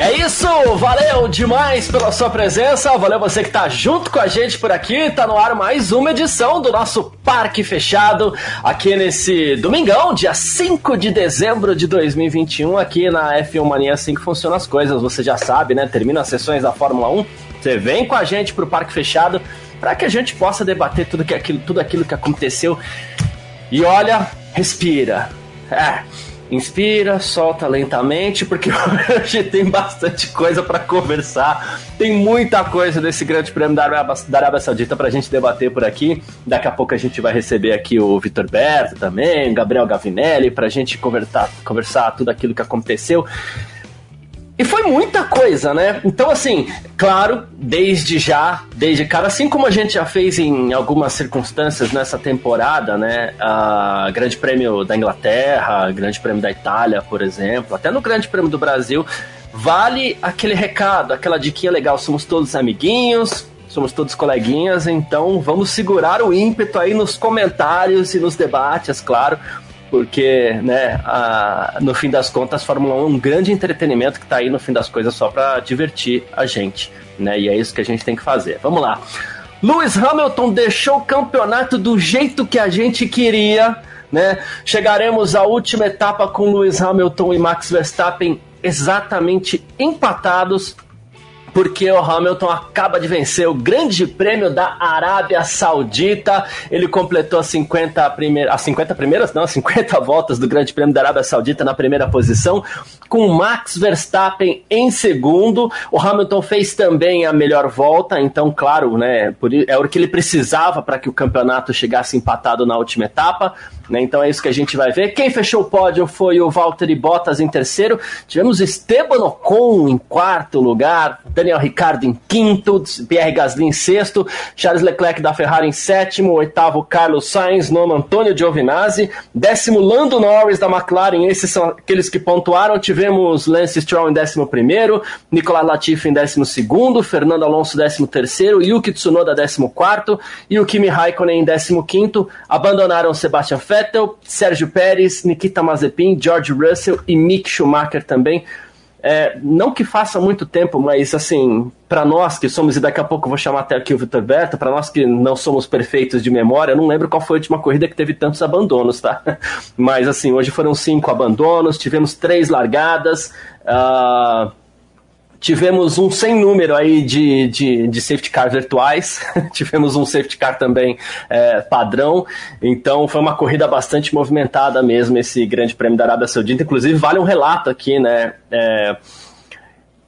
É isso, valeu demais pela sua presença, valeu você que tá junto com a gente por aqui, tá no ar mais uma edição do nosso Parque Fechado, aqui nesse domingão, dia 5 de dezembro de 2021, aqui na F1 Mania, assim que funcionam as coisas, você já sabe, né, termina as sessões da Fórmula 1, você vem com a gente pro Parque Fechado, para que a gente possa debater tudo, que aquilo, tudo aquilo que aconteceu, e olha, respira, é Inspira, solta lentamente, porque hoje tem bastante coisa para conversar. Tem muita coisa desse grande prêmio da Arábia, da Arábia Saudita para a gente debater por aqui. Daqui a pouco a gente vai receber aqui o Vitor Berto também, Gabriel Gavinelli, para a gente conversar, conversar tudo aquilo que aconteceu. E foi muita coisa, né? Então, assim, claro, desde já, desde cara, assim como a gente já fez em algumas circunstâncias nessa temporada, né? A Grande Prêmio da Inglaterra, Grande Prêmio da Itália, por exemplo, até no Grande Prêmio do Brasil, vale aquele recado, aquela diquinha legal. Somos todos amiguinhos, somos todos coleguinhas, então vamos segurar o ímpeto aí nos comentários e nos debates, claro porque, né, a, no fim das contas, a Fórmula 1 é um grande entretenimento que está aí no fim das coisas só para divertir a gente, né? E é isso que a gente tem que fazer. Vamos lá. Lewis Hamilton deixou o campeonato do jeito que a gente queria, né? Chegaremos à última etapa com Lewis Hamilton e Max Verstappen exatamente empatados porque o Hamilton acaba de vencer o Grande Prêmio da Arábia Saudita. Ele completou as 50, primeir, as 50 primeiras, não, as 50 voltas do Grande Prêmio da Arábia Saudita na primeira posição, com Max Verstappen em segundo. O Hamilton fez também a melhor volta, então, claro, né, é o que ele precisava para que o campeonato chegasse empatado na última etapa. Né? Então é isso que a gente vai ver. Quem fechou o pódio foi o Valtteri Bottas em terceiro. Tivemos Esteban Ocon em quarto lugar, Daniel Ricciardo em quinto, Pierre Gasly em sexto, Charles Leclerc da Ferrari em sétimo, oitavo Carlos Sainz, nono Antônio Giovinazzi, décimo Lando Norris da McLaren. Esses são aqueles que pontuaram. Tivemos Lance Stroll em décimo primeiro, Nicolas Latifi em décimo segundo, Fernando Alonso décimo terceiro, Yuki Tsunoda décimo quarto e o Kimi Raikkonen em décimo quinto. Abandonaram Sebastian Vettel Vettel, Sérgio Pérez, Nikita Mazepin, George Russell e Mick Schumacher também. É, não que faça muito tempo, mas assim, para nós que somos, e daqui a pouco eu vou chamar até aqui o Vitor Berto, para nós que não somos perfeitos de memória, eu não lembro qual foi a última corrida que teve tantos abandonos, tá? Mas assim, hoje foram cinco abandonos, tivemos três largadas. Uh, Tivemos um sem número aí de, de, de safety car virtuais, tivemos um safety car também é, padrão, então foi uma corrida bastante movimentada mesmo esse Grande Prêmio da Arábia Saudita. Inclusive, vale um relato aqui, né? É,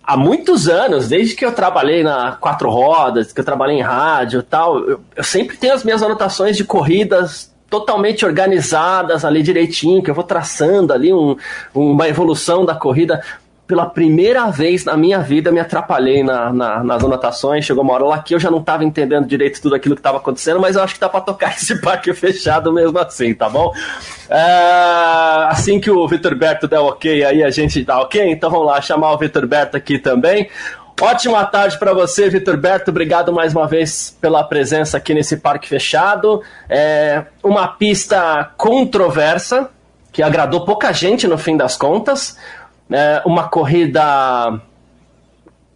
há muitos anos, desde que eu trabalhei na quatro rodas, que eu trabalhei em rádio tal, eu, eu sempre tenho as minhas anotações de corridas totalmente organizadas ali direitinho, que eu vou traçando ali um, uma evolução da corrida pela primeira vez na minha vida, me atrapalhei na, na, nas anotações. Chegou uma hora lá que eu já não estava entendendo direito tudo aquilo que estava acontecendo, mas eu acho que tá para tocar esse parque fechado mesmo assim, tá bom? É, assim que o Vitor Berto der ok, aí a gente dá ok. Então vamos lá, chamar o Vitor Berto aqui também. Ótima tarde para você, Vitor Berto. Obrigado mais uma vez pela presença aqui nesse parque fechado. É uma pista controversa, que agradou pouca gente no fim das contas é, uma corrida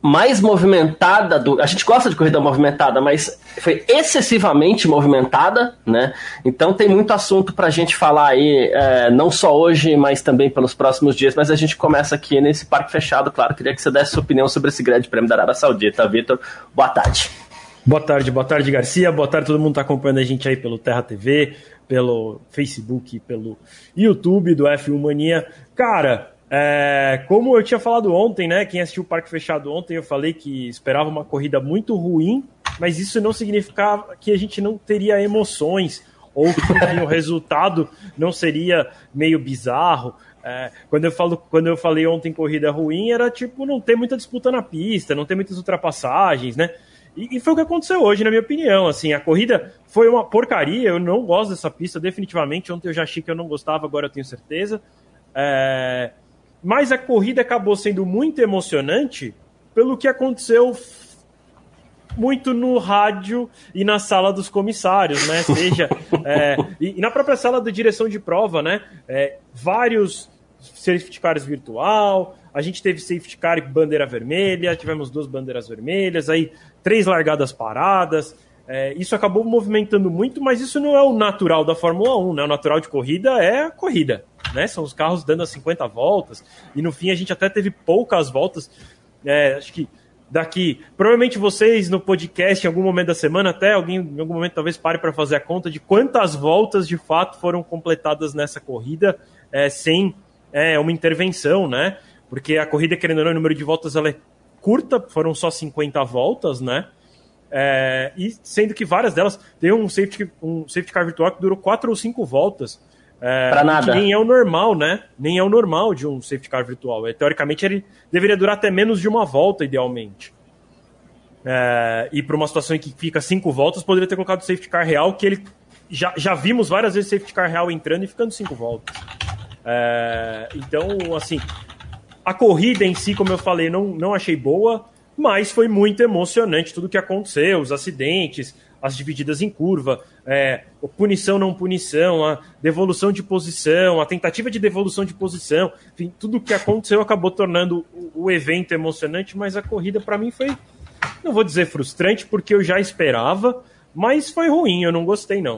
mais movimentada do. A gente gosta de corrida movimentada, mas foi excessivamente movimentada, né? Então tem muito assunto para a gente falar aí, é, não só hoje, mas também pelos próximos dias. Mas a gente começa aqui nesse parque fechado, claro. Queria que você desse sua opinião sobre esse grande prêmio da Arábia Saudita. Vitor, boa tarde. Boa tarde, boa tarde, Garcia. Boa tarde, todo mundo está acompanhando a gente aí pelo Terra TV, pelo Facebook, pelo YouTube do F1 Mania. Cara, é, como eu tinha falado ontem, né? Quem assistiu o Parque Fechado ontem, eu falei que esperava uma corrida muito ruim, mas isso não significava que a gente não teria emoções ou que o resultado não seria meio bizarro. É, quando, eu falo, quando eu falei ontem corrida ruim, era tipo não ter muita disputa na pista, não ter muitas ultrapassagens, né? E, e, foi o que aconteceu hoje, na minha opinião. Assim, a corrida foi uma porcaria. Eu não gosto dessa pista, definitivamente. Ontem eu já achei que eu não gostava, agora eu tenho certeza. É, mas a corrida acabou sendo muito emocionante pelo que aconteceu muito no rádio e na sala dos comissários, né? Seja é, e, na própria sala da direção de prova, né? É, vários safety cars virtual, a gente teve safety car e bandeira vermelha, tivemos duas bandeiras vermelhas, aí três largadas paradas. É, isso acabou movimentando muito, mas isso não é o natural da Fórmula 1, né? O natural de corrida é a corrida, né? São os carros dando as 50 voltas, e no fim a gente até teve poucas voltas. É, acho que daqui. Provavelmente vocês no podcast, em algum momento da semana, até alguém em algum momento talvez pare para fazer a conta de quantas voltas de fato foram completadas nessa corrida é, sem é, uma intervenção, né? Porque a corrida, querendo ou não, o número de voltas ela é curta, foram só 50 voltas, né? É, e sendo que várias delas tem um safety, um safety car virtual que durou 4 ou 5 voltas. É, para nada. nem é o normal, né? Nem é o normal de um safety car virtual. É, teoricamente, ele deveria durar até menos de uma volta, idealmente. É, e para uma situação em que fica cinco voltas, poderia ter colocado o safety car real, que ele já, já vimos várias vezes safety car real entrando e ficando cinco voltas. É, então, assim, a corrida em si, como eu falei, não, não achei boa, mas foi muito emocionante tudo que aconteceu, os acidentes, as divididas em curva, é, punição não punição, a devolução de posição, a tentativa de devolução de posição, enfim, tudo que aconteceu acabou tornando o, o evento emocionante, mas a corrida para mim foi, não vou dizer frustrante, porque eu já esperava, mas foi ruim, eu não gostei não.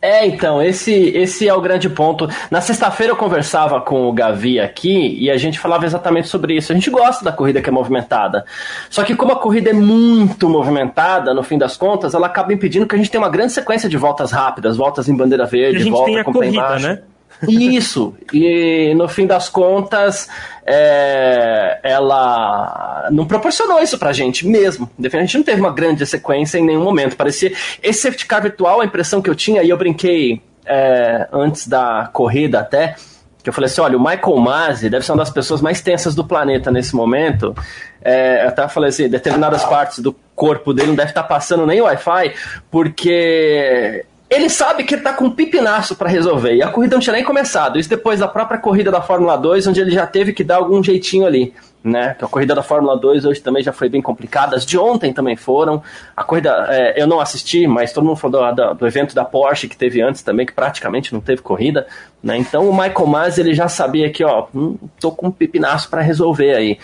É, então, esse, esse é o grande ponto. Na sexta-feira eu conversava com o Gavi aqui e a gente falava exatamente sobre isso. A gente gosta da corrida que é movimentada. Só que como a corrida é muito movimentada, no fim das contas, ela acaba impedindo que a gente tenha uma grande sequência de voltas rápidas, voltas em bandeira verde, a gente volta tem a com corrida, embaixo. né? Isso, e no fim das contas, é, ela não proporcionou isso pra gente mesmo. A gente não teve uma grande sequência em nenhum momento. Parecia. Esse safety car virtual, a impressão que eu tinha, e eu brinquei é, antes da corrida até, que eu falei assim: olha, o Michael Masi deve ser uma das pessoas mais tensas do planeta nesse momento. É, eu até falei assim: determinadas partes do corpo dele não deve estar passando nem Wi-Fi, porque ele sabe que ele tá com um pipinaço para resolver. E a corrida não tinha nem começado. Isso depois da própria corrida da Fórmula 2, onde ele já teve que dar algum jeitinho ali. Né? A corrida da Fórmula 2 hoje também já foi bem complicada. As de ontem também foram. A corrida, é, eu não assisti, mas todo mundo falou do, do, evento da Porsche que teve antes também, que praticamente não teve corrida. Né? Então o Michael Masi ele já sabia que, ó, hum, tô com um pipinaço para resolver aí.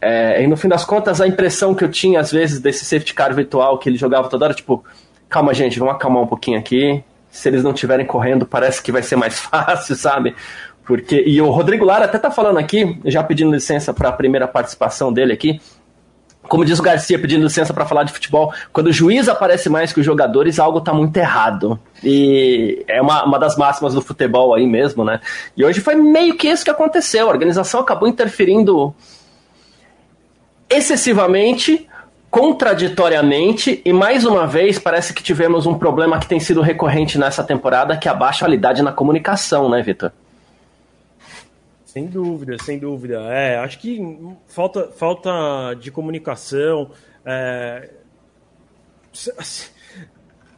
É, e no fim das contas, a impressão que eu tinha às vezes desse safety car virtual que ele jogava toda hora, tipo, calma, gente, vamos acalmar um pouquinho aqui. Se eles não estiverem correndo, parece que vai ser mais fácil, sabe? Porque e o Rodrigo Lara até tá falando aqui, já pedindo licença para a primeira participação dele aqui. Como diz o Garcia, pedindo licença para falar de futebol, quando o juiz aparece mais que os jogadores, algo tá muito errado. E é uma, uma das máximas do futebol aí mesmo, né? E hoje foi meio que isso que aconteceu. A organização acabou interferindo excessivamente contraditoriamente, e mais uma vez parece que tivemos um problema que tem sido recorrente nessa temporada, que é a baixa qualidade na comunicação, né, Vitor? Sem dúvida, sem dúvida. É, acho que falta, falta de comunicação. É...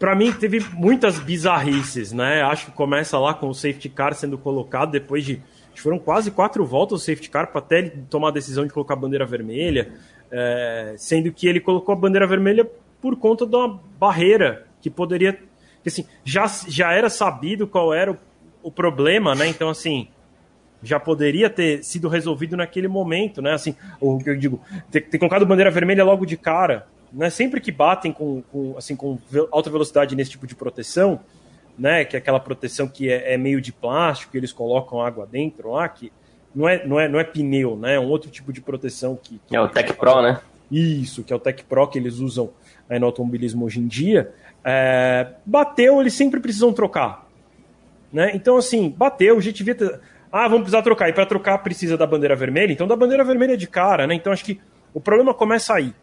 Para mim, teve muitas bizarrices, né? Acho que começa lá com o safety car sendo colocado depois de. Foram quase quatro voltas o safety car para até ele tomar a decisão de colocar a bandeira vermelha. É, sendo que ele colocou a bandeira vermelha por conta de uma barreira que poderia. Assim, já, já era sabido qual era o, o problema, né? Então, assim, já poderia ter sido resolvido naquele momento, né? Assim, o que eu digo, ter, ter colocado bandeira vermelha logo de cara, né? Sempre que batem com, com, assim, com alta velocidade nesse tipo de proteção, né? Que é aquela proteção que é, é meio de plástico, que eles colocam água dentro lá, que não é, não é, não é pneu, né? É um outro tipo de proteção que. que é o Tech Pro, né? Isso, que é o Tech Pro que eles usam aí no automobilismo hoje em dia. É, bateu, eles sempre precisam trocar. Né? Então, assim, bateu, a gente devia ter. Ah, vamos precisar trocar. E para trocar precisa da bandeira vermelha. Então, da bandeira vermelha de cara, né? Então, acho que o problema começa aí,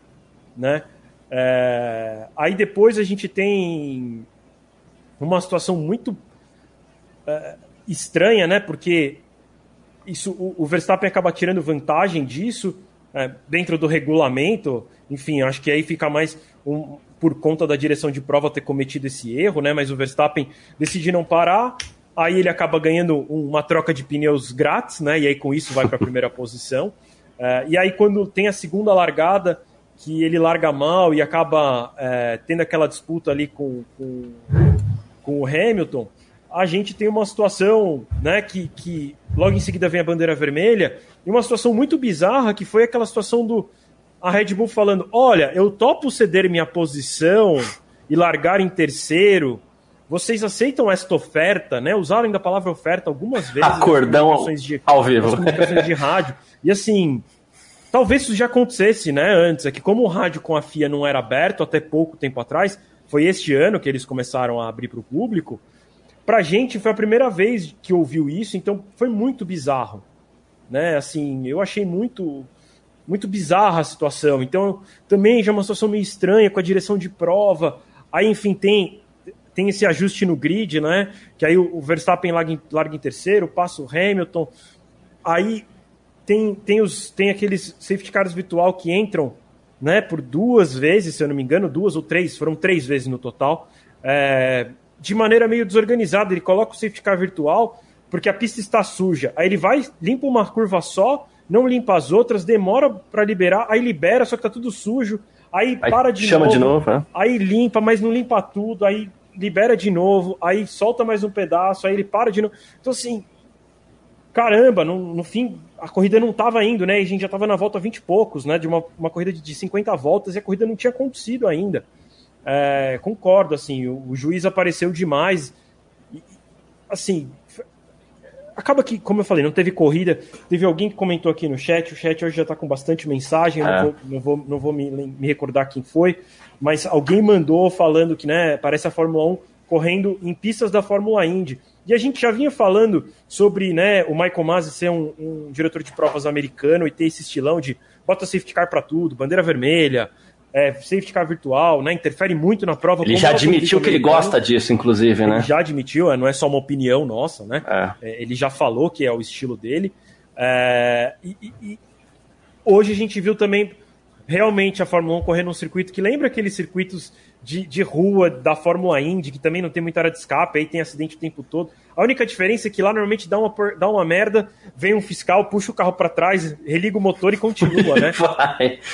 né? É, aí depois a gente tem uma situação muito é, estranha, né? Porque isso, o, o Verstappen acaba tirando vantagem disso é, dentro do regulamento. Enfim, acho que aí fica mais um, por conta da direção de prova ter cometido esse erro, né? Mas o Verstappen decide não parar. aí ele acaba ganhando uma troca de pneus grátis, né? E aí com isso vai para a primeira posição. É, e aí quando tem a segunda largada, que ele larga mal e acaba é, tendo aquela disputa ali com, com, com, o Hamilton, a gente tem uma situação, né, que, que logo em seguida vem a bandeira vermelha, e uma situação muito bizarra que foi aquela situação do a Red Bull falando: olha, eu topo ceder minha posição e largar em terceiro. Vocês aceitam esta oferta, né? Usaram ainda a palavra oferta algumas vezes. Acordão de, ao vivo. Nas comunicações de rádio. E assim, talvez isso já acontecesse, né? Antes, é que como o rádio com a FIA não era aberto até pouco tempo atrás, foi este ano que eles começaram a abrir para o público. Pra gente foi a primeira vez que ouviu isso, então foi muito bizarro, né? Assim, eu achei muito muito bizarra a situação. Então, também já é uma situação meio estranha com a direção de prova. Aí, enfim, tem, tem esse ajuste no grid, né? Que aí o Verstappen larga em, larga em terceiro, passa o Hamilton. Aí tem, tem, os, tem aqueles safety cars virtual que entram né, por duas vezes, se eu não me engano, duas ou três, foram três vezes no total, é, de maneira meio desorganizada. Ele coloca o safety car virtual porque a pista está suja. Aí ele vai, limpa uma curva só não limpa as outras, demora para liberar, aí libera, só que tá tudo sujo, aí, aí para de chama novo, de novo é? aí limpa, mas não limpa tudo, aí libera de novo, aí solta mais um pedaço, aí ele para de novo. Então, assim, caramba, no, no fim a corrida não estava indo, né? E a gente já estava na volta 20 e poucos, né? De uma, uma corrida de, de 50 voltas e a corrida não tinha acontecido ainda. É, concordo, assim, o, o, juiz apareceu demais. E, assim, acaba que, como eu falei, não teve corrida. Teve alguém que comentou aqui no chat. O chat hoje já está com bastante mensagem. É. Não vou, não vou, não vou me, me, recordar quem foi. Mas alguém mandou falando que, né, parece a Fórmula 1 correndo em pistas da Fórmula Indy. E a gente já vinha falando sobre né, o Michael Masi ser um, um diretor de provas americano e ter esse estilão de bota safety car para tudo, bandeira vermelha, é, safety car virtual, né? Interfere muito na prova. Ele já admitiu que ele gosta disso, inclusive, ele né? já admitiu, é, não é só uma opinião nossa, né? É. É, ele já falou que é o estilo dele. É, e, e, hoje a gente viu também realmente a Fórmula 1 correndo num circuito que lembra aqueles circuitos de, de rua da Fórmula Indy, que também não tem muita área de escape, aí tem acidente o tempo todo. A única diferença é que lá normalmente dá uma, dá uma merda, vem um fiscal, puxa o carro para trás, religa o motor e continua, né?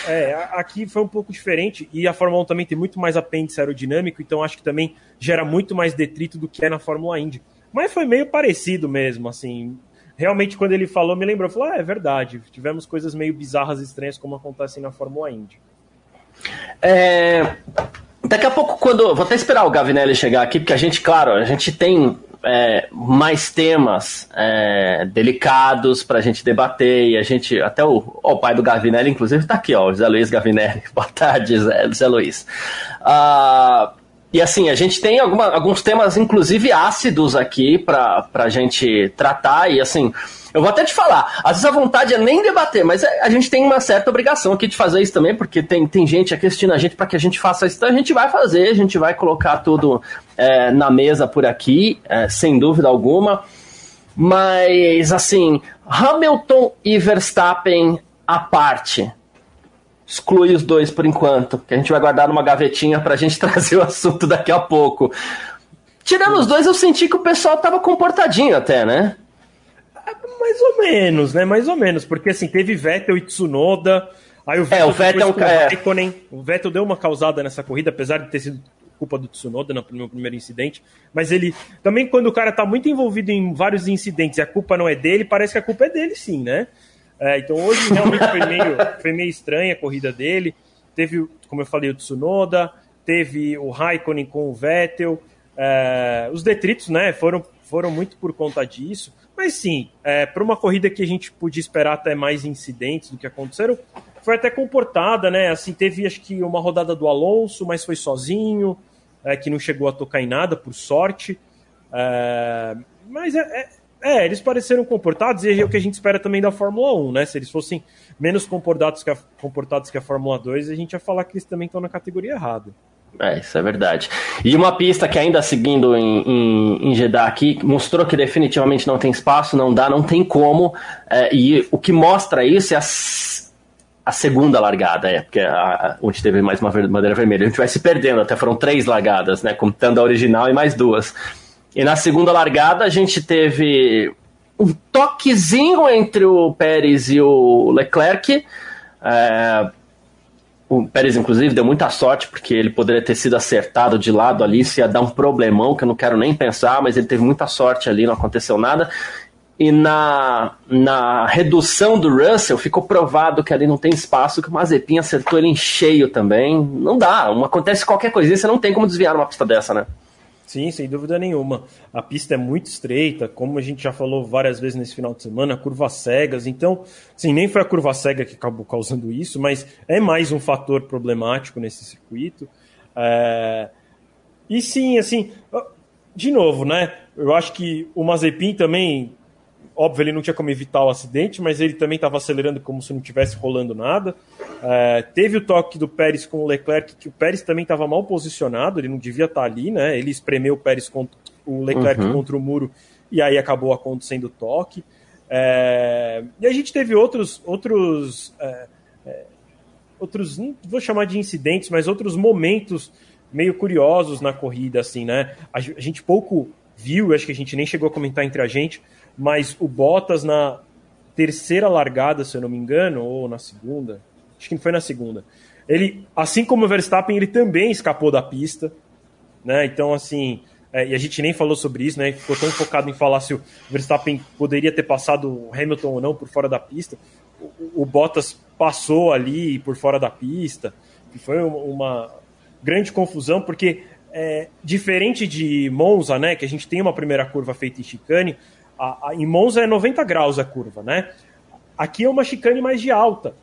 É, aqui foi um pouco diferente, e a Fórmula 1 também tem muito mais apêndice aerodinâmico, então acho que também gera muito mais detrito do que é na Fórmula Indy. Mas foi meio parecido mesmo, assim. Realmente, quando ele falou, me lembrou, falou, ah, é verdade, tivemos coisas meio bizarras e estranhas como acontecem na Fórmula Indy. É, Daqui a pouco, quando. Vou até esperar o Gavinelli chegar aqui, porque a gente, claro, a gente tem é, mais temas é, delicados para a gente debater e a gente. Até o, o pai do Gavinelli, inclusive, está aqui, ó, o José Luiz Gavinelli. Boa tarde, José, José Luiz. Ah, e assim, a gente tem alguma, alguns temas, inclusive ácidos aqui para a gente tratar, e assim. Eu vou até te falar, às vezes a vontade é nem debater, mas é, a gente tem uma certa obrigação aqui de fazer isso também, porque tem, tem gente aqui assistindo a gente para que a gente faça isso, então a gente vai fazer, a gente vai colocar tudo é, na mesa por aqui, é, sem dúvida alguma. Mas, assim, Hamilton e Verstappen à parte. Exclui os dois por enquanto, que a gente vai guardar numa gavetinha para a gente trazer o assunto daqui a pouco. Tirando os dois, eu senti que o pessoal tava comportadinho até, né? Mais ou menos, né? Mais ou menos, porque assim, teve Vettel e Tsunoda. Aí o Vettel, é, o Vettel, é... o Vettel deu uma causada nessa corrida, apesar de ter sido culpa do Tsunoda no primeiro incidente, mas ele também quando o cara tá muito envolvido em vários incidentes e a culpa não é dele, parece que a culpa é dele sim, né? É, então hoje realmente foi meio, foi meio estranha a corrida dele. Teve, como eu falei, o Tsunoda, teve o Raikkonen com o Vettel. É, os detritos né, foram, foram muito por conta disso. Mas sim, é, para uma corrida que a gente podia esperar até mais incidentes do que aconteceram, foi até comportada, né? Assim, teve acho que uma rodada do Alonso, mas foi sozinho, é, que não chegou a tocar em nada, por sorte. É, mas é, é, eles pareceram comportados e é o que a gente espera também da Fórmula 1, né? Se eles fossem menos comportados que a, comportados que a Fórmula 2, a gente ia falar que eles também estão na categoria errada. É, isso é verdade. E uma pista que ainda seguindo em, em, em Jeddah aqui, mostrou que definitivamente não tem espaço, não dá, não tem como. É, e o que mostra isso é a, a segunda largada, é, porque a, a, onde teve mais uma bandeira vermelha. A gente vai se perdendo, até foram três largadas, né? Contando a original e mais duas. E na segunda largada a gente teve um toquezinho entre o Pérez e o Leclerc. É, o Pérez, inclusive, deu muita sorte, porque ele poderia ter sido acertado de lado ali, se ia dar um problemão, que eu não quero nem pensar, mas ele teve muita sorte ali, não aconteceu nada. E na, na redução do Russell, ficou provado que ali não tem espaço, que o Mazepin acertou ele em cheio também. Não dá, acontece qualquer coisinha, você não tem como desviar uma pista dessa, né? Sim, sem dúvida nenhuma. A pista é muito estreita, como a gente já falou várias vezes nesse final de semana, curvas cegas. Então, sim, nem foi a curva cega que acabou causando isso, mas é mais um fator problemático nesse circuito. É... E sim, assim, de novo, né? Eu acho que o Mazepin também Óbvio, ele não tinha como evitar o acidente, mas ele também estava acelerando como se não tivesse rolando nada. É, teve o toque do Pérez com o Leclerc, que o Pérez também estava mal posicionado, ele não devia estar tá ali, né? Ele espremeu o Pérez contra o Leclerc uhum. contra o muro e aí acabou acontecendo o toque. É, e a gente teve outros, outros, é, é outros, não vou chamar de incidentes, mas outros momentos meio curiosos na corrida, assim, né? A gente pouco viu, acho que a gente nem chegou a comentar entre a gente, mas o Bottas na terceira largada, se eu não me engano, ou na segunda, acho que foi na segunda. Ele, assim como o Verstappen, ele também escapou da pista, né? Então, assim, é, e a gente nem falou sobre isso, né? Ficou tão focado em falar se o Verstappen poderia ter passado o Hamilton ou não por fora da pista. O, o Bottas passou ali por fora da pista, e foi uma grande confusão, porque é, diferente de Monza, né? Que a gente tem uma primeira curva feita em chicane, a, a, em Monza é 90 graus a curva, né? Aqui é uma chicane mais de alta,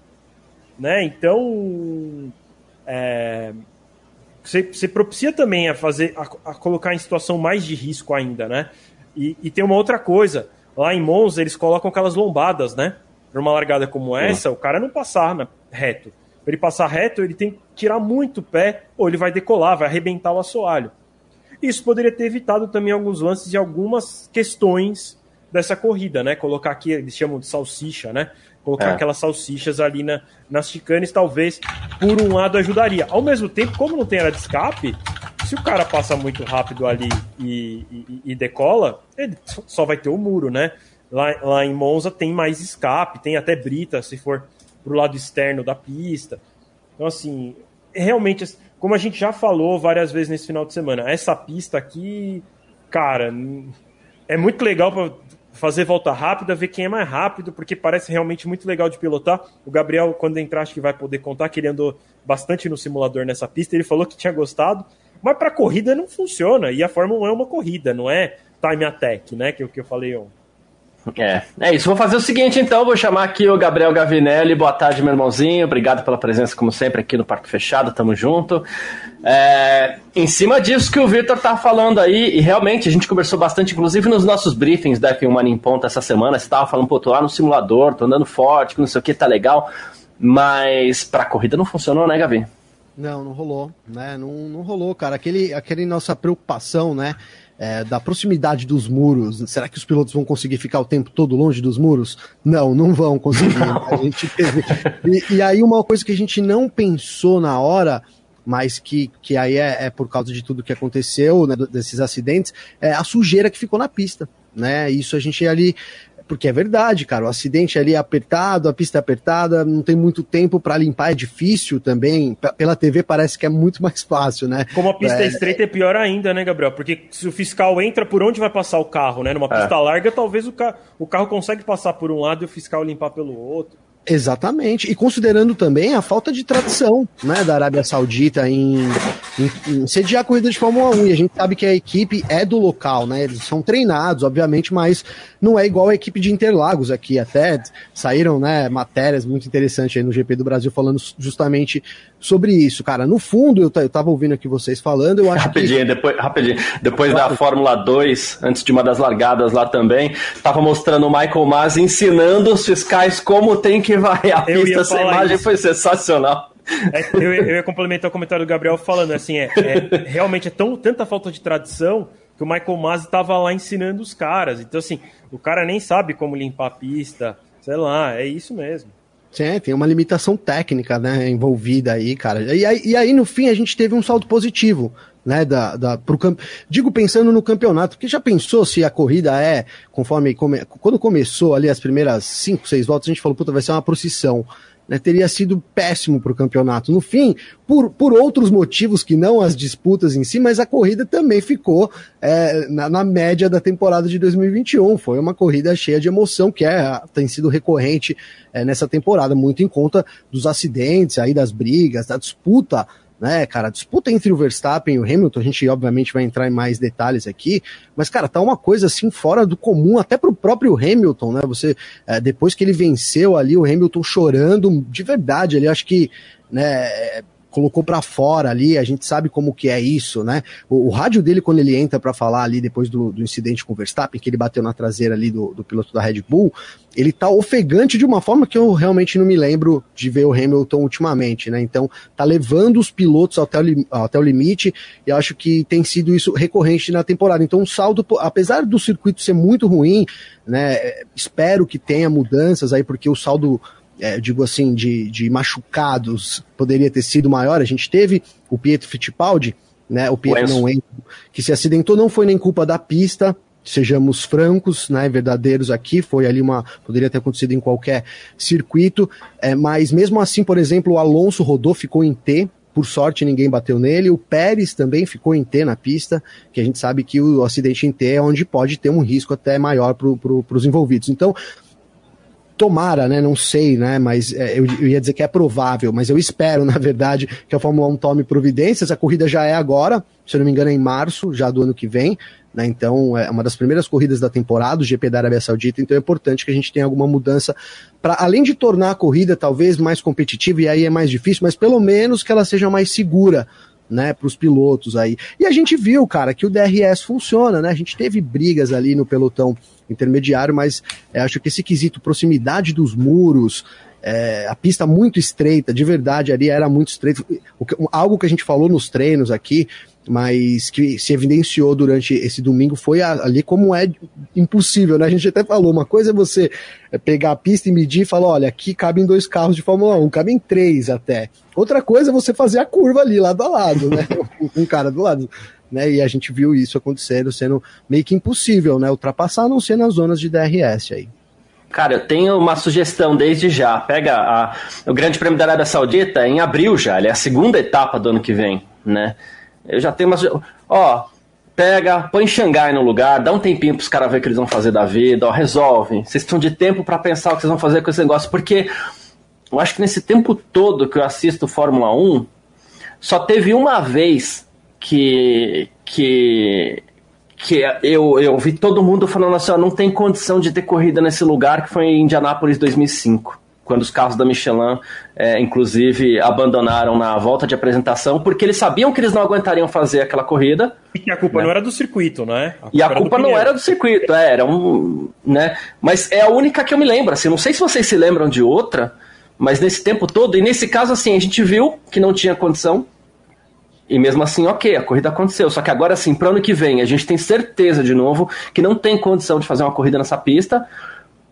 né? Então, é, você, você propicia também a fazer, a, a, colocar em situação mais de risco ainda, né? E, e, tem uma outra coisa, lá em Monza eles colocam aquelas lombadas, né? Para uma largada como essa, o cara não passar né, reto. Para ele passar reto, ele tem que tirar muito o pé, ou ele vai decolar, vai arrebentar o assoalho. Isso poderia ter evitado também alguns lances e algumas questões dessa corrida, né? Colocar aqui, eles chamam de salsicha, né? Colocar é. aquelas salsichas ali na, nas chicanes, talvez, por um lado, ajudaria. Ao mesmo tempo, como não tem área de escape, se o cara passa muito rápido ali e, e, e decola, ele só vai ter o muro, né? Lá, lá em Monza tem mais escape, tem até brita, se for pro lado externo da pista. Então, assim, realmente, como a gente já falou várias vezes nesse final de semana, essa pista aqui, cara, é muito legal para fazer volta rápida, ver quem é mais rápido, porque parece realmente muito legal de pilotar. O Gabriel, quando entrar, acho que vai poder contar que ele andou bastante no simulador nessa pista. Ele falou que tinha gostado, mas para corrida não funciona. E a Fórmula 1 é uma corrida, não é time attack, né? Que é o que eu falei ontem. É, é isso. Vou fazer o seguinte, então. Vou chamar aqui o Gabriel Gavinelli. Boa tarde, meu irmãozinho. Obrigado pela presença, como sempre, aqui no Parque Fechado. Tamo junto. É, em cima disso que o Victor tá falando aí, e realmente a gente conversou bastante, inclusive nos nossos briefings da F1 Money em Ponta essa semana. Você tava falando, pô, tô lá no simulador, tô andando forte, que não sei o que, tá legal. Mas pra corrida não funcionou, né, Gavi? Não, não rolou, né? Não, não rolou, cara. Aquele, aquele nossa preocupação, né? É, da proximidade dos muros. Será que os pilotos vão conseguir ficar o tempo todo longe dos muros? Não, não vão conseguir. Não. A gente teve... e, e, aí uma coisa que a gente não pensou na hora, mas que, que aí é, é por causa de tudo que aconteceu, né, desses acidentes, é a sujeira que ficou na pista. Né? Isso a gente ali porque é verdade, cara, o acidente ali é apertado, a pista é apertada, não tem muito tempo para limpar, é difícil também. P pela TV parece que é muito mais fácil, né? Como a pista é, é estreita é pior ainda, né, Gabriel? Porque se o fiscal entra, por onde vai passar o carro, né? Numa é. pista é. larga, talvez o, ca o carro consegue passar por um lado e o fiscal limpar pelo outro. Exatamente, e considerando também a falta de tradição né, da Arábia Saudita em, em, em sediar a corrida de Fórmula 1, e a gente sabe que a equipe é do local, né? Eles são treinados, obviamente, mas não é igual a equipe de Interlagos aqui. Até saíram né, matérias muito interessantes aí no GP do Brasil falando justamente sobre isso, cara. No fundo, eu, eu tava ouvindo aqui vocês falando, eu acho rapidinho, que. Depois, rapidinho, depois claro. da Fórmula 2, antes de uma das largadas lá também, tava mostrando o Michael Masi ensinando os fiscais como tem que varrer a pista. Essa imagem isso. foi sensacional. É, eu, eu, ia complementar o comentário do Gabriel falando assim, é, é realmente é tão, tanta falta de tradição que o Michael Masi estava lá ensinando os caras. Então, assim, o cara nem sabe como limpar a pista, sei lá, é isso mesmo. Sim, tem uma limitação técnica, né, envolvida aí, cara. E aí, e aí, no fim, a gente teve um saldo positivo, né, da, da, pro camp... digo pensando no campeonato, porque já pensou se a corrida é, conforme, come... quando começou ali as primeiras cinco, seis voltas, a gente falou, puta, vai ser uma procissão, né, teria sido péssimo para o campeonato. No fim, por, por outros motivos que não as disputas em si, mas a corrida também ficou é, na, na, média da temporada de 2021. Foi uma corrida cheia de emoção, que é, tem sido recorrente é, nessa temporada, muito em conta dos acidentes, aí das brigas, da disputa né, cara, disputa entre o Verstappen e o Hamilton, a gente obviamente vai entrar em mais detalhes aqui, mas, cara, tá uma coisa assim fora do comum, até pro próprio Hamilton, né, você, é, depois que ele venceu ali, o Hamilton chorando de verdade, ele acho que, né, colocou para fora ali, a gente sabe como que é isso, né? O, o rádio dele, quando ele entra para falar ali depois do, do, incidente com o Verstappen, que ele bateu na traseira ali do, do, piloto da Red Bull, ele tá ofegante de uma forma que eu realmente não me lembro de ver o Hamilton ultimamente, né? Então, tá levando os pilotos até o, até o limite, e acho que tem sido isso recorrente na temporada. Então, o saldo, apesar do circuito ser muito ruim, né? Espero que tenha mudanças aí, porque o saldo é, digo assim, de, de machucados poderia ter sido maior. A gente teve o Pietro Fittipaldi, né? O Pietro não que se acidentou, não foi nem culpa da pista. Sejamos francos, né, verdadeiros aqui, foi ali uma. poderia ter acontecido em qualquer circuito, é, mas mesmo assim, por exemplo, o Alonso rodou, ficou em T, por sorte ninguém bateu nele. O Pérez também ficou em T na pista, que a gente sabe que o acidente em T é onde pode ter um risco até maior para pro, os envolvidos. Então, tomara, né? Não sei, né? Mas é, eu, eu, ia dizer que é provável, mas eu espero, na verdade, que a Fórmula 1 tome providências. A corrida já é agora, se eu não me engano, é em março, já do ano que vem. Né, então, é uma das primeiras corridas da temporada, o GP da Arábia Saudita, então é importante que a gente tenha alguma mudança para, além de tornar a corrida talvez mais competitiva, e aí é mais difícil, mas pelo menos que ela seja mais segura, né, para os pilotos aí. E a gente viu, cara, que o DRS funciona, né? A gente teve brigas ali no pelotão intermediário, mas é, acho que esse quesito proximidade dos muros, é, a pista muito estreita, de verdade, ali era muito estreita. algo que a gente falou nos treinos aqui, mas que se evidenciou durante esse domingo foi ali como é impossível, né? A gente até falou, uma coisa é você pegar a pista e medir e falar, olha, aqui cabem dois carros de Fórmula 1, cabem três até. Outra coisa é você fazer a curva ali, lado a lado, né? um cara do lado. Né, e a gente viu isso acontecendo, sendo meio que impossível, né? Ultrapassar, não ser nas zonas de DRS aí. Cara, eu tenho uma sugestão desde já. Pega a, o Grande Prêmio da Arábia Saudita em abril já, ele é a segunda etapa do ano que vem, né? Eu já tenho uma. Ó, pega, põe Xangai no lugar, dá um tempinho pros caras ver o que eles vão fazer da vida, ó, resolve. Vocês estão de tempo para pensar o que vocês vão fazer com esse negócio, porque eu acho que nesse tempo todo que eu assisto Fórmula 1, só teve uma vez que. que que eu, eu vi todo mundo falando assim, ó, não tem condição de ter corrida nesse lugar, que foi em Indianápolis 2005 quando os carros da Michelin, é, inclusive, abandonaram na volta de apresentação, porque eles sabiam que eles não aguentariam fazer aquela corrida. E a culpa né? não era do circuito, né? A e a culpa não era do circuito, é, era um. Né? Mas é a única que eu me lembro. Assim, não sei se vocês se lembram de outra, mas nesse tempo todo, e nesse caso, assim, a gente viu que não tinha condição. E mesmo assim, ok, a corrida aconteceu. Só que agora, assim, para ano que vem, a gente tem certeza de novo que não tem condição de fazer uma corrida nessa pista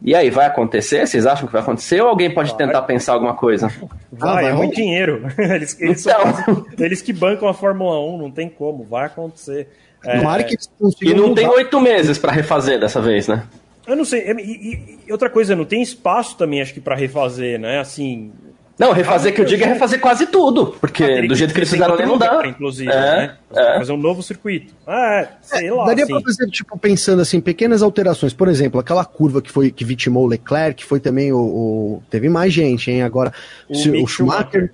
e aí, vai acontecer? Vocês acham que vai acontecer ou alguém pode vai. tentar pensar alguma coisa? Vai, ah, é muito dinheiro. Eles, eles, então... eles, que bancam a Fórmula 1, não tem como, vai acontecer. É... E não tem oito meses para refazer dessa vez, né? Eu não sei. E, e, outra coisa, não tem espaço também, acho que, para refazer, né? Assim, não, refazer que eu digo é refazer quase tudo, porque ah, do jeito que eles fizeram ali não dá. Inclusive, é, né? É. Fazer um novo circuito. Ah, sei é, lá. Daria assim. pra fazer, tipo, pensando assim, pequenas alterações. Por exemplo, aquela curva que foi que vitimou o Leclerc, que foi também o. o teve mais gente, hein? Agora, o, o Schumacher. Schumacher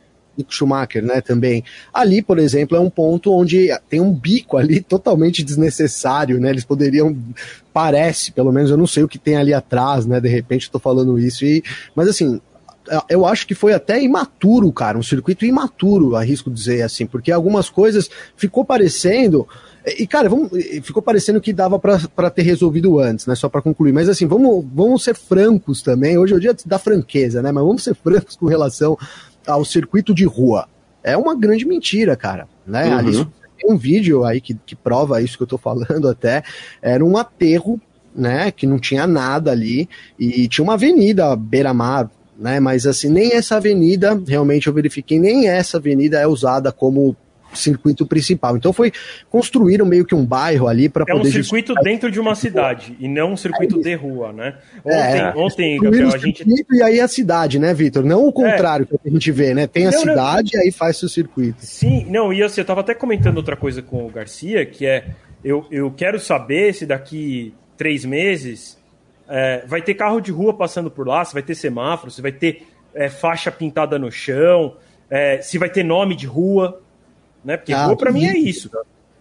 Schumacher, né, também. Ali, por exemplo, é um ponto onde tem um bico ali totalmente desnecessário, né? Eles poderiam, parece, pelo menos eu não sei o que tem ali atrás, né? De repente estou falando isso e, mas assim, eu acho que foi até imaturo, cara, um circuito imaturo, arrisco dizer assim, porque algumas coisas ficou parecendo. E, cara, vamos, ficou parecendo que dava para ter resolvido antes, né? Só para concluir. Mas, assim, vamos, vamos ser francos também. Hoje é o dia da franqueza, né? Mas vamos ser francos com relação ao circuito de rua. É uma grande mentira, cara. Né? Uhum. Tem um vídeo aí que, que prova isso que eu tô falando até. Era um aterro, né? Que não tinha nada ali. E tinha uma avenida beira-mar né? Mas assim, nem essa avenida, realmente eu verifiquei, nem essa avenida é usada como circuito principal. Então foi construíram meio que um bairro ali para é poder. É um circuito dentro de uma cidade e não um circuito é de rua, né? Ontem, é, ontem Gabriel, a gente e aí a cidade, né, Vitor? Não o contrário é. que a gente vê, né? Tem a não, cidade não... e aí faz seu circuito. Sim, não, e assim, eu tava até comentando outra coisa com o Garcia, que é eu, eu quero saber se daqui três meses é, vai ter carro de rua passando por lá, se vai ter semáforo, se vai ter é, faixa pintada no chão, é, se vai ter nome de rua, né? Porque ah, rua para mim é isso.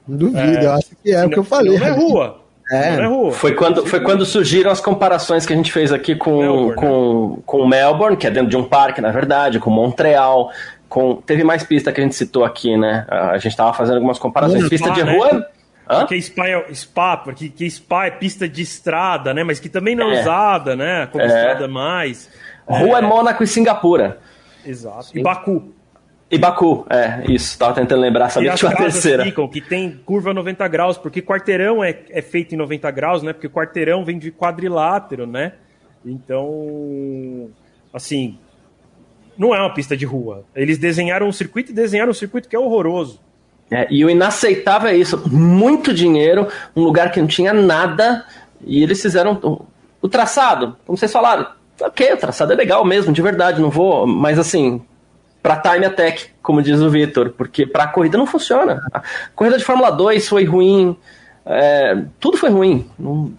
Duvido, é, eu acho que é o que eu falei. Não é rua. É. Não é rua. Foi quando, foi quando surgiram as comparações que a gente fez aqui com Melbourne, com, né? com Melbourne, que é dentro de um parque, na verdade, com Montreal. Com, teve mais pista que a gente citou aqui, né? A gente estava fazendo algumas comparações. pista de né? rua. Hã? Porque Spa é, Spa, porque que Spa é pista de estrada, né? Mas que também não é, é usada, né? Como é. estrada mais. Rua é, é Mônaco e Singapura. Exato. Sim. E Baku. E Baku, é, isso, tava tentando lembrar, sabia que tinha uma terceira. Ficam, que tem curva 90 graus, porque quarteirão é, é feito em 90 graus, né? Porque quarteirão vem de quadrilátero, né? Então, assim, não é uma pista de rua. Eles desenharam um circuito e desenharam um circuito que é horroroso. É, e o inaceitável é isso, muito dinheiro, um lugar que não tinha nada, e eles fizeram o, o traçado, como vocês falaram, ok, o traçado é legal mesmo, de verdade, não vou, mas assim, para time attack, como diz o Vitor, porque para corrida não funciona. A corrida de Fórmula 2 foi ruim, é, tudo foi ruim. Não,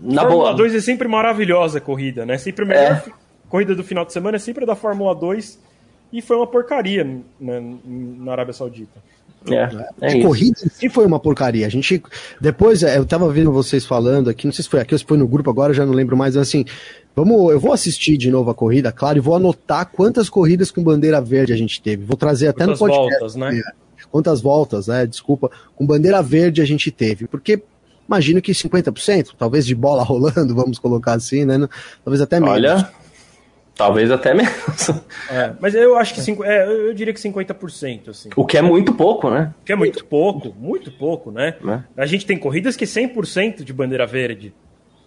na Fórmula boa. 2 é sempre maravilhosa a corrida, né? Sempre a melhor é. corrida do final de semana é sempre a da Fórmula 2 e foi uma porcaria né, na Arábia Saudita. É, é corrida sim foi uma porcaria. A gente depois eu tava vendo vocês falando aqui, não sei se foi aqui ou se foi no grupo agora, já não lembro mais, assim, Vamos, eu vou assistir de novo a corrida, claro, e vou anotar quantas corridas com bandeira verde a gente teve. Vou trazer até quantas no podcast. Voltas, né? Quantas voltas, né? Desculpa, com bandeira verde a gente teve. Porque imagino que 50%, talvez de bola rolando, vamos colocar assim, né? Talvez até menos. Olha, talvez até menos. É, mas eu acho que cinco, é, eu diria que 50%. Assim. O que é muito pouco, né? O que é muito pouco, muito pouco, né? É. A gente tem corridas que 100% de bandeira verde.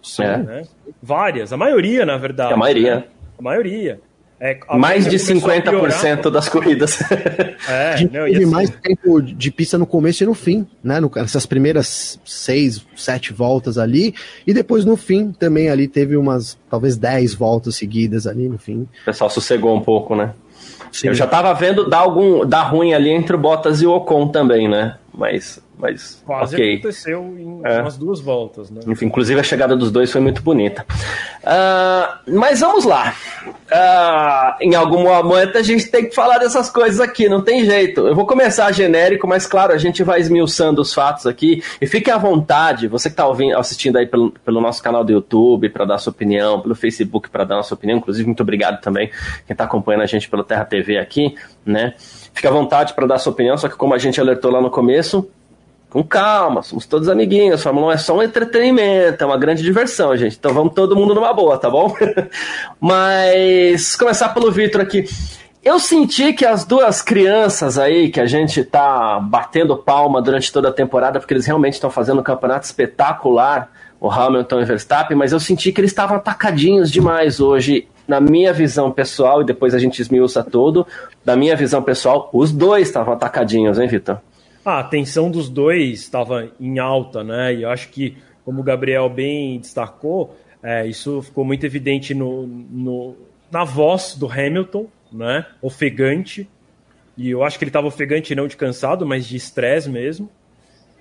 Sim, é. né? Várias, a maioria, na verdade. A maioria. Né? A maioria. É, mais de 50% das corridas. É, gente não, teve assim... mais tempo de pista no começo e no fim, né? No, essas primeiras seis, sete voltas ali. E depois no fim também ali teve umas, talvez dez voltas seguidas ali no fim. O pessoal sossegou um pouco, né? Sim. Eu já tava vendo dar algum dar ruim ali entre o Bottas e o Ocon também, né? Mas mas quase okay. aconteceu em é. umas duas voltas, né? Enfim, inclusive a chegada dos dois foi muito bonita. Uh, mas vamos lá. Uh, em algum momento a gente tem que falar dessas coisas aqui, não tem jeito. Eu vou começar genérico, mas claro, a gente vai esmiuçando os fatos aqui. E fique à vontade, você que está assistindo aí pelo, pelo nosso canal do YouTube para dar sua opinião, pelo Facebook para dar nossa opinião. Inclusive, muito obrigado também quem está acompanhando a gente pelo Terra TV aqui, né? Fique à vontade para dar sua opinião, só que como a gente alertou lá no começo, com calma, somos todos amiguinhos. Fórmula 1 é só um entretenimento, é uma grande diversão, gente. Então vamos todo mundo numa boa, tá bom? Mas começar pelo Vitor aqui. Eu senti que as duas crianças aí, que a gente tá batendo palma durante toda a temporada, porque eles realmente estão fazendo um campeonato espetacular, o Hamilton e o Verstappen, mas eu senti que eles estavam atacadinhos demais hoje. Na minha visão pessoal, e depois a gente esmiuça todo, na minha visão pessoal, os dois estavam atacadinhos, hein, Vitor? Ah, a tensão dos dois estava em alta, né? E eu acho que, como o Gabriel bem destacou, é, isso ficou muito evidente no, no, na voz do Hamilton, né? Ofegante. E eu acho que ele estava ofegante não de cansado, mas de estresse mesmo.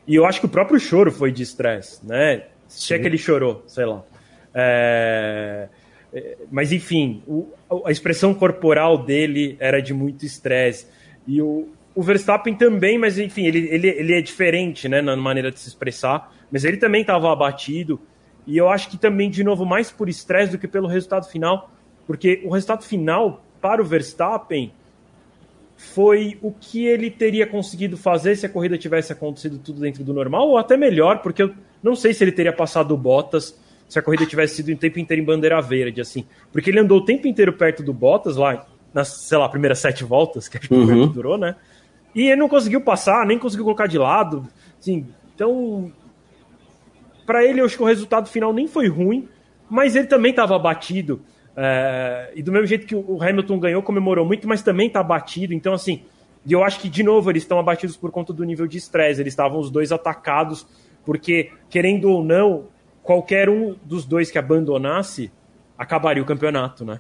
E eu acho que o próprio choro foi de estresse, né? Se é que ele chorou, sei lá. É... é mas enfim, o, a expressão corporal dele era de muito estresse. E o, o Verstappen também, mas enfim, ele, ele, ele é diferente né, na maneira de se expressar, mas ele também estava abatido. E eu acho que também, de novo, mais por estresse do que pelo resultado final, porque o resultado final para o Verstappen foi o que ele teria conseguido fazer se a corrida tivesse acontecido tudo dentro do normal, ou até melhor, porque eu não sei se ele teria passado o Bottas se a corrida tivesse sido o tempo inteiro em bandeira verde, assim. Porque ele andou o tempo inteiro perto do Bottas lá, nas, sei lá, primeiras sete voltas, que acho que uhum. durou, né? E ele não conseguiu passar, nem conseguiu colocar de lado. Assim, então, para ele, eu acho que o resultado final nem foi ruim, mas ele também estava abatido. É, e do mesmo jeito que o Hamilton ganhou, comemorou muito, mas também está abatido. Então, assim, eu acho que, de novo, eles estão abatidos por conta do nível de estresse. Eles estavam os dois atacados, porque, querendo ou não, qualquer um dos dois que abandonasse acabaria o campeonato, né?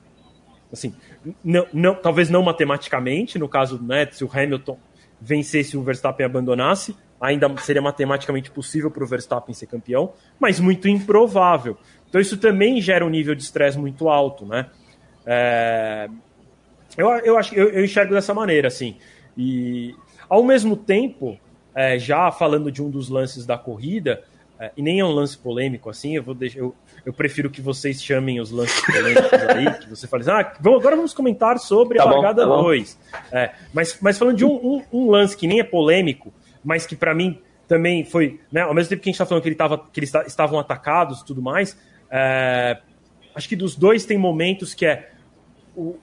Assim, não, não, talvez não matematicamente, no caso, né, se o Hamilton vencesse o Verstappen abandonasse, ainda seria matematicamente possível para o Verstappen ser campeão, mas muito improvável. Então isso também gera um nível de estresse muito alto, né? É... Eu, eu acho eu, eu enxergo dessa maneira, assim. E ao mesmo tempo, é, já falando de um dos lances da corrida, é, e nem é um lance polêmico assim, eu vou deixar, eu, eu prefiro que vocês chamem os lances polêmicos aí, que você fale assim, ah, vamos, agora vamos comentar sobre tá a largada 2. Tá é, mas, mas falando de um, um, um, lance que nem é polêmico, mas que para mim também foi, né, ao mesmo tempo que a gente está falando que, ele tava, que eles estavam atacados e tudo mais, é, acho que dos dois tem momentos que é o,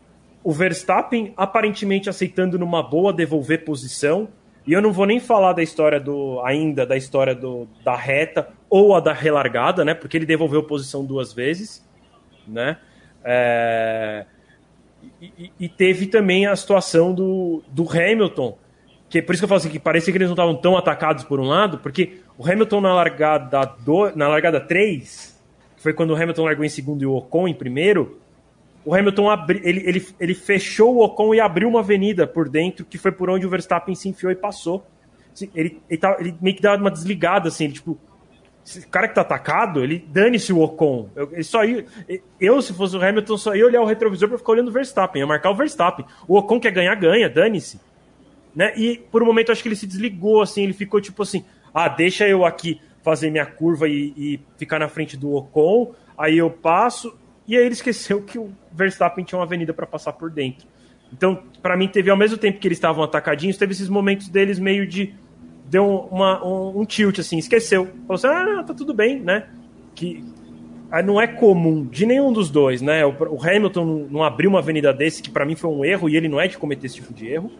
o Verstappen aparentemente aceitando numa boa devolver posição, e eu não vou nem falar da história do ainda da história do, da reta ou a da relargada, né? Porque ele devolveu posição duas vezes, né? É... E, e, teve também a situação do, do Hamilton, que por isso que eu falo assim, que parecia que eles não estavam tão atacados por um lado, porque o Hamilton na largada do, na largada 3, que foi quando o Hamilton largou em segundo e o Ocon em primeiro, o Hamilton abri, ele, ele, ele fechou o Ocon e abriu uma avenida por dentro, que foi por onde o Verstappen se enfiou e passou. Ele, ele, tá, ele meio que dá uma desligada, assim, ele, tipo, o cara que tá atacado, ele dane-se o Ocon. Eu, ele eu, se fosse o Hamilton, só ia olhar o retrovisor pra ficar olhando o Verstappen, ia marcar o Verstappen. O Ocon quer ganhar, ganha, dane-se. Né? E por um momento acho que ele se desligou, assim, ele ficou tipo assim, ah, deixa eu aqui fazer minha curva e, e ficar na frente do Ocon, aí eu passo, e aí ele esqueceu que o Verstappen tinha uma avenida para passar por dentro. Então, para mim, teve ao mesmo tempo que eles estavam atacadinhos, teve esses momentos deles meio de. Deu uma, um, um tilt, assim, esqueceu. Falou assim: ah, tá tudo bem, né? Que não é comum de nenhum dos dois, né? O, o Hamilton não abriu uma avenida desse, que para mim foi um erro, e ele não é de cometer esse tipo de erro.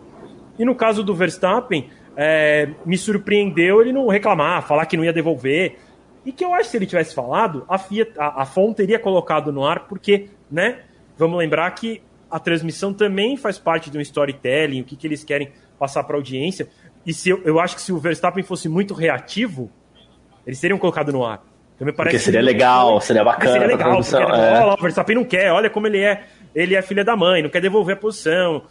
E no caso do Verstappen, é, me surpreendeu ele não reclamar, falar que não ia devolver. E que eu acho que se ele tivesse falado, a, FIA, a, a FON teria colocado no ar, porque, né? Vamos lembrar que a transmissão também faz parte de um storytelling, o que, que eles querem passar para a audiência. E se eu, eu acho que se o Verstappen fosse muito reativo, eles teriam colocado no ar. Então, me parece porque seria legal, seria bacana. Seria legal, porque é. olha, o Verstappen não quer, olha como ele é, ele é filha da mãe, não quer devolver a posição.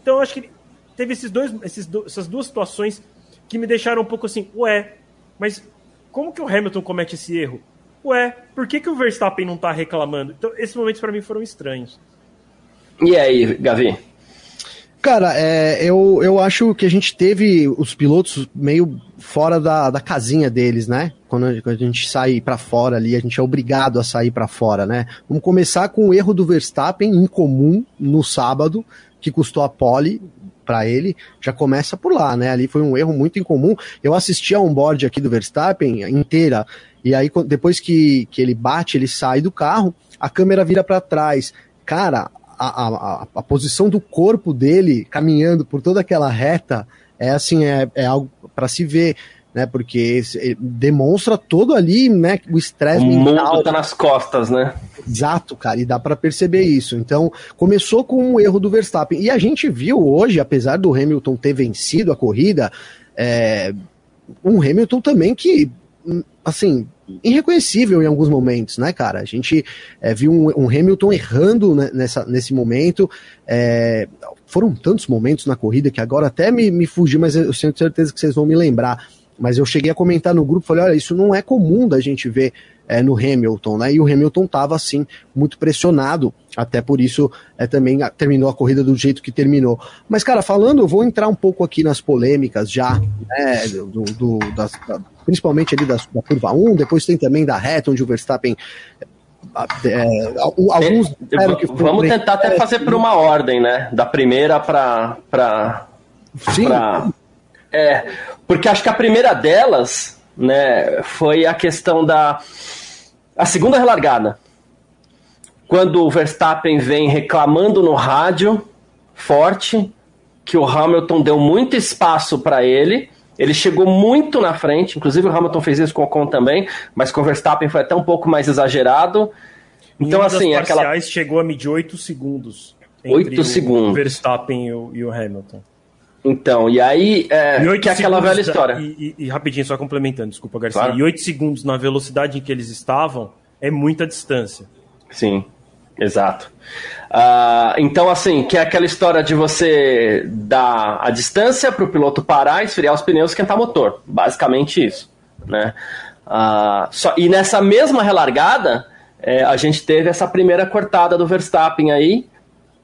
Então eu acho que teve esses dois, esses do, essas duas situações que me deixaram um pouco assim, ué, mas como que o Hamilton comete esse erro? Ué, por que, que o Verstappen não tá reclamando? Então, esses momentos para mim foram estranhos. E aí, Gavi? Cara, é, eu, eu acho que a gente teve os pilotos meio fora da, da casinha deles, né? Quando a, quando a gente sai para fora ali, a gente é obrigado a sair para fora, né? Vamos começar com o erro do Verstappen incomum no sábado, que custou a pole para ele, já começa por lá, né? Ali foi um erro muito incomum. Eu assisti a onboard aqui do Verstappen inteira, e aí depois que, que ele bate, ele sai do carro, a câmera vira para trás. Cara, a, a, a, posição do corpo dele caminhando por toda aquela reta é assim, é, é algo para se ver né? Porque demonstra todo ali, né, o estresse mental. O mundo tá nas costas, né? Exato, cara, e dá para perceber isso. Então, começou com um erro do Verstappen. E a gente viu hoje, apesar do Hamilton ter vencido a corrida, é, um Hamilton também que, assim, irreconhecível em alguns momentos, né, cara? A gente é, viu um, um, Hamilton errando nessa, nesse momento. É, foram tantos momentos na corrida que agora até me, me fugi, mas eu tenho certeza que vocês vão me lembrar mas eu cheguei a comentar no grupo, falei, olha, isso não é comum da gente ver é, no Hamilton, né? E o Hamilton estava assim muito pressionado, até por isso é, também terminou a corrida do jeito que terminou. Mas cara, falando, eu vou entrar um pouco aqui nas polêmicas já, né? Do, do das, da, principalmente ali da, da curva 1, depois tem também da reta onde o Verstappen é, alguns vamos tentar até fazer por uma ordem, né? Da primeira para para é, porque acho que a primeira delas, né, foi a questão da a segunda relargada. Quando o Verstappen vem reclamando no rádio forte que o Hamilton deu muito espaço para ele, ele chegou muito na frente, inclusive o Hamilton fez isso com o Ocon também, mas com o Verstappen foi até um pouco mais exagerado. Então, assim, aquela. chegou a medir 8 segundos. 8 segundos. O Verstappen e o, e o Hamilton. Então, e aí, é, E que é aquela velha história. E, e- e rapidinho, só complementando, desculpa, Garcia. Claro. E 8 segundos na velocidade em que eles estavam é muita distância. Sim, exato. Ah, então, assim, que é aquela história de você dar a distância para o piloto parar, esfriar os pneus e esquentar o motor. Basicamente isso. Né? Ah, só, e nessa mesma relargada, é, a gente teve essa primeira cortada do Verstappen aí,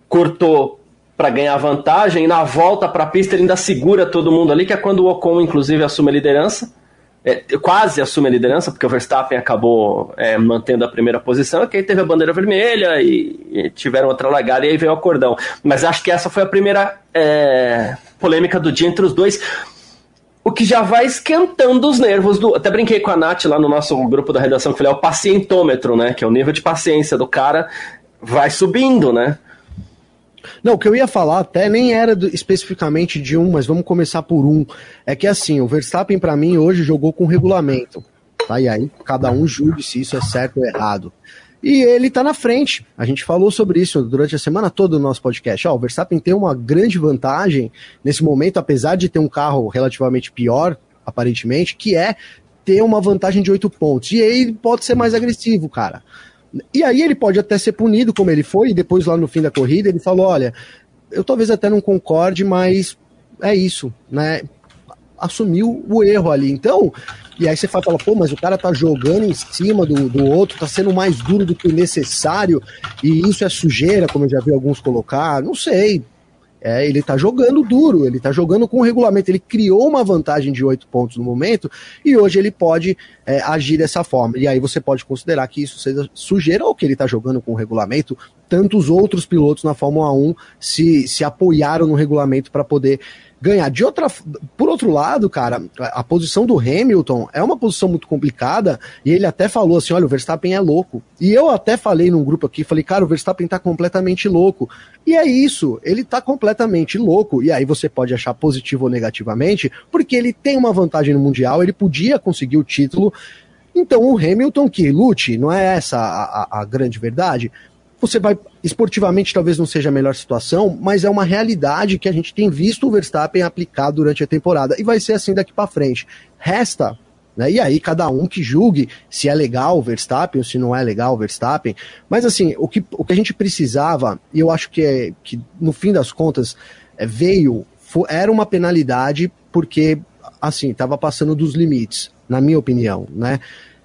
cortou para ganhar vantagem, e na volta para a pista ele ainda segura todo mundo ali, que é quando o Ocon, inclusive, assume a liderança. É, quase assume a liderança, porque o Verstappen acabou é, mantendo a primeira posição, que aí teve a bandeira vermelha e, e tiveram outra largada e aí veio o acordão. Mas acho que essa foi a primeira é, polêmica do dia entre os dois. O que já vai esquentando os nervos do. Até brinquei com a Nath lá no nosso grupo da redação, que falei, é o pacientômetro, né? Que é o nível de paciência do cara vai subindo, né? Não, o que eu ia falar até nem era do- especificamente de um, mas vamos começar por um. É que assim, o Verstappen pra mim hoje jogou com regulamento. Tá? E aí cada um julgue se isso é certo ou errado. E ele tá na frente. A gente falou sobre isso durante a semana toda no nosso podcast. Ó, o Verstappen tem uma grande vantagem nesse momento, apesar de ter um carro relativamente pior, aparentemente, que é ter uma vantagem de oito pontos. E aí pode ser mais agressivo, cara. E aí ele pode até ser punido, como ele foi, e depois lá no fim da corrida ele falou: olha, eu talvez até não concorde, mas é isso, né? Assumiu o erro ali. Então, e aí você fala, pô, mas o cara tá jogando em cima do, do outro, tá sendo mais duro do que necessário, e isso é sujeira, como eu já vi alguns colocar, não sei. É, ele tá jogando duro, ele tá jogando com o regulamento, ele criou uma vantagem de oito pontos no momento, e hoje ele pode é, agir dessa forma. E aí você pode considerar que isso seja sujeira ou que ele tá jogando com o regulamento. Tantos outros pilotos na Fórmula 1 se, se apoiaram no regulamento para poder ganhar. De outra, por outro lado, cara, a, posição do Hamilton é uma posição muito complicada e ele até falou assim, olha, o Verstappen é louco. E eu até falei num grupo aqui, falei, cara, o Verstappen tá completamente louco. E é isso, ele tá completamente louco. E aí você pode achar positivo ou negativamente, porque ele tem uma vantagem no mundial, ele podia conseguir o título. Então o Hamilton que lute, não é essa a, a, a grande verdade? Você vai, esportivamente talvez não seja a melhor situação, mas é uma realidade que a gente tem visto o Verstappen aplicar durante a temporada e vai ser assim daqui para frente. Resta, né? E aí cada um que julgue se é legal o Verstappen ou se não é legal o Verstappen. Mas assim, o que, o que a gente precisava, e eu acho que, é, que no fim das contas é, veio, fo- era uma penalidade porque, assim, estava passando dos limites, na minha opinião, né?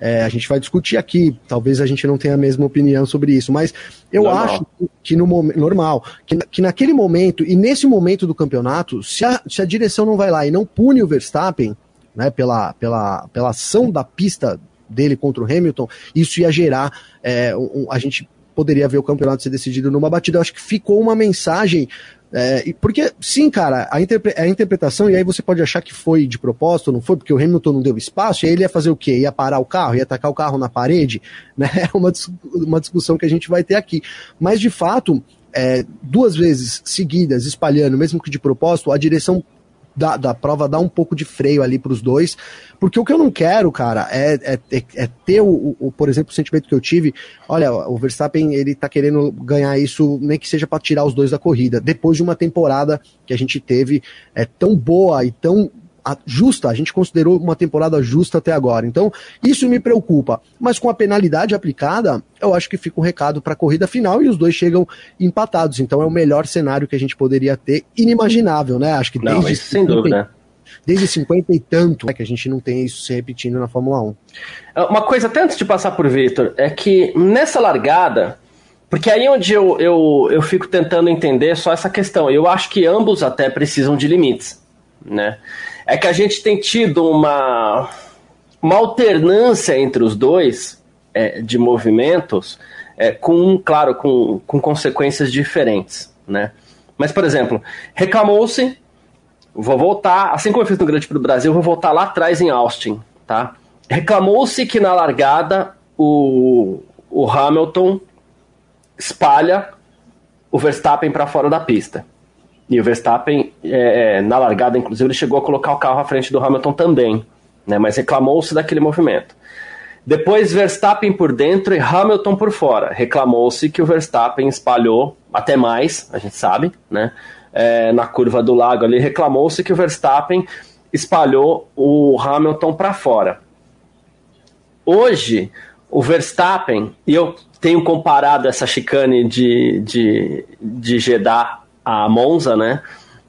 É, a gente vai discutir aqui, talvez a gente não tenha a mesma opinião sobre isso, mas eu Normal. acho que no momento normal, que, que naquele momento e nesse momento do campeonato, se a, se a direção não vai lá e não pune o Verstappen, né, pela, pela, pela ação da pista dele contra o Hamilton, isso ia gerar é, um- a gente poderia ver o campeonato ser decidido numa batida. Eu acho que ficou uma mensagem. É, e- porque, sim, cara, a, interpre- a interpretação, e aí você pode achar que foi de propósito, não foi, porque o Hamilton não deu espaço, e aí ele ia fazer o quê? Ia parar o carro, ia atacar o carro na parede, né? É uma, dis- uma discussão que a gente vai ter aqui. Mas, de fato, é, duas vezes seguidas, espalhando, mesmo que de propósito, a direção da, da prova dá um pouco de freio ali para os dois, porque o que eu não quero, cara, é, é, é- é ter, o- o, por exemplo, o sentimento que eu tive, olha, o Verstappen, ele tá querendo ganhar isso, nem que seja para tirar os dois da corrida, depois de uma temporada que a gente teve é, tão boa e tão a- justa, a gente considerou uma temporada justa até agora. Então, isso me preocupa. Mas com a penalidade aplicada, eu acho que fica um recado para a corrida final e os dois chegam empatados. Então, é o melhor cenário que a gente poderia ter, inimaginável, né? Acho que Não, desde isso sem dúvida. desde 50 e tanto, né, que a gente não tem isso se repetindo na Fórmula 1. Uma coisa, até antes de passar por Victor, é que nessa largada, porque aí onde eu, eu, eu fico tentando entender só essa questão, eu acho que ambos até precisam de limites, né? É que a gente tem tido uma, uma alternância entre os dois é, de movimentos, é, com, claro, com, com consequências diferentes, né? Mas, por exemplo, reclamou-se Vou voltar, assim como eu fiz no Grande Prêmio do Brasil, vou voltar lá atrás em Austin, tá? Reclamou-se que na largada o, o Hamilton espalha o Verstappen para fora da pista. E o Verstappen, é, é, na largada, inclusive, ele chegou a colocar o carro à frente do Hamilton também, né? Mas reclamou-se daquele movimento. Depois Verstappen por dentro e Hamilton por fora. Reclamou-se que o Verstappen espalhou até mais, a gente sabe, né? É, na curva do lago ali, reclamou-se que o Verstappen espalhou o Hamilton para fora. Hoje, o Verstappen, e eu tenho comparado essa chicane de, de, de Jeddah a Monza, né?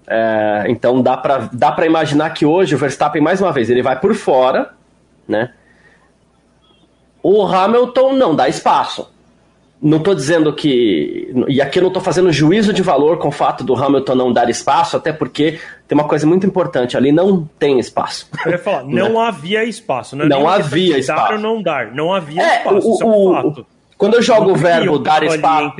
É, então dá para dá imaginar que hoje o Verstappen, mais uma vez, ele vai por fora, né? O Hamilton não dá espaço. Não estou dizendo que. E aqui eu não estou fazendo juízo de valor com o fato do Hamilton não dar espaço, até porque tem uma coisa muito importante ali: não tem espaço. Eu ia falar, não né? havia espaço. Não, é não havia espaço. Dar ou não dar. Não havia é, espaço. O, é um fato. Quando eu jogo o verbo dar espaço.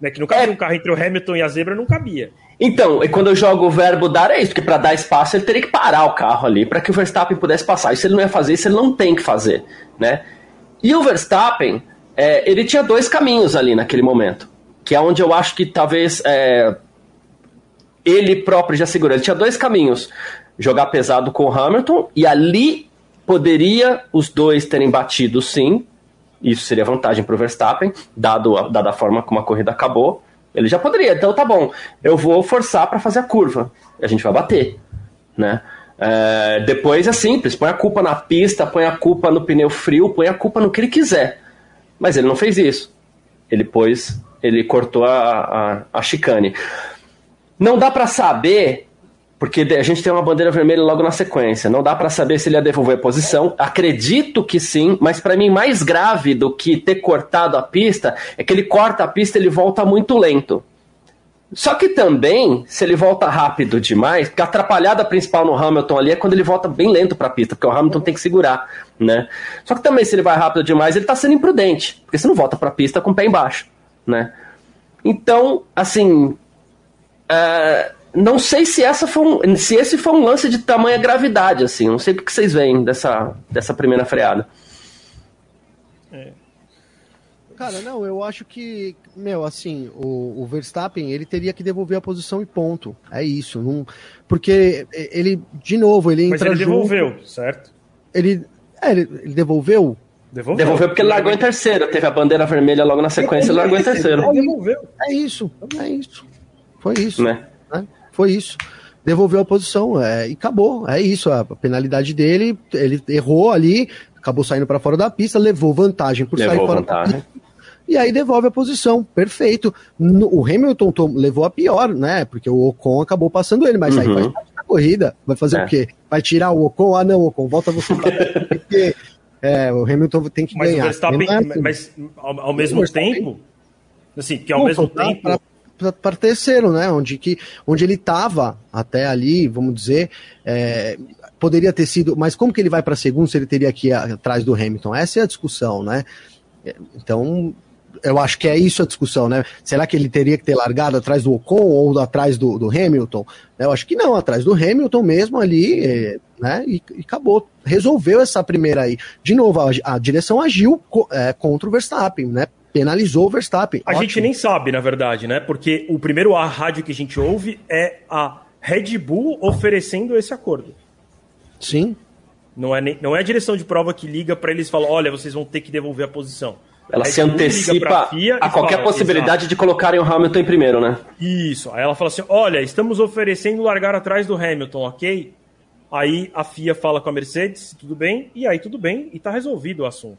Né, que no caso é, um carro entre o Hamilton e a zebra não cabia. Então, e quando eu jogo o verbo dar, é isso, porque para dar espaço ele teria que parar o carro ali para que o Verstappen pudesse passar. Isso ele não ia fazer, isso ele não tem que fazer, né? E o Verstappen, é, ele tinha dois caminhos ali naquele momento, que é onde eu acho que talvez é, ele próprio já segurou. Ele tinha dois caminhos: jogar pesado com o Hamilton, e ali poderia os dois terem batido sim. Isso seria vantagem para o Verstappen, dado, dada a forma como a corrida acabou. Ele já poderia, então tá bom, eu vou forçar para fazer a curva, a gente vai bater, né? É, depois é simples, põe a culpa na pista, põe a culpa no pneu frio, põe a culpa no que ele quiser. Mas ele não fez isso. Ele pôs, ele cortou a, a, a chicane. Não dá para saber, porque a gente tem uma bandeira vermelha logo na sequência. Não dá para saber se ele ia devolver a posição. Acredito que sim, mas para mim mais grave do que ter cortado a pista é que ele corta a pista ele volta muito lento. Só que também, se ele volta rápido demais, porque a atrapalhada principal no Hamilton ali é quando ele volta bem lento para a pista, porque o Hamilton tem que segurar, né? Só que também se ele vai rápido demais, ele está sendo imprudente, porque você não volta para a pista com o pé embaixo, né? Então, assim, uh, não sei se essa foi um, se esse foi um lance de tamanha gravidade, assim, não sei o que vocês veem dessa, dessa primeira freada. É. Cara, não, eu acho que, meu, assim, o, o, Verstappen, ele teria que devolver a posição e ponto. É isso. Não, porque ele, de novo, ele entra. Mas ele junto, devolveu, certo? Ele, é, ele, ele devolveu? Devolveu. devolveu porque ele largou em terceiro. Teve a bandeira vermelha logo na sequência, ele largou em terceiro. Ele devolveu. É isso, é isso. Foi isso. Né? Foi isso. Devolveu a posição é, e acabou. É isso. A penalidade dele, ele errou ali, acabou saindo para fora da pista, levou vantagem por levou sair fora vantagem. da pista e aí devolve a posição. Perfeito. O Hamilton levou a pior, né? Porque o Ocon acabou passando ele, mas uhum. aí vai a corrida. Vai fazer é. o quê? Vai tirar o Ocon? Ah, não, Ocon, volta você pra porque é, o Hamilton tem que mas ganhar. O Verstappen, assim. Mas ao, ao mesmo tempo, assim, que ao mesmo tempo. Pra, para terceiro, né? Onde, que, onde ele estava até ali, vamos dizer, é, poderia ter sido. Mas como que ele vai para segundo se ele teria que ir atrás do Hamilton? Essa é a discussão, né? É, então, eu acho que é isso a discussão, né? Será que ele teria que ter largado atrás do Ocon ou atrás do, do Hamilton? Eu acho que não, atrás do Hamilton mesmo ali, é, né? E, e acabou. Resolveu essa primeira aí. De novo, a, a direção agiu é, contra o Verstappen, né? Penalizou o Verstappen. A Ótimo. gente nem sabe, na verdade, né? Porque o primeiro a rádio que a gente ouve é a Red Bull oferecendo esse acordo. Sim. Não é, nem, não é a direção de prova que liga para eles e fala: olha, vocês vão ter que devolver a posição ela se antecipa a qualquer fala, possibilidade exato. de colocarem o Hamilton em primeiro, né? Isso. Aí ela fala assim: olha, estamos oferecendo largar atrás do Hamilton, ok? Aí a FIA fala com a Mercedes, tudo bem, e aí tudo bem, e tá resolvido o assunto.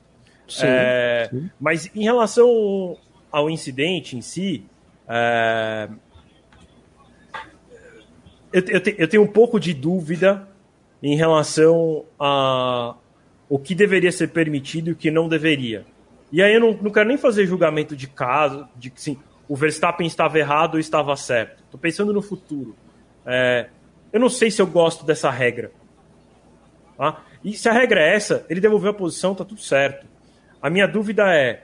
Sim, é, sim. Mas em relação ao incidente em si, é, eu, eu, te, eu tenho um pouco de dúvida em relação a o que deveria ser permitido e o que não deveria. E aí eu não, não quero nem fazer julgamento de caso, de que sim, o Verstappen estava errado ou estava certo. Estou pensando no futuro. É, eu não sei se eu gosto dessa regra. Tá? E se a regra é essa, ele devolveu a posição, tá tudo certo. A minha dúvida é: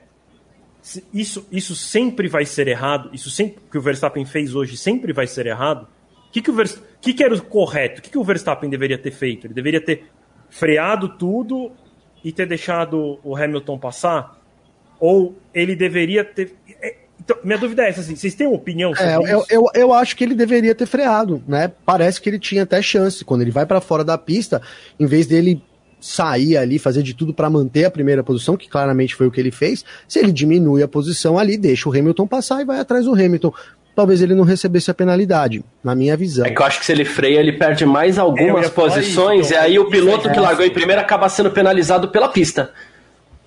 isso, isso sempre vai ser errado? Isso sempre que o Verstappen fez hoje sempre vai ser errado? O que, que, o que, que era o correto? O que, que o Verstappen deveria ter feito? Ele deveria ter freado tudo e ter deixado o Hamilton passar? Ou ele deveria ter. É, então, minha dúvida é essa, assim, vocês têm uma opinião sobre é, isso? Eu, eu, eu, acho que ele deveria ter freado, né? Parece que ele tinha até chance. Quando ele vai para fora da pista, em vez dele sair ali, fazer de tudo para manter a primeira posição, que claramente foi o que ele fez. Se ele diminui a posição ali, deixa o Hamilton passar e vai atrás do Hamilton. Talvez ele não recebesse a penalidade, na minha visão. É que eu acho que se ele freia, ele perde mais algumas posições, isso, então, e aí o piloto que largou em primeiro acaba sendo penalizado pela pista.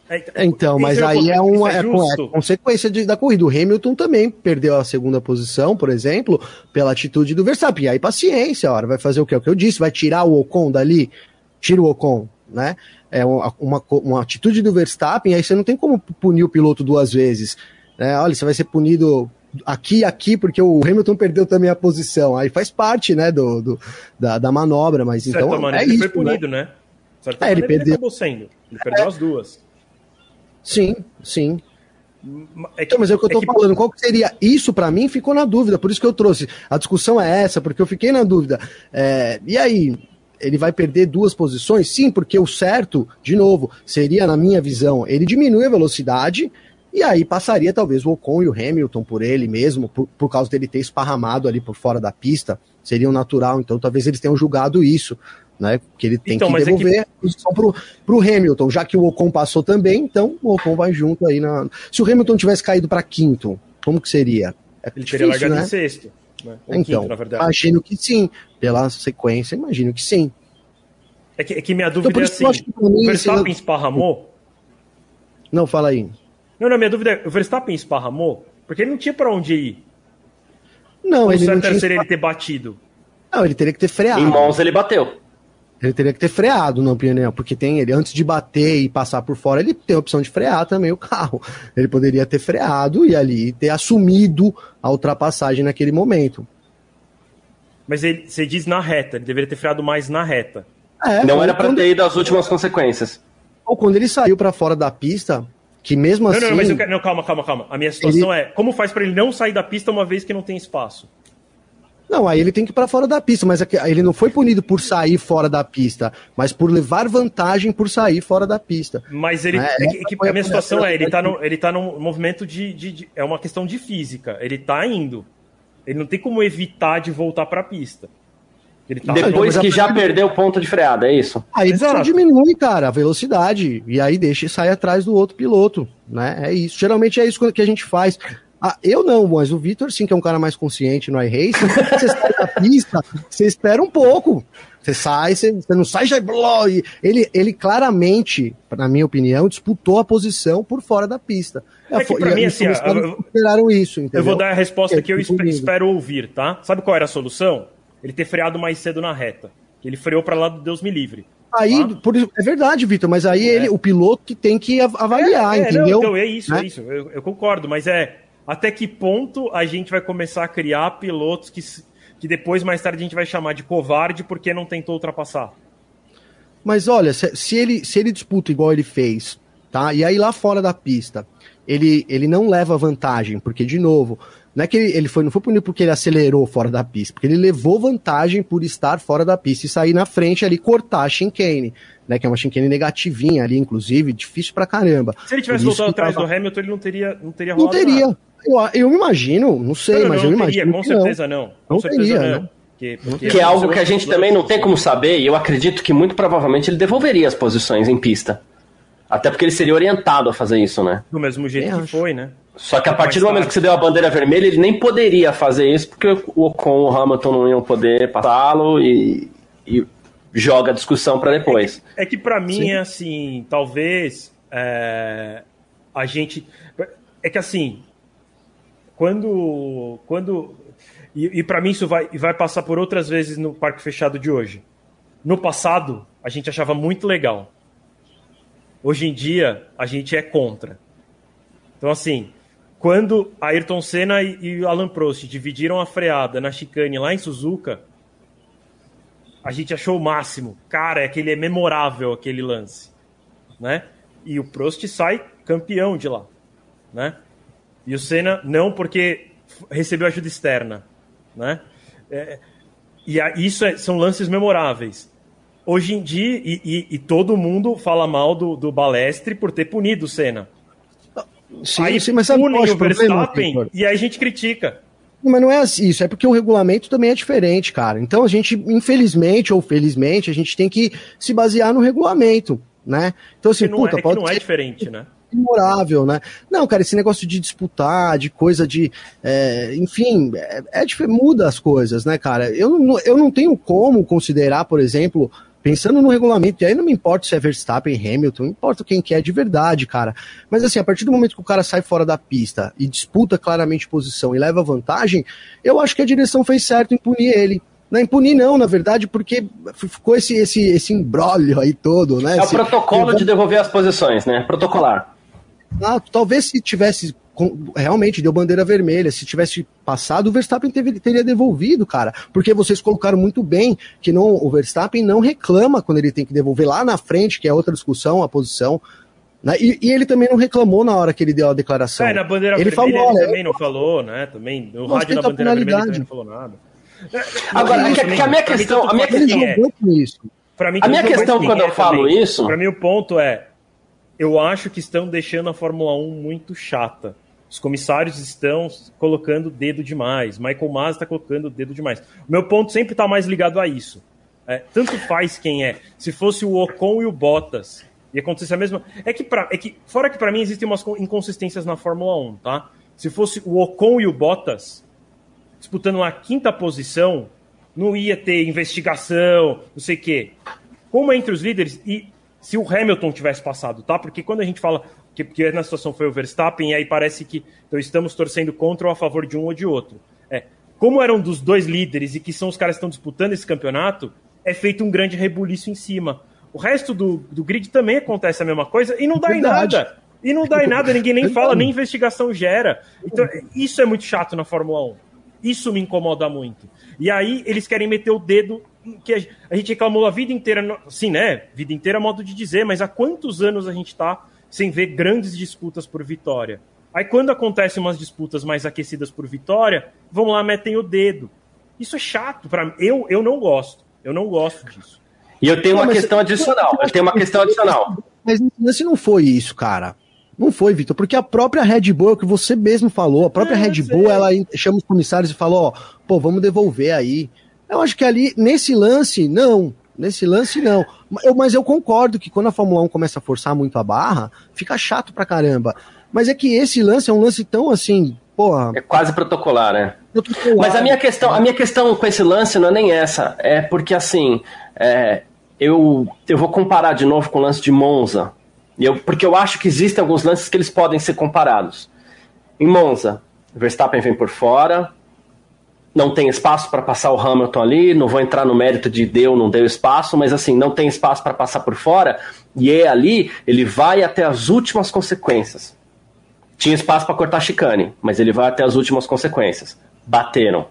É, então, mas aí é uma é, é consequência de, da corrida. O Hamilton também perdeu a segunda posição, por exemplo, pela atitude do Verstappen. E aí, paciência, hora, vai fazer o que? O que eu disse, vai tirar o Ocon dali, tira o Ocon, né? É uma, uma, uma atitude do Verstappen, aí você não tem como punir o piloto duas vezes. Né? Olha, você vai ser punido aqui aqui, porque o Hamilton perdeu também a posição. Aí faz parte, né, do, do da, da, manobra, mas de então. Maneira, é ele isso, foi punido, né? né? É, ele perdeu. Ele acabou sendo. Ele perdeu é. as duas. Sim, sim. É que, então, mas é o que eu tô é que... falando. Qual que seria isso para mim? Ficou na dúvida. Por isso que eu trouxe. A discussão é essa, porque eu fiquei na dúvida. É, e aí, ele vai perder duas posições? Sim, porque o certo, de novo, seria, na minha visão, ele diminui a velocidade e aí passaria talvez o Ocon e o Hamilton por ele mesmo, por, por causa dele ter esparramado ali por fora da pista, seria o natural. Então talvez eles tenham julgado isso, né? Que ele tem então, que devolver é que... a posição pro, pro Hamilton, já que o Ocon passou também, então o Ocon vai junto aí na. Se o Hamilton tivesse caído para quinto, como que seria? É ele difícil, teria largado né? em sexto. Né? Então, quinto, imagino que sim. Pela sequência, imagino que sim. É que, é que minha dúvida então, é assim: o Verstappen esparramou? Não, fala aí. Não, não, minha dúvida é, o Verstappen esparramou? Porque ele não tinha para onde ir. Não, o ele certo não tinha... seria ele ter batido. Não, ele teria que ter freado. Em mãos ele bateu. Ele teria que ter freado, na opinião, porque tem ele antes de bater e passar por fora, ele tem a opção de frear também o carro. Ele poderia ter freado e ali ter assumido a ultrapassagem naquele momento. Mas ele, você diz na reta, ele deveria ter freado mais na reta. É, não era para ter ido às últimas consequências. Ou quando ele saiu para fora da pista, que mesmo não, assim. Não, não, mas eu quero, não, calma, calma, calma. A minha situação ele... é: como faz para ele não sair da pista uma vez que não tem espaço? Não, aí ele tem que ir para fora da pista, mas é ele não foi punido por sair fora da pista, mas por levar vantagem por sair fora da pista. Mas ele. É, é que, a minha situação é: ele tá, no, ele tá num movimento de, de, de, É uma questão de física. Ele tá indo. Ele não tem como evitar de voltar para a pista. Tá Depois que já perdeu o ponto de freada, é isso? Aí você diminui, cara, a velocidade. E aí deixa e sai atrás do outro piloto. Né? É isso. Geralmente é isso que a gente faz. Ah, eu não, mas o Vitor, sim, que é um cara mais consciente no iRace, você sai da pista, você espera um pouco. Você sai, você, você não sai já e ele, ele claramente, na minha opinião, disputou a posição por fora da pista. É que pra e, mim, assim, esperaram isso, entendeu? Eu vou dar a resposta que eu espero ouvir, tá? Sabe qual era a solução? ele ter freado mais cedo na reta. Ele freou para lá do Deus me livre. Aí, tá? por, é verdade, Vitor, mas aí é. ele, o piloto que tem que avaliar, é, é, entendeu? Não, então é isso, é né? isso. Eu, eu, concordo, mas é até que ponto a gente vai começar a criar pilotos que, que depois, mais tarde, a gente vai chamar de covarde porque não tentou ultrapassar? Mas olha, se, se ele, se ele disputa igual ele fez, tá? E aí lá fora da pista, ele, ele não leva vantagem, porque, de novo, não é que ele, ele foi, não foi punido porque ele acelerou fora da pista, porque ele levou vantagem por estar fora da pista e sair na frente ali cortar a chicane, né? Que é uma chicane negativinha ali, inclusive, difícil pra caramba. Se ele tivesse voltado atrás tava... do Hamilton, ele não teria, não teria Não teria. Eu, eu me imagino, não sei, não, mas não, eu não teria, imagino. Com certeza não. Com não certeza teria, não. Né? Que, que é algo que a gente também não tem como saber, e eu acredito que muito provavelmente ele devolveria as posições em pista. Até porque ele seria orientado a fazer isso, né? Do mesmo jeito que foi, né? Só que a partir do momento que você deu a bandeira vermelha, ele nem poderia fazer isso, porque o Ocon e o Hamilton não iam poder passá-lo e, e, joga a discussão para depois. É que, é que para mim Sim. é assim, talvez é, a gente. É que assim, quando. quando e, e para mim isso vai, vai passar por outras vezes no parque fechado de hoje. No passado, a gente achava muito legal. Hoje em dia, a gente é contra. Então, assim, quando Ayrton Senna e Alan Prost dividiram a freada na chicane lá em Suzuka, a gente achou o máximo. Cara, aquele é memorável aquele lance, né? E o Prost sai campeão de lá, né? E o Senna não porque recebeu ajuda externa, né? É, e a, isso é, são lances memoráveis. Hoje em dia, e, e, e, todo mundo fala mal do, do Balestre por ter punido o Senna. Sim, aí sim, mas sabe punem o Verstappen problema, e aí a gente critica. Mas não é assim, isso, é porque o regulamento também é diferente, cara. Então a gente, infelizmente ou felizmente, a gente tem que se basear no regulamento, né? Então assim, não puta, é, é pode não é ser diferente, né? Imorável, né? Não, cara, esse negócio de disputar, de coisa de. É, enfim, é, é, muda as coisas, né, cara? Eu não, eu não tenho como considerar, por exemplo, pensando no regulamento, e aí não me importa se é Verstappen, Hamilton, não importa quem que é de verdade, cara. Mas assim, a partir do momento que o cara sai fora da pista e disputa claramente posição e leva vantagem, eu acho que a direção fez certo em punir ele. Não impunir não, na verdade, porque ficou esse, esse, esse aí todo, né? É esse, o protocolo de devolver as posições, né? Protocolar. Ah, talvez se tivesse realmente deu bandeira vermelha. Se tivesse passado, o Verstappen teve, teria devolvido, cara. Porque vocês colocaram muito bem que não, o Verstappen não reclama quando ele tem que devolver lá na frente, que é outra discussão, a posição. Né? E, e, ele também não reclamou na hora que ele deu a declaração. É, na bandeira ele vermelha falou, ele olha, também não falou, né? Também, no rádio na bandeira vermelha ele também não falou nada. Agora, que, que a minha questão, a minha questão, é, Pra mim, a minha questão quando eu falo também. isso, para mim o ponto é eu acho que estão deixando a Fórmula 1 muito chata. Os comissários estão colocando o dedo demais. Michael Masi está colocando o dedo demais. O meu ponto sempre está mais ligado a isso. É, tanto faz quem é. Se fosse o Ocon e o Bottas, ia acontecer a mesma. É que, pra, é que fora que para mim existem umas inconsistências na Fórmula 1, tá? Se fosse o Ocon e o Bottas disputando uma quinta posição, não ia ter investigação, não sei o quê. Como é entre os líderes, e se o Hamilton tivesse passado, tá? Porque quando a gente fala que, que na situação foi o Verstappen, aí parece que então, estamos torcendo contra ou a favor de um ou de outro. É, como eram dos dois líderes e que são os caras que estão disputando esse campeonato, é feito um grande rebuliço em cima. O resto do, do grid também acontece a mesma coisa e não dá Verdade. em nada. E não dá em nada, ninguém nem fala, nem investigação gera. Então, isso é muito chato na Fórmula 1. Isso me incomoda muito. E aí eles querem meter o dedo que a gente reclamou a vida inteira, sim, né? Vida inteira é modo de dizer, mas há quantos anos a gente tá sem ver grandes disputas por vitória? Aí quando acontecem umas disputas mais aquecidas por vitória, vão lá metem o dedo. Isso é chato para eu eu não gosto. Eu não gosto disso. E eu tenho não, uma questão adicional. Eu tenho uma questão adicional. Mas se não foi isso, cara. Não foi, Vitor, porque a própria Red Bull, é o que você mesmo falou, a própria é, Red Bull, ela chama os comissários e fala, ó, pô, vamos devolver aí. Eu acho que ali, nesse lance, não. Nesse lance, não. Eu, mas eu concordo que quando a Fórmula 1 começa a forçar muito a barra, fica chato pra caramba. Mas é que esse lance é um lance tão assim, porra. É quase protocolar, né? Protocolar. Mas a minha questão, a minha questão com esse lance não é nem essa. É porque assim, é, eu, eu vou comparar de novo com o lance de Monza. Eu, porque eu acho que existem alguns lances que eles podem ser comparados. Em Monza, Verstappen vem por fora, não tem espaço para passar o Hamilton ali, não vou entrar no mérito de deu, não deu espaço, mas assim, não tem espaço para passar por fora, e é ali, ele vai até as últimas consequências. Tinha espaço para cortar chicane, mas ele vai até as últimas consequências. Bateram.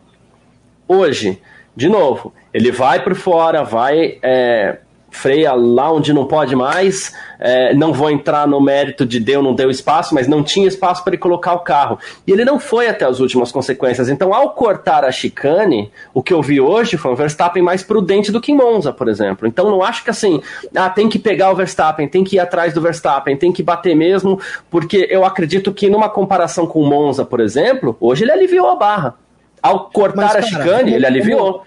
Hoje, de novo, ele vai por fora, vai é, freia lá onde não pode mais. É, não vou entrar no mérito de deu, não deu espaço, mas não tinha espaço para ele colocar o carro. E ele não foi até as últimas consequências. Então, ao cortar a chicane, o que eu vi hoje foi um Verstappen mais prudente do que em Monza, por exemplo. Então, não acho que assim, ah, tem que pegar o Verstappen, tem que ir atrás do Verstappen, tem que bater mesmo, porque eu acredito que numa comparação com Monza, por exemplo, hoje ele aliviou a barra. Ao cortar mas, cara, a chicane, ele aliviou.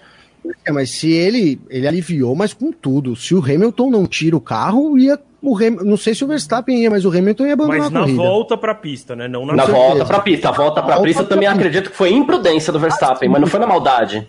É, mas se ele ele aliviou, mas com tudo. Se o Hamilton não tira o carro, ia o Ham, não sei se o Verstappen ia, mas o Hamilton ia abandonar mas a corrida. Mas na volta para a pista, né? Não na, na volta para a pista. A volta para a pista eu também pista. acredito que foi imprudência do Verstappen, mas não foi na maldade.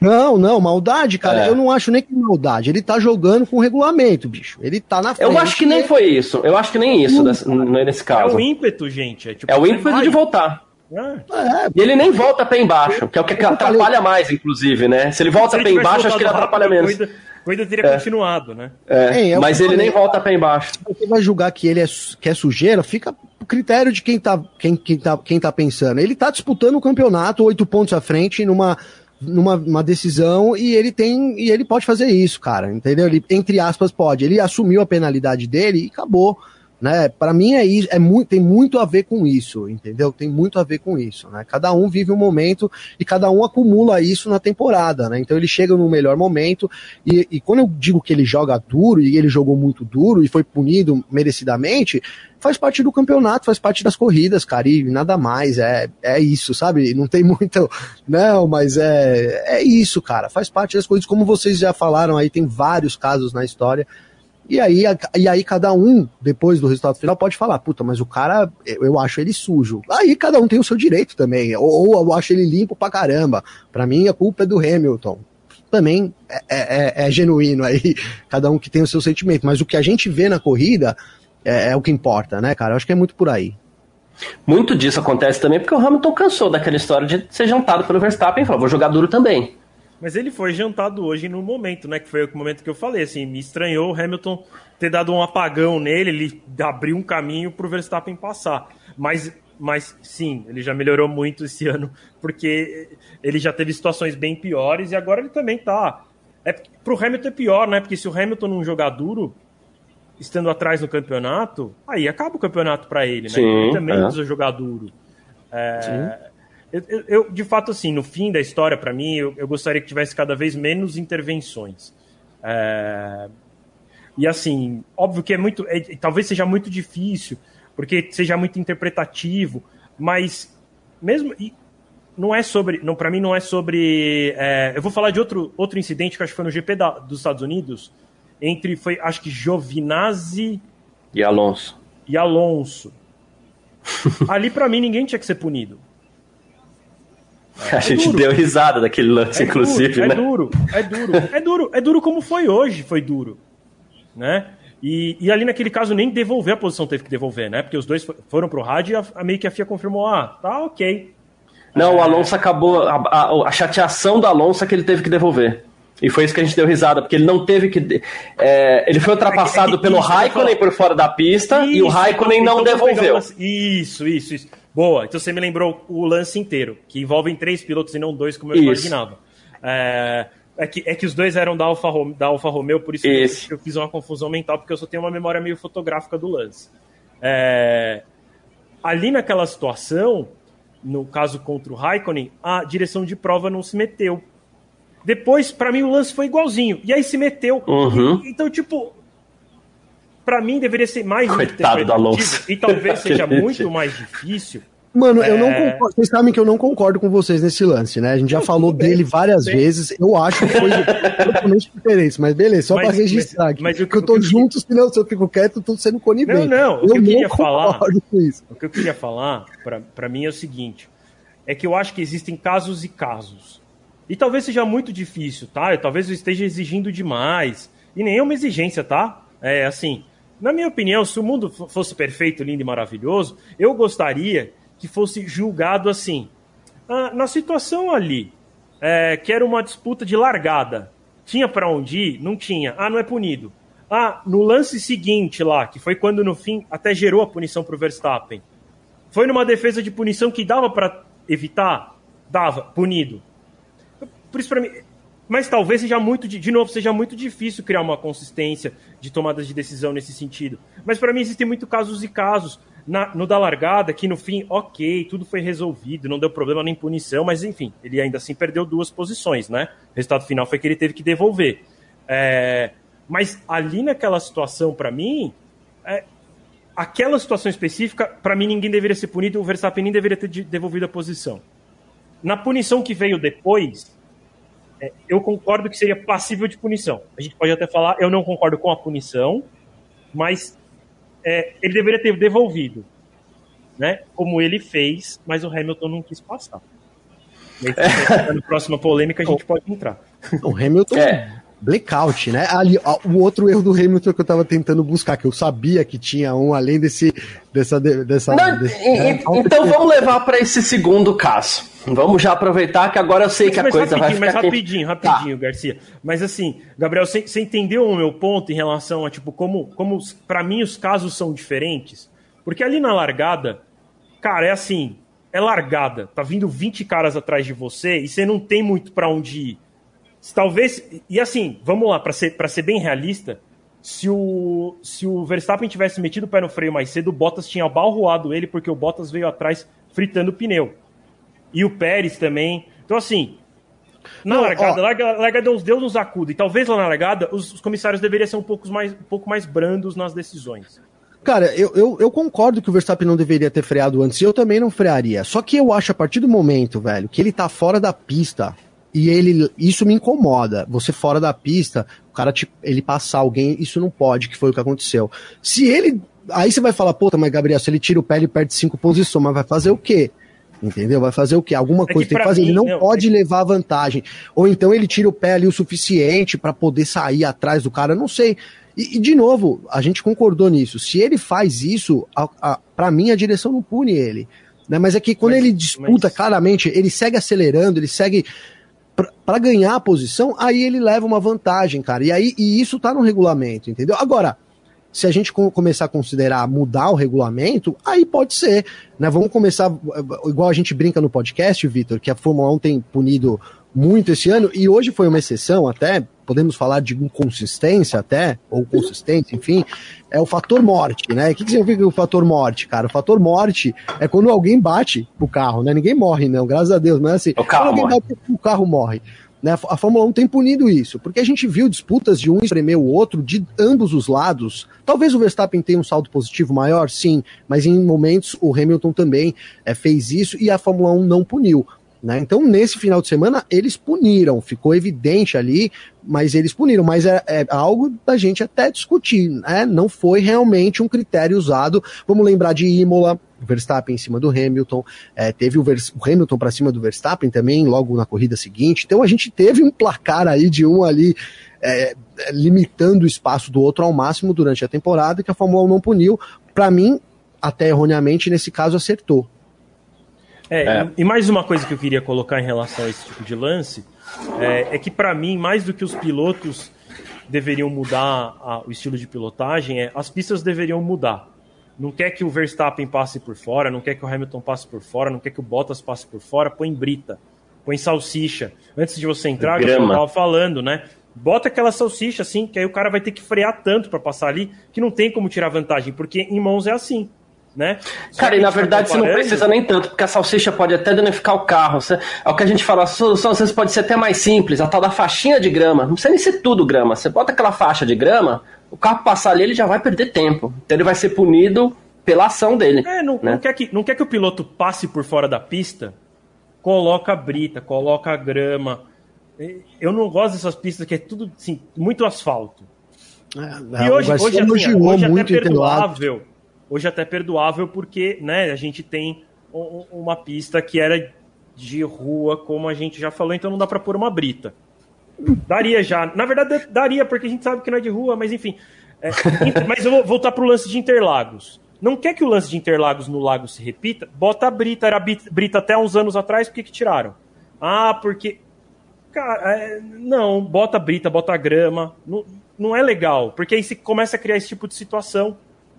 Não, não, maldade, cara, é. eu não acho nem que maldade. Ele tá jogando com regulamento, bicho. Ele tá na frente. Eu acho que nem foi isso. Eu acho que nem isso nesse, nesse caso. É o ímpeto, gente. É, tipo, é o ímpeto vai. de voltar. É. E ele nem volta pé embaixo, que é o que atrapalha mais, inclusive, né? Se ele volta Se ele pé embaixo, acho que ele atrapalha menos. Coisa, coisa teria é. continuado, né? É, é mas ele nem volta pé embaixo. Você vai julgar que ele é, que é sujeira, fica o critério de quem tá, quem, quem, tá, quem tá pensando. Ele tá disputando o campeonato oito pontos à frente numa numa decisão e ele tem e ele pode fazer isso, cara, entendeu? Ele entre aspas pode. Ele assumiu a penalidade dele e acabou Né? Para mim é isso, é muito, tem muito a ver com isso, entendeu? Tem muito a ver com isso, né? Cada um vive um momento e cada um acumula isso na temporada, né? Então ele chega no melhor momento e, e quando eu digo que ele joga duro e ele jogou muito duro e foi punido merecidamente, faz parte do campeonato, faz parte das corridas, cara, e nada mais, é, é isso, sabe? Não tem muito, não, mas é, é isso, cara, faz parte das coisas, como vocês já falaram aí, tem vários casos na história, e aí, e aí cada um, depois do resultado final, pode falar, puta, mas o cara, eu acho ele sujo. Aí cada um tem o seu direito também, ou, ou eu acho ele limpo pra caramba. Pra mim a culpa é do Hamilton. Também é, é, é, é genuíno aí, cada um que tem o seu sentimento. Mas o que a gente vê na corrida é, é o que importa, né, cara? Eu acho que é muito por aí. Muito disso acontece também porque o Hamilton cansou daquela história de ser jantado pelo Verstappen e falou, vou jogar duro também. Mas ele foi jantado hoje no momento, né? Que foi o momento que eu falei, assim, me estranhou o Hamilton ter dado um apagão nele, ele abriu um caminho para o Verstappen passar. Mas, mas sim, ele já melhorou muito esse ano, porque ele já teve situações bem piores e agora ele também tá. É, pro Hamilton é pior, né? Porque se o Hamilton não jogar duro, estando atrás no campeonato, aí acaba o campeonato para ele, né? Sim, ele também é. precisa jogar duro. É, eu, eu, eu, de fato, assim, no fim da história, para mim, eu, eu, gostaria que tivesse cada vez menos intervenções. É... E assim, óbvio que é muito. É, talvez seja muito difícil, porque seja muito interpretativo, mas mesmo. Não é sobre. Não, para mim, não é sobre. É... eu vou falar de outro, outro incidente que acho que foi no GP da, dos Estados Unidos, entre. Foi, acho que Giovinazzi. E Alonso. E Alonso. Ali, para mim, ninguém tinha que ser punido. É, a gente deu risada daquele lance, é inclusive, duro, né? É duro, é duro, é duro, é duro como foi hoje, foi duro, né? E, e, ali naquele caso nem devolver a posição teve que devolver, né? Porque os dois foram pro rádio e a, a meio que a FIA confirmou, ah, tá ok. Não, é... o Alonso acabou, a, a, a, chateação do Alonso é que ele teve que devolver. E foi isso que a gente deu risada, porque ele não teve que. É, ele foi ultrapassado é que, pelo Raikkonen por fora da pista isso, e o Raikkonen então, não então devolveu. Isso, isso, isso. Boa, então você me lembrou o lance inteiro, que envolvem três pilotos e não dois, como eu isso. imaginava. É, é, que, é que os dois eram da Alfa, da Alfa Romeo, por isso, isso. que eu fiz uma confusão mental, porque eu só tenho uma memória meio fotográfica do lance. É, ali naquela situação, no caso contra o Raikkonen, a direção de prova não se meteu. Depois, para mim, o lance foi igualzinho. E aí se meteu. Uhum. E, então, tipo, para mim deveria ser mais Coitado do Alonso. E talvez seja muito mais difícil. Mano, é... eu não é. concordo. Vocês sabem que eu não concordo com vocês nesse lance, né? A gente já não, falou dele várias bem. vezes. Eu acho que foi totalmente diferente, mas beleza, só mas, pra registrar aqui. Mas, mas eu, tô eu, junto, senão se eu fico quieto, eu tô sendo conivente. Não, não. O que eu, queria falar. O que eu queria falar, para mim, é o seguinte: é que eu acho que existem casos e casos. E talvez seja muito difícil, tá? Eu, talvez eu esteja exigindo demais. E nem é uma exigência, tá? É assim, na minha opinião, se o mundo fosse perfeito, lindo e maravilhoso, eu gostaria que fosse julgado assim. Ah, na situação ali, é, que era uma disputa de largada, tinha para onde ir? Não tinha. Ah, não é punido. Ah, no lance seguinte lá, que foi quando no fim até gerou a punição para o Verstappen, foi numa defesa de punição que dava para evitar? Dava, punido. Por isso, para mim, mas talvez seja muito, de novo, seja muito difícil criar uma consistência de tomadas de decisão nesse sentido. Mas para mim existem muitos casos e casos. Na, no da largada, que no fim, ok, tudo foi resolvido, não deu problema nem punição, mas enfim, ele ainda assim perdeu duas posições, né? O resultado final foi que ele teve que devolver. É, mas ali naquela situação, para mim, é, aquela situação específica, para mim ninguém deveria ser punido, o Verstappen nem deveria ter devolvido a posição. Na punição que veio depois, eu concordo que seria passível de punição. A gente pode até falar, eu não concordo com a punição, mas é, ele deveria ter devolvido, né? Como ele fez, mas o Hamilton não quis passar. Aí, na próxima polêmica a gente pode entrar. O Hamilton é. blackout, né? Ali, ó, o outro erro do Hamilton que eu tava tentando buscar, que eu sabia que tinha um além desse dessa dessa. Não, desse, e, né? Então vamos levar para esse segundo caso. Vamos já aproveitar que agora eu sei mas, que a coisa vai ficar... Mas rapidinho, rapidinho, tá. Garcia. Mas assim, Gabriel, você, você entendeu o meu ponto em relação a, tipo, como, como para mim os casos são diferentes? Porque ali na largada, cara, é assim, é largada. Tá vindo 20 caras atrás de você e você não tem muito para onde ir. Talvez, e assim, vamos lá, para ser, pra ser bem realista, se o, se o Verstappen tivesse metido o pé no freio mais cedo, o Bottas tinha balroado ele, porque o Bottas veio atrás fritando o pneu. E o Pérez também. Então, assim, na não, largada, ó, larga, larga Deus, Deus nos acuda. E talvez lá na largada, os, os comissários deveriam ser um pouco, mais, um pouco mais brandos nas decisões. Cara, eu, eu, eu, concordo que o Verstappen não deveria ter freado antes, e eu também não frearia. Só que eu acho, a partir do momento, velho, que ele tá fora da pista, e ele. Isso me incomoda. Você fora da pista, o cara te, ele passar alguém, isso não pode, que foi o que aconteceu. Se ele. Aí você vai falar, puta, mas Gabriel, se ele tira o pé, ele perde cinco posições, mas vai fazer o quê? Entendeu? Vai fazer o quê? Alguma é coisa que tem que fazer. Mim, ele não, não pode é... levar vantagem. Ou então ele tira o pé ali o suficiente para poder sair atrás do cara, não sei. E, e, de novo, a gente concordou nisso. Se ele faz isso, para mim a direção não pune ele. Né? Mas é que quando mas, ele disputa mas... claramente, ele segue acelerando, ele segue para ganhar a posição, aí ele leva uma vantagem, cara. E aí e isso tá no regulamento, entendeu? Agora, se a gente começar a considerar mudar o regulamento, aí pode ser, né? Vamos começar igual a gente brinca no podcast, Vitor, que a Fórmula 1 tem punido muito esse ano e hoje foi uma exceção até, podemos falar de inconsistência até, ou consistência, enfim, é o fator morte, né? O que, que significa o fator morte, cara? O fator morte é quando alguém bate o carro, né? Ninguém morre, não, graças a Deus, mas assim, o carro quando alguém morre. bate, o carro morre. Né? A Fórmula 1 tem punido isso, porque a gente viu disputas de um espremer o outro de ambos os lados. Talvez o Verstappen tenha um saldo positivo maior, sim, mas em momentos o Hamilton também é, fez isso e a Fórmula 1 não puniu. Né? Então, nesse final de semana, eles puniram, ficou evidente ali, mas eles puniram. Mas é, é algo da gente até discutir, né? Não foi realmente um critério usado. Vamos lembrar de Imola, Verstappen em cima do Hamilton, é, teve o, o Hamilton para cima do Verstappen também, logo na corrida seguinte. Então, a gente teve um placar aí de um ali. É, limitando o espaço do outro ao máximo durante a temporada, que a Fórmula 1 não puniu. Para mim, até erroneamente, nesse caso, acertou. É, é. E, mais uma coisa que eu queria colocar em relação a esse tipo de lance é, é que, para mim, mais do que os pilotos deveriam mudar a, o estilo de pilotagem, é, as pistas deveriam mudar. Não quer que o Verstappen passe por fora, não quer que o Hamilton passe por fora, não quer que o Bottas passe por fora, põe brita, põe salsicha. Antes de você entrar, eu estava falando, né? Bota aquela salsicha assim, que aí o cara vai ter que frear tanto para passar ali, que não tem como tirar vantagem, porque em mãos é assim né? Cara, e na verdade você não precisa nem tanto, porque a salsicha pode até danificar o carro. é o que a gente fala, a solução às vezes pode ser até mais simples, a tal da faixinha de grama. Não precisa nem ser tudo grama. Você bota aquela faixa de grama, o carro passar ali, ele já vai perder tempo. Então ele vai ser punido pela ação dele. É, não, né? não, quer, que, não quer que o piloto passe por fora da pista, coloca brita, coloca grama. Eu não gosto dessas pistas que é tudo assim, muito asfalto. É, e hoje, hoje, assim, hoje é até perdoável Hoje até perdoável porque né, a gente tem uma pista que era de rua, como a gente já falou, então não dá para pôr uma brita. Daria já. Na verdade, daria, porque a gente sabe que não é de rua, mas enfim. É, mas eu vou voltar para o lance de Interlagos. Não quer que o lance de Interlagos no lago se repita? Bota a brita, era brita até uns anos atrás, por que, que tiraram? Ah, porque. Cara, é, não, bota a brita, bota a grama. Não, não é legal, porque aí se começa a criar esse tipo de situação,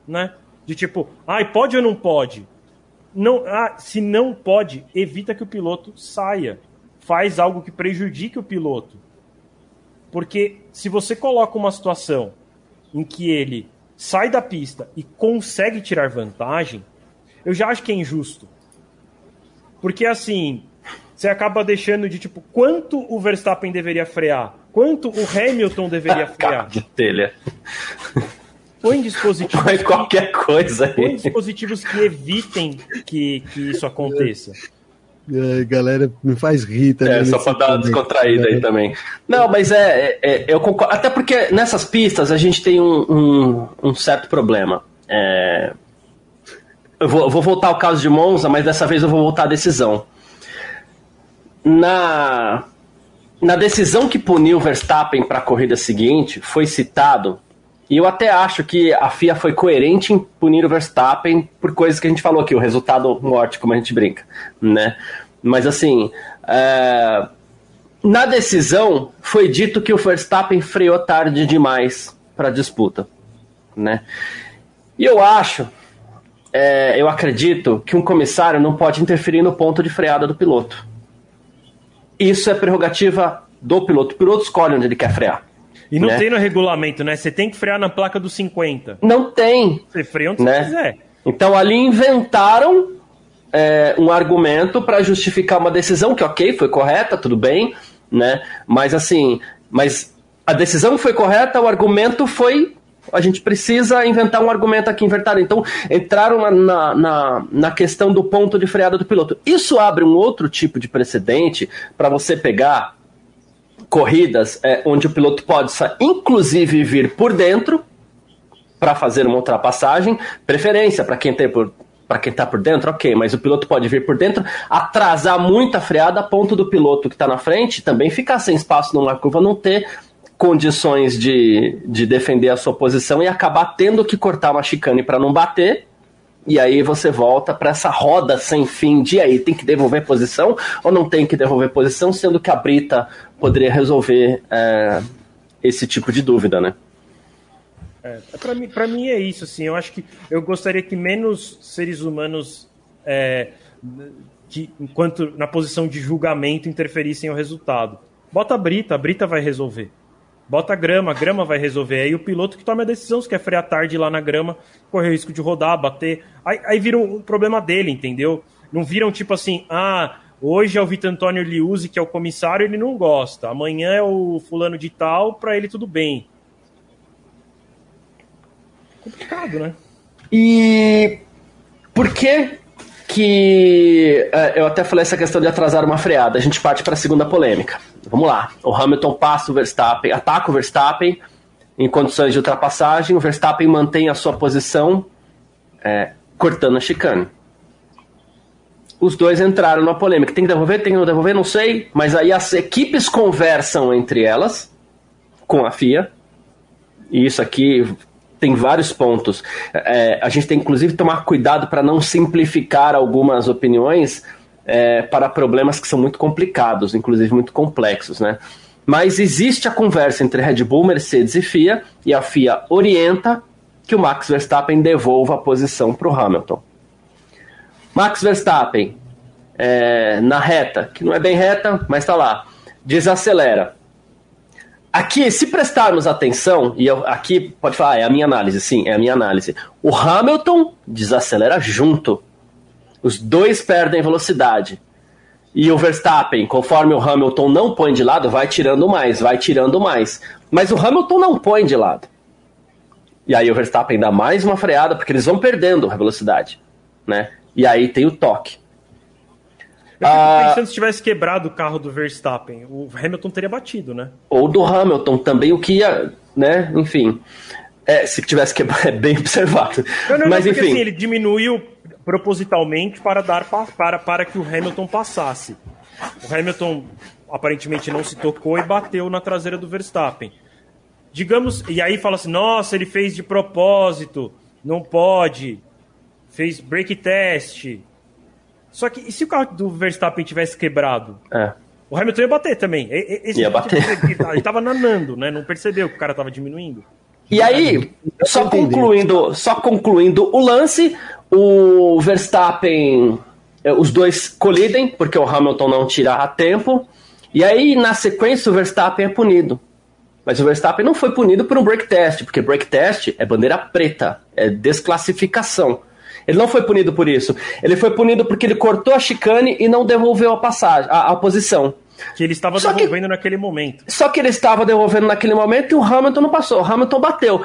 né? De tipo, ai, pode ou não pode? Não, ah, se não pode, evita que o piloto saia. Faz algo que prejudique o piloto. Porque se você coloca uma situação em que ele sai da pista e consegue tirar vantagem, eu já acho que é injusto. Porque assim, você acaba deixando de tipo, quanto o Verstappen deveria frear? Quanto o Hamilton deveria frear? de telha. Põe dispositivos. Põe qualquer que, coisa aí. Põe dispositivos que evitem que, que isso aconteça. É, galera, me faz rir também. É, só pra dar uma descontraída aí também. Não, mas é, é, é, eu concordo. Até porque nessas pistas a gente tem um, um, um certo problema. É, eu, vou, vou voltar ao caso de Monza, mas dessa vez eu vou voltar à decisão. Na, na decisão que puniu o Verstappen para a corrida seguinte, foi citado e eu até acho que a FIA foi coerente em punir o Verstappen por coisas que a gente falou aqui, o resultado morte, como a gente brinca, né? Mas assim, é... na decisão foi dito que o Verstappen freou tarde demais para a disputa, né? E eu acho, é, eu acredito que um comissário não pode interferir no ponto de freada do piloto. Isso é prerrogativa do piloto. O piloto escolhe onde ele quer frear. E não né? tem no regulamento, né? Você tem que frear na placa dos 50. Não tem. Você freia onde Né? você quiser. Então ali inventaram é, um argumento para justificar uma decisão que, ok, foi correta, tudo bem, né? Mas assim, mas a decisão foi correta, o argumento foi. A gente precisa inventar um argumento aqui inventado. Então, entraram na, na, na, na questão do ponto de freada do piloto. Isso abre um outro tipo de precedente para você pegar corridas é, onde o piloto pode, inclusive, vir por dentro para fazer uma ultrapassagem, preferência para quem tem por para quem está por dentro, ok, mas o piloto pode vir por dentro, atrasar muito a freada a ponto do piloto que está na frente também ficar sem espaço numa curva, não ter condições de, de defender a sua posição e acabar tendo que cortar uma chicane para não bater. E aí você volta para essa roda sem fim de aí tem que devolver posição ou não tem que devolver posição, sendo que a Brita poderia resolver é, esse tipo de dúvida, né? É, pra, mim, mim é isso, assim. Eu acho que eu gostaria que menos seres humanos, é, que, enquanto na posição de julgamento, interferissem no resultado. Bota a Brita, a Brita vai resolver. Bota a grama, a grama vai resolver. Aí o piloto que toma a decisão, se quer frear tarde lá na grama, correr o risco de rodar, bater. Aí, aí vira um problema dele, entendeu? Não viram tipo assim, ah, hoje é o Vitor Antônio Liuzzi, que é o comissário, ele não gosta. Amanhã é o fulano de tal, pra ele tudo bem. Complicado, né? E por que que é, eu até falei essa questão de atrasar uma freada? A gente parte para a segunda polêmica. Vamos lá. O Hamilton passa o Verstappen, ataca o Verstappen em condições de ultrapassagem. O Verstappen mantém a sua posição é, cortando a chicane. Os dois entraram na polêmica. Tem que devolver, tem que não devolver, não sei. Mas aí as equipes conversam entre elas com a FIA. E isso aqui tem vários pontos. É, a gente tem inclusive tomar cuidado para não simplificar algumas opiniões é, para problemas que são muito complicados, inclusive muito complexos, né? Mas existe a conversa entre Red Bull, Mercedes e FIA, e a FIA orienta que o Max Verstappen devolva a posição para o Hamilton. Max Verstappen, é, na reta, que não é bem reta, mas está lá, desacelera. Aqui, se prestarmos atenção, e eu, aqui pode falar, ah, é a minha análise, sim, é a minha análise. O Hamilton desacelera junto. Os dois perdem velocidade. E o Verstappen, conforme o Hamilton não põe de lado, vai tirando mais, vai tirando mais. Mas o Hamilton não põe de lado. E aí o Verstappen dá mais uma freada, porque eles vão perdendo a velocidade. Né? E aí tem o toque. Eu fico Ah. pensando se tivesse quebrado o carro do Verstappen, o Hamilton teria batido, né? Ou do Hamilton também, o que ia, né? Enfim. É, se tivesse que é bem observado. Não, não, Mas não, porque enfim. assim, ele diminuiu propositalmente para dar pa- para, para que o Hamilton passasse. O Hamilton aparentemente não se tocou e bateu na traseira do Verstappen. Digamos, e aí fala assim: nossa, ele fez de propósito, não pode, fez break test. Só que e se o carro do Verstappen tivesse quebrado? É. O Hamilton ia bater também. Esse Ia bater. Ele tava nanando, né? Não percebeu que o cara tava diminuindo. E aí, só concluindo, só concluindo o lance, o Verstappen, eh, os dois colidem, porque o Hamilton não tira a tempo. E aí, na sequência, o Verstappen é punido. Mas o Verstappen não foi punido por um break test, porque break test é bandeira preta, é desclassificação. Ele não foi punido por isso. Ele foi punido porque ele cortou a chicane e não devolveu a passagem, a, a posição. Que ele estava Só que- devolvendo naquele momento. Só que ele estava devolvendo naquele momento e o Hamilton não passou. O Hamilton bateu.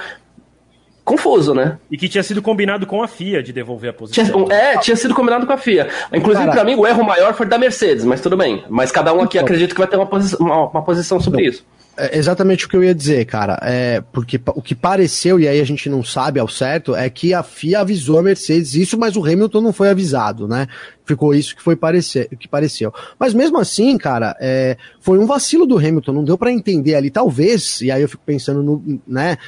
Confuso, né? E que tinha sido combinado com a FIA de devolver a posição. Tinha, é, tinha sido combinado com a FIA. Inclusive, pra mim, o erro maior foi da Mercedes, mas tudo bem. Mas cada um aqui acredita que vai ter uma, posi uma, uma posição sobre isso. É exatamente o que eu ia dizer, cara. É, porque o que pareceu, e aí a gente não sabe ao certo, é que a FIA avisou a Mercedes isso, mas o Hamilton não foi avisado, né? Ficou isso que foi parecer, que pareceu. Mas mesmo assim, cara, é, foi um vacilo do Hamilton, não deu pra entender ali. Talvez, e aí eu fico pensando no, né?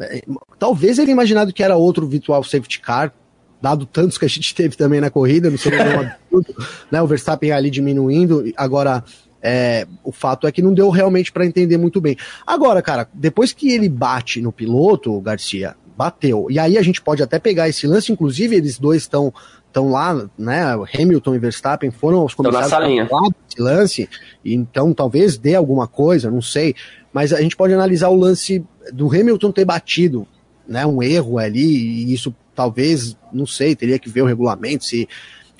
é, Talvez ele imaginado que era outro virtual safety car, dado tantos que a gente teve também na corrida, não seria nenhum absurdo, né? O Verstappen ali diminuindo, agora é, o fato é que não deu realmente para entender muito bem. Agora, cara, depois que ele bate no piloto, o Garcia, bateu. E aí a gente pode até pegar esse lance, inclusive eles dois estão estão lá, né? Hamilton e Verstappen foram aos comissários para falar desse lance, então talvez dê alguma coisa, não sei. Mas a gente pode analisar o lance do Hamilton ter batido, né? Um erro ali, e isso talvez, não sei, teria que ver o regulamento, se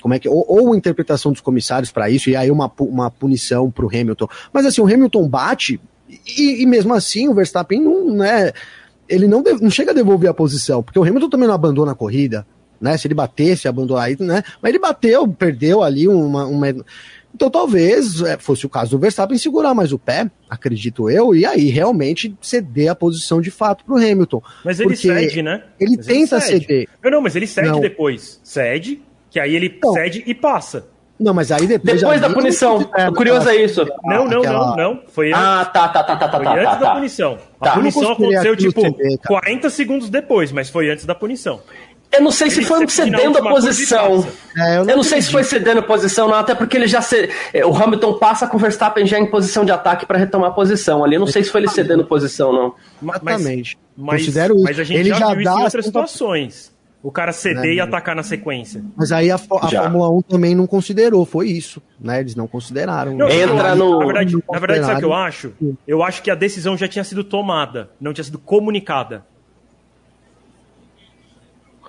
como é que ou, ou interpretação dos comissários para isso e aí uma, uma punição para o Hamilton. Mas assim, o Hamilton bate e, e, mesmo assim o Verstappen não, né, ele não, não chega a devolver a posição, porque o Hamilton também não abandona a corrida né? Se ele batesse, abandonar aí, né? Mas ele bateu, perdeu ali uma. uma... Então talvez é, fosse o caso do Verstappen segurar mais o pé, acredito eu, e aí realmente ceder a posição de fato para o Hamilton. Mas ele cede, né? Ele mas tenta ele ceder. Não, não, mas ele cede não. depois. Cede, que aí ele não. cede e passa. Não, mas aí depois. Depois da punição. É, curioso é isso. Não, não, aquela... não, não. Foi ah, antes. Ah, tá, tá, tá, tá, tá. Foi tá, antes tá, da punição. A tá. punição aconteceu, tipo, TV, 40 segundos depois, mas foi antes da punição. Eu não sei se foi cedendo a posição. É, eu não, eu não sei se foi cedendo a posição, não, até porque ele já se... o Hamilton passa com o Verstappen já em posição de ataque para retomar a posição ali. Eu não sei se foi ele cedendo posição, não. Exatamente. Mas, Considero mas a gente ele já, já viu dá em outras situações. O cara ceder é, e atacar na sequência. Mas aí a, a Fórmula 1 também não considerou, foi isso. Né? Eles não consideraram. Não, Entra no. Na verdade, na verdade, sabe o que eu acho? Eu acho que a decisão já tinha sido tomada, não tinha sido comunicada.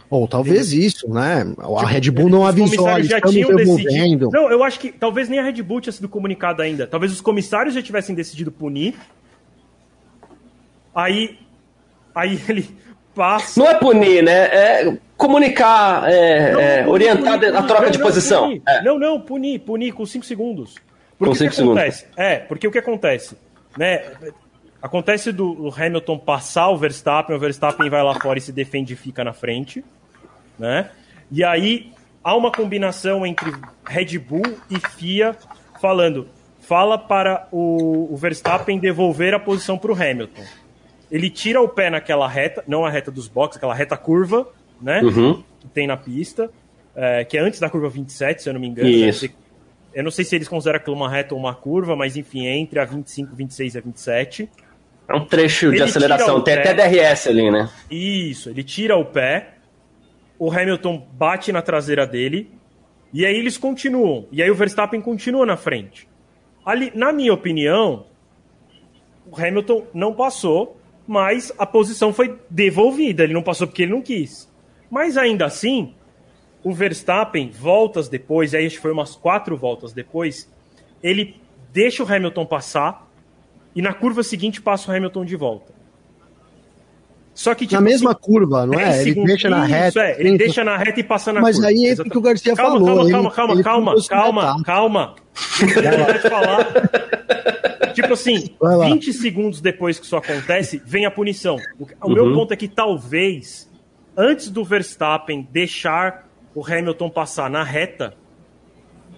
Ou talvez isso, né? A tipo, Red Bull não avisou, eles já tinham decidido. Não, eu acho que talvez nem a Red Bull tinha sido comunicado ainda. Talvez os comissários já tivessem decidido punir. Aí, aí ele passa. Não é punir, né? É comunicar, é, não, é, punir, orientar punir, a troca não, de posição. É. Não, não, punir, punir com 5 segundos. Porque com 5 segundos. É, porque o que acontece? Né? Acontece do Hamilton passar o Verstappen, o Verstappen vai lá fora e se defende e fica na frente né? E aí há uma combinação entre Red Bull e FIA falando, fala para o, o Verstappen devolver a posição para o Hamilton. Ele tira o pé naquela reta, não a reta dos boxes, aquela reta curva, né? Uhum. Que tem na pista, é, que é antes da curva 27, se eu não me engano. Isso. Eu não sei se eles consideram aquilo uma reta ou uma curva, mas enfim, é entre a 25, 26 e a 27. É um trecho ele de aceleração, tem até DRS ali, né? Isso, ele tira o pé, o Hamilton bate na traseira dele, e aí eles continuam. E aí o Verstappen continua na frente. Ali, na minha opinião, o Hamilton não passou, mas a posição foi devolvida. Ele não passou porque ele não quis. Mas ainda assim, o Verstappen, voltas depois, aí acho que foi umas quatro voltas depois, ele deixa o Hamilton passar e na curva seguinte passa o Hamilton de volta. Só que, tipo, na mesma assim, curva, não é? Ele deixa na reta. É, ele deixa na reta e passa na Mas curva. Mas aí é o que o Garcia calma, falou. Calma, calma, ele, calma, ele calma, calma, calma. Deixa falar. tipo assim, 20 segundos depois que isso acontece, vem a punição. O, o uhum. meu ponto é que talvez, antes do Verstappen deixar o Hamilton passar na reta,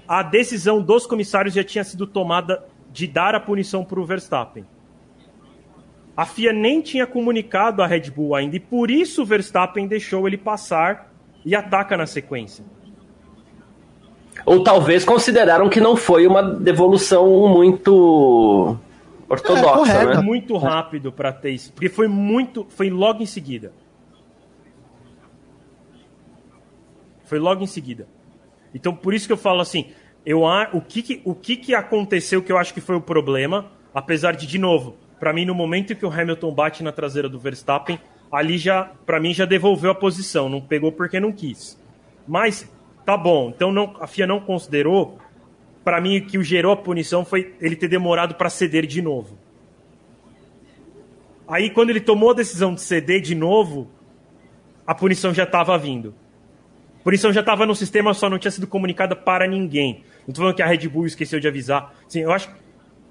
a decisão dos comissários já tinha sido tomada de dar a punição para o Verstappen. A FIA nem tinha comunicado a Red Bull ainda, e por isso o Verstappen deixou ele passar e ataca na sequência. Ou talvez consideraram que não foi uma devolução muito ortodoxa, é, né? Muito rápido para ter isso, porque foi muito, foi logo em seguida. Foi logo em seguida. Então por isso que eu falo assim, eu o que, que o que, que aconteceu que eu acho que foi o problema, apesar de de novo para mim, no momento que o Hamilton bate na traseira do Verstappen, ali já, para mim, já devolveu a posição. Não pegou porque não quis. Mas, tá bom. Então não, a FIA não considerou. Para mim, o que gerou a punição foi ele ter demorado para ceder de novo. Aí, quando ele tomou a decisão de ceder de novo, a punição já estava vindo. A punição já estava no sistema, só não tinha sido comunicada para ninguém. Não estou falando que a Red Bull esqueceu de avisar. Sim, eu acho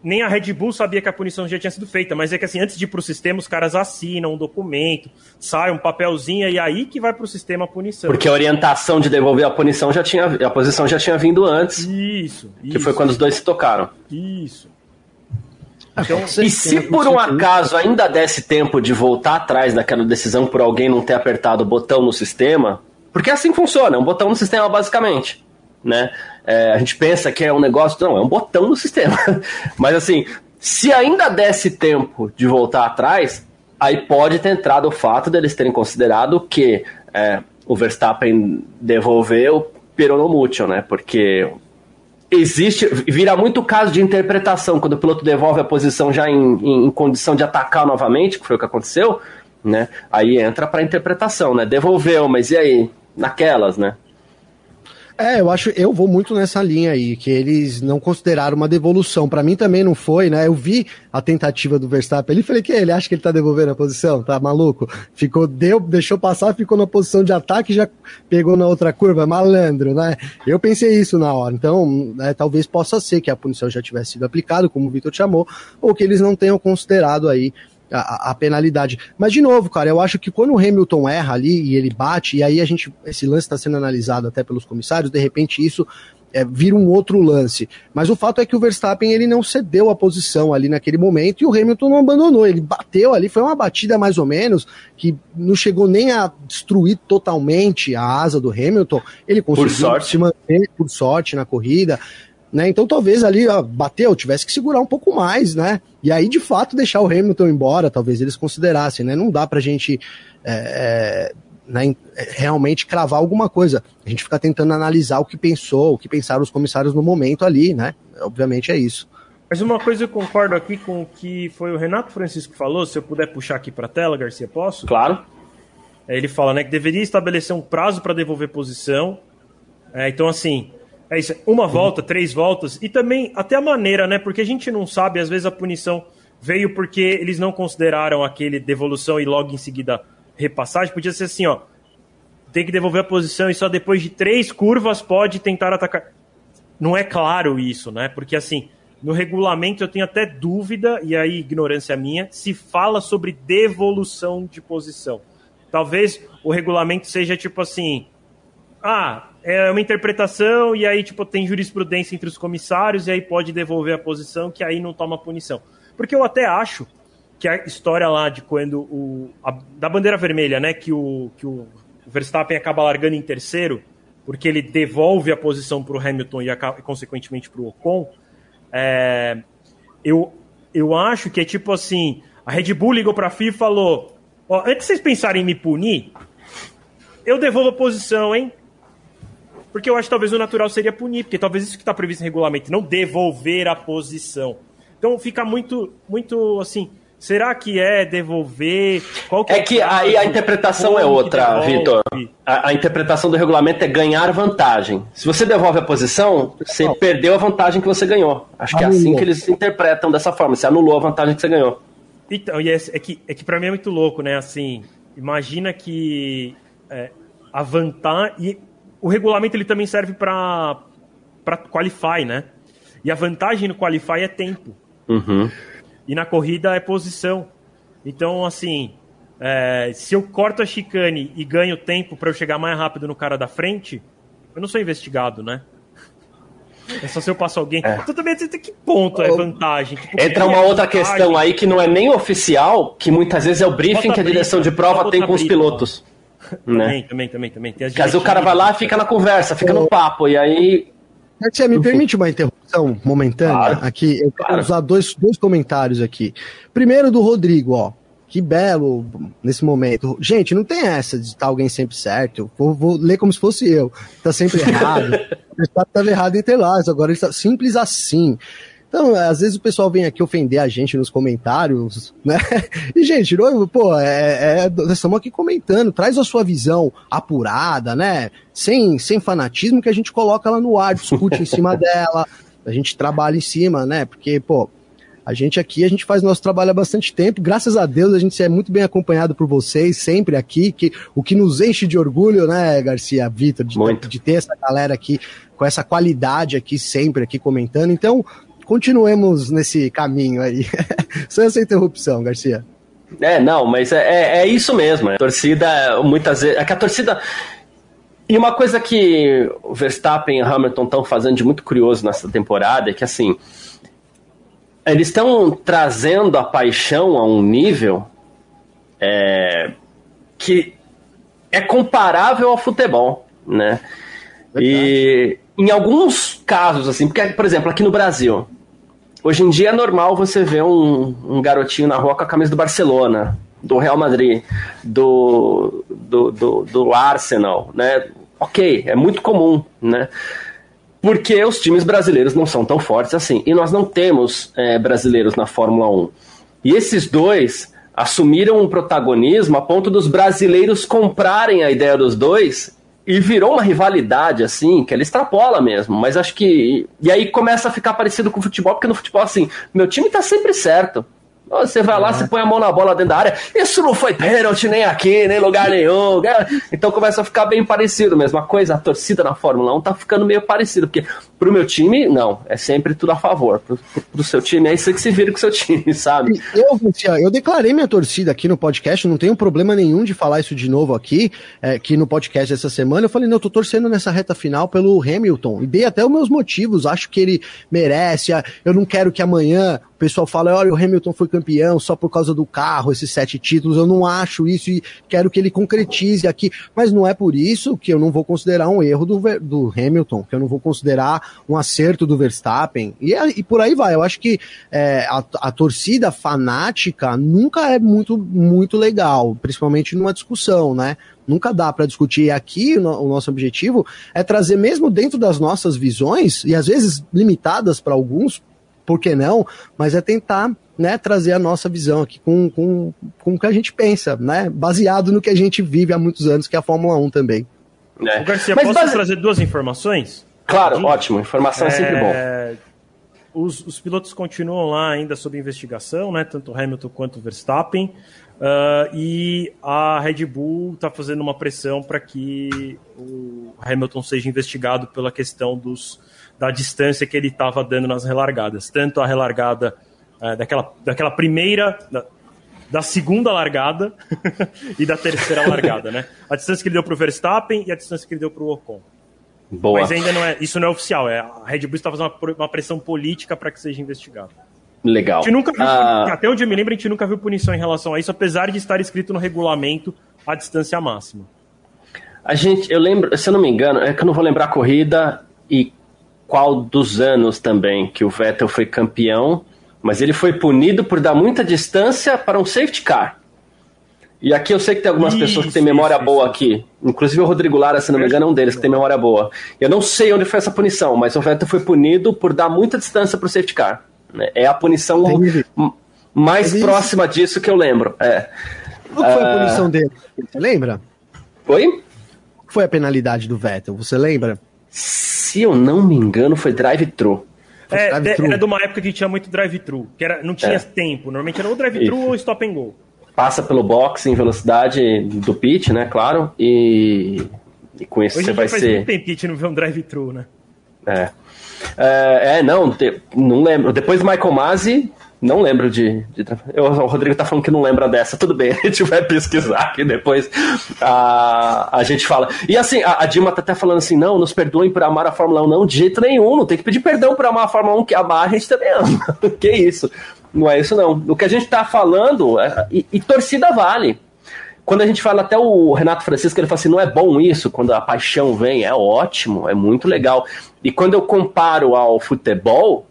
nem a Red Bull sabia que a punição já tinha sido feita, mas é que assim, antes de ir para o sistema, os caras assinam um documento, sai um papelzinho e aí que vai para o sistema a punição. Porque a orientação de devolver a punição já tinha, a posição já tinha vindo antes. Isso. Que isso. foi quando os dois se tocaram. Isso. Então, e se por um acaso ainda desse tempo de voltar atrás daquela decisão por alguém não ter apertado o botão no sistema, porque é assim que funciona, é um botão no sistema basicamente, né? É, a gente pensa que é um negócio. Não, é um botão no sistema. Mas assim, se ainda desse tempo de voltar atrás, aí pode ter entrado o fato deles terem considerado que é, o Verstappen devolveu peronomútil, né? Porque existe, vira muito caso de interpretação, quando o piloto devolve a posição já em, em, em condição de atacar novamente, que foi o que aconteceu, né? Aí entra para interpretação, né? Devolveu, mas e aí? Naquelas, né? É, eu acho, eu vou muito nessa linha aí, que eles não consideraram uma devolução. Para mim também não foi, né? Eu vi a tentativa do Verstappen ali, falei que ele acha que ele tá devolvendo a posição, tá maluco? Ficou, deu, deixou passar, ficou na posição de ataque, já pegou na outra curva, malandro, né? Eu pensei isso na hora. Então, né, talvez possa ser que a punição já tivesse sido aplicada, como o Vitor chamou, ou que eles não tenham considerado aí a, a, penalidade. Mas, de novo, cara, eu acho que quando o Hamilton erra ali e ele bate, e aí a gente, esse lance está sendo analisado até pelos comissários, de repente isso é, vira um outro lance. Mas o fato é que o Verstappen ele não cedeu a posição ali naquele momento e o Hamilton não abandonou. Ele bateu ali, foi uma batida mais ou menos que não chegou nem a destruir totalmente a asa do Hamilton. Ele conseguiu se manter por sorte na corrida. Né? Então talvez ali ó, bateu, tivesse que segurar um pouco mais, né? E aí de fato deixar o Hamilton embora, talvez eles considerassem, né? Não dá pra gente é, é, né, realmente cravar alguma coisa. A gente fica tentando analisar o que pensou, o que pensaram os comissários no momento ali, né? Obviamente é isso. Mas uma coisa eu concordo aqui com o que foi o Renato Francisco que falou, se eu puder puxar aqui para a tela, Garcia, posso? Claro. É, ele fala né, que deveria estabelecer um prazo para devolver posição. É, então, assim, é isso, uma volta, três voltas, e também até a maneira, né? Porque a gente não sabe, às vezes a punição veio porque eles não consideraram aquele devolução e logo em seguida repassagem. Podia ser assim, ó. Tem que devolver a posição e só depois de três curvas pode tentar atacar. Não é claro isso, né? Porque assim, no regulamento eu tenho até dúvida, e aí ignorância minha, se fala sobre devolução de posição. Talvez o regulamento seja tipo assim: ah, é uma interpretação e aí tipo tem jurisprudência entre os comissários e aí pode devolver a posição que aí não toma punição. Porque eu até acho que a história lá de quando o a, da bandeira vermelha, né, que o que o Verstappen acaba largando em terceiro, porque ele devolve a posição para o Hamilton e, consequentemente para o Ocon, é, eu eu acho que é tipo assim, a Red Bull ligou para a FIA e falou: ó, antes de vocês pensarem em me punir, eu devolvo a posição, hein? Porque eu acho que talvez o natural seria punir, porque talvez isso que está previsto no regulamento, não devolver a posição. Então fica muito, muito assim. Será que é devolver? Que é, é que aí a interpretação é outra, Vitor. A, a, interpretação do regulamento é ganhar vantagem. Se você devolve a posição, você não. perdeu a vantagem que você ganhou. Acho que é assim que eles interpretam dessa forma. Você anulou a vantagem que você ganhou. Então, e é, é que, é que para mim é muito louco, né? Assim, imagina que é, a vantagem o regulamento ele também serve para qualify, né? E a vantagem no qualify é tempo. Uhum. E na corrida é posição. Então, assim, é, se eu corto a chicane e ganho tempo para eu chegar mais rápido no cara da frente, eu não sou investigado, né? É só se eu passo alguém. É. Então também até que ponto é vantagem? Tipo, Entra uma outra vantagem? questão aí que não é nem oficial, que muitas vezes é o briefing que a direção de prova tem com os pilotos. Né? Também, também, também, também. Tem Às o cara vai lá e fica na conversa, fica no papo, e aí. Me permite uma interrupção momentânea? Claro, aqui, eu quero claro. usar dois, dois comentários aqui. Primeiro do Rodrigo, ó. Que belo nesse momento. Gente, não tem essa de estar alguém sempre certo. Vou, vou ler como se fosse eu. Tá sempre errado. Estava errado em Interlagos, agora ele está simples assim. Então, às vezes o pessoal vem aqui ofender a gente nos comentários, né? E, gente, pô, é, é, nós estamos aqui comentando, traz a sua visão apurada, né? Sem, sem fanatismo, que a gente coloca ela no ar, discute em cima dela, a gente trabalha em cima, né? Porque, pô, a gente aqui, a gente faz nosso trabalho há bastante tempo. Graças a Deus, a gente é muito bem acompanhado por vocês, sempre aqui, que o que nos enche de orgulho, né, Garcia, Vitor, de, de, ter essa galera aqui com essa qualidade aqui, sempre aqui comentando. Então, continuemos nesse caminho aí. Só essa interrupção, Garcia. É, não, mas é, é, é isso mesmo. A torcida, muitas vezes. É que a torcida. E uma coisa que o Verstappen e o Hamilton estão fazendo de muito curioso nessa temporada é que, assim, eles estão trazendo a paixão a um nível é, que é comparável ao futebol, né? E em alguns casos, assim, porque, por exemplo, aqui no Brasil, hoje em dia é normal você ver um, um garotinho na rua com a camisa do Barcelona, do Real Madrid, do, do, do, do Arsenal, né? Ok, é muito comum, né? Porque os times brasileiros não são tão fortes assim. E nós não temos é, brasileiros na Fórmula 1. E esses dois assumiram um protagonismo a ponto dos brasileiros comprarem a ideia dos dois e virou uma rivalidade, assim, que ela extrapola mesmo. Mas acho que. E aí começa a ficar parecido com o futebol, porque no futebol, assim, meu time tá sempre certo. Você vai lá, você põe a mão na bola dentro da área. Isso não foi pênalti nem aqui, nem lugar nenhum. Então começa a ficar bem parecido. Mesma coisa, a torcida na Fórmula 1 tá ficando meio parecido. Porque pro meu time, não. É sempre tudo a favor. Pro, pro seu time, é isso que se vira com o seu time, sabe? Eu, eu declarei minha torcida aqui no podcast. Não tenho problema nenhum de falar isso de novo aqui. É, que no podcast essa semana eu falei, não, eu tô torcendo nessa reta final pelo Hamilton. E dei até os meus motivos. Acho que ele merece. Eu não quero que amanhã o pessoal fala, olha, o Hamilton foi campeão só por causa do carro, esses sete títulos, eu não acho isso e quero que ele concretize aqui. Mas não é por isso que eu não vou considerar um erro do, do Hamilton, que eu não vou considerar um acerto do Verstappen. E, e por aí vai. Eu acho que é, a, a torcida fanática nunca é muito, muito legal, principalmente numa discussão, né? nunca dá para discutir. E aqui o, nosso objetivo é trazer, mesmo dentro das nossas visões, e às vezes limitadas para alguns, por que não? Mas é tentar né, trazer a nossa visão aqui com, com, com o que a gente pensa, né? Baseado no que a gente vive há muitos anos, que é a Fórmula 1 também. É. O Garcia, Mas posso base... trazer duas informações? Claro, ótimo. Informação é, sempre bom. Os, os, pilotos continuam lá ainda sob investigação, né? Tanto Hamilton quanto Verstappen. Uh, e a Red Bull está fazendo uma pressão para que o Hamilton seja investigado pela questão dos, da distância que ele estava dando nas relargadas. Tanto a relargada é, daquela, daquela primeira. Da, da segunda largada e da terceira largada, né? A distância que ele deu para o Verstappen e a distância que ele deu para o Ocon. Boa. Mas ainda não é, isso não é oficial, é a Red Bull está fazendo uma, uma pressão política para que seja investigado. Legal. A gente nunca viu, ah. até onde eu me lembro, a gente nunca viu punição em relação a isso, apesar de estar escrito no regulamento a distância máxima. A gente, eu lembro, se eu não me engano, é que eu não vou lembrar a corrida e qual dos anos também que o Vettel foi campeão, mas ele foi punido por dar muita distância para um safety car. E aqui eu sei que tem algumas isso, pessoas que têm memória isso, boa isso. aqui. Inclusive o Rodrigo Lara, se não me engano, é um deles que tem memória boa. Eu não sei onde foi essa punição, mas o Vettel foi punido por dar muita distância para o safety car. Né? É a punição mais próxima disso que eu lembro. É. Qual foi a punição dele? Você lembra? Oi? Foi a penalidade do Vettel, você lembra? Se eu não me engano, foi drive-thru. É, era de uma época que tinha muito drive-thru, que era, não tinha é. tempo. Normalmente era ou drive-thru ou stop and go. Passa pelo box em velocidade do pit, né? Claro. E, e com isso Hoje você vai faz ser. Que a gente não vê um drive-thru, né? É. É, é não, te, não lembro. Depois do Michael Masi, não lembro de. de eu, o Rodrigo tá falando que não lembra dessa. Tudo bem, a gente vai pesquisar aqui depois. A, a gente fala. E assim, a, a, Dilma tá até falando assim: não, nos perdoem por amar a Fórmula 1. Não, de jeito nenhum. Não tem que pedir perdão por amar a Fórmula 1, que amar a gente também ama. que isso? Não é isso, não. O que a gente tá falando. É, e, e torcida vale quando a gente fala até o Renato Francisco, ele fala assim: não é bom isso quando a paixão vem, é ótimo, é muito legal. E quando eu comparo ao futebol,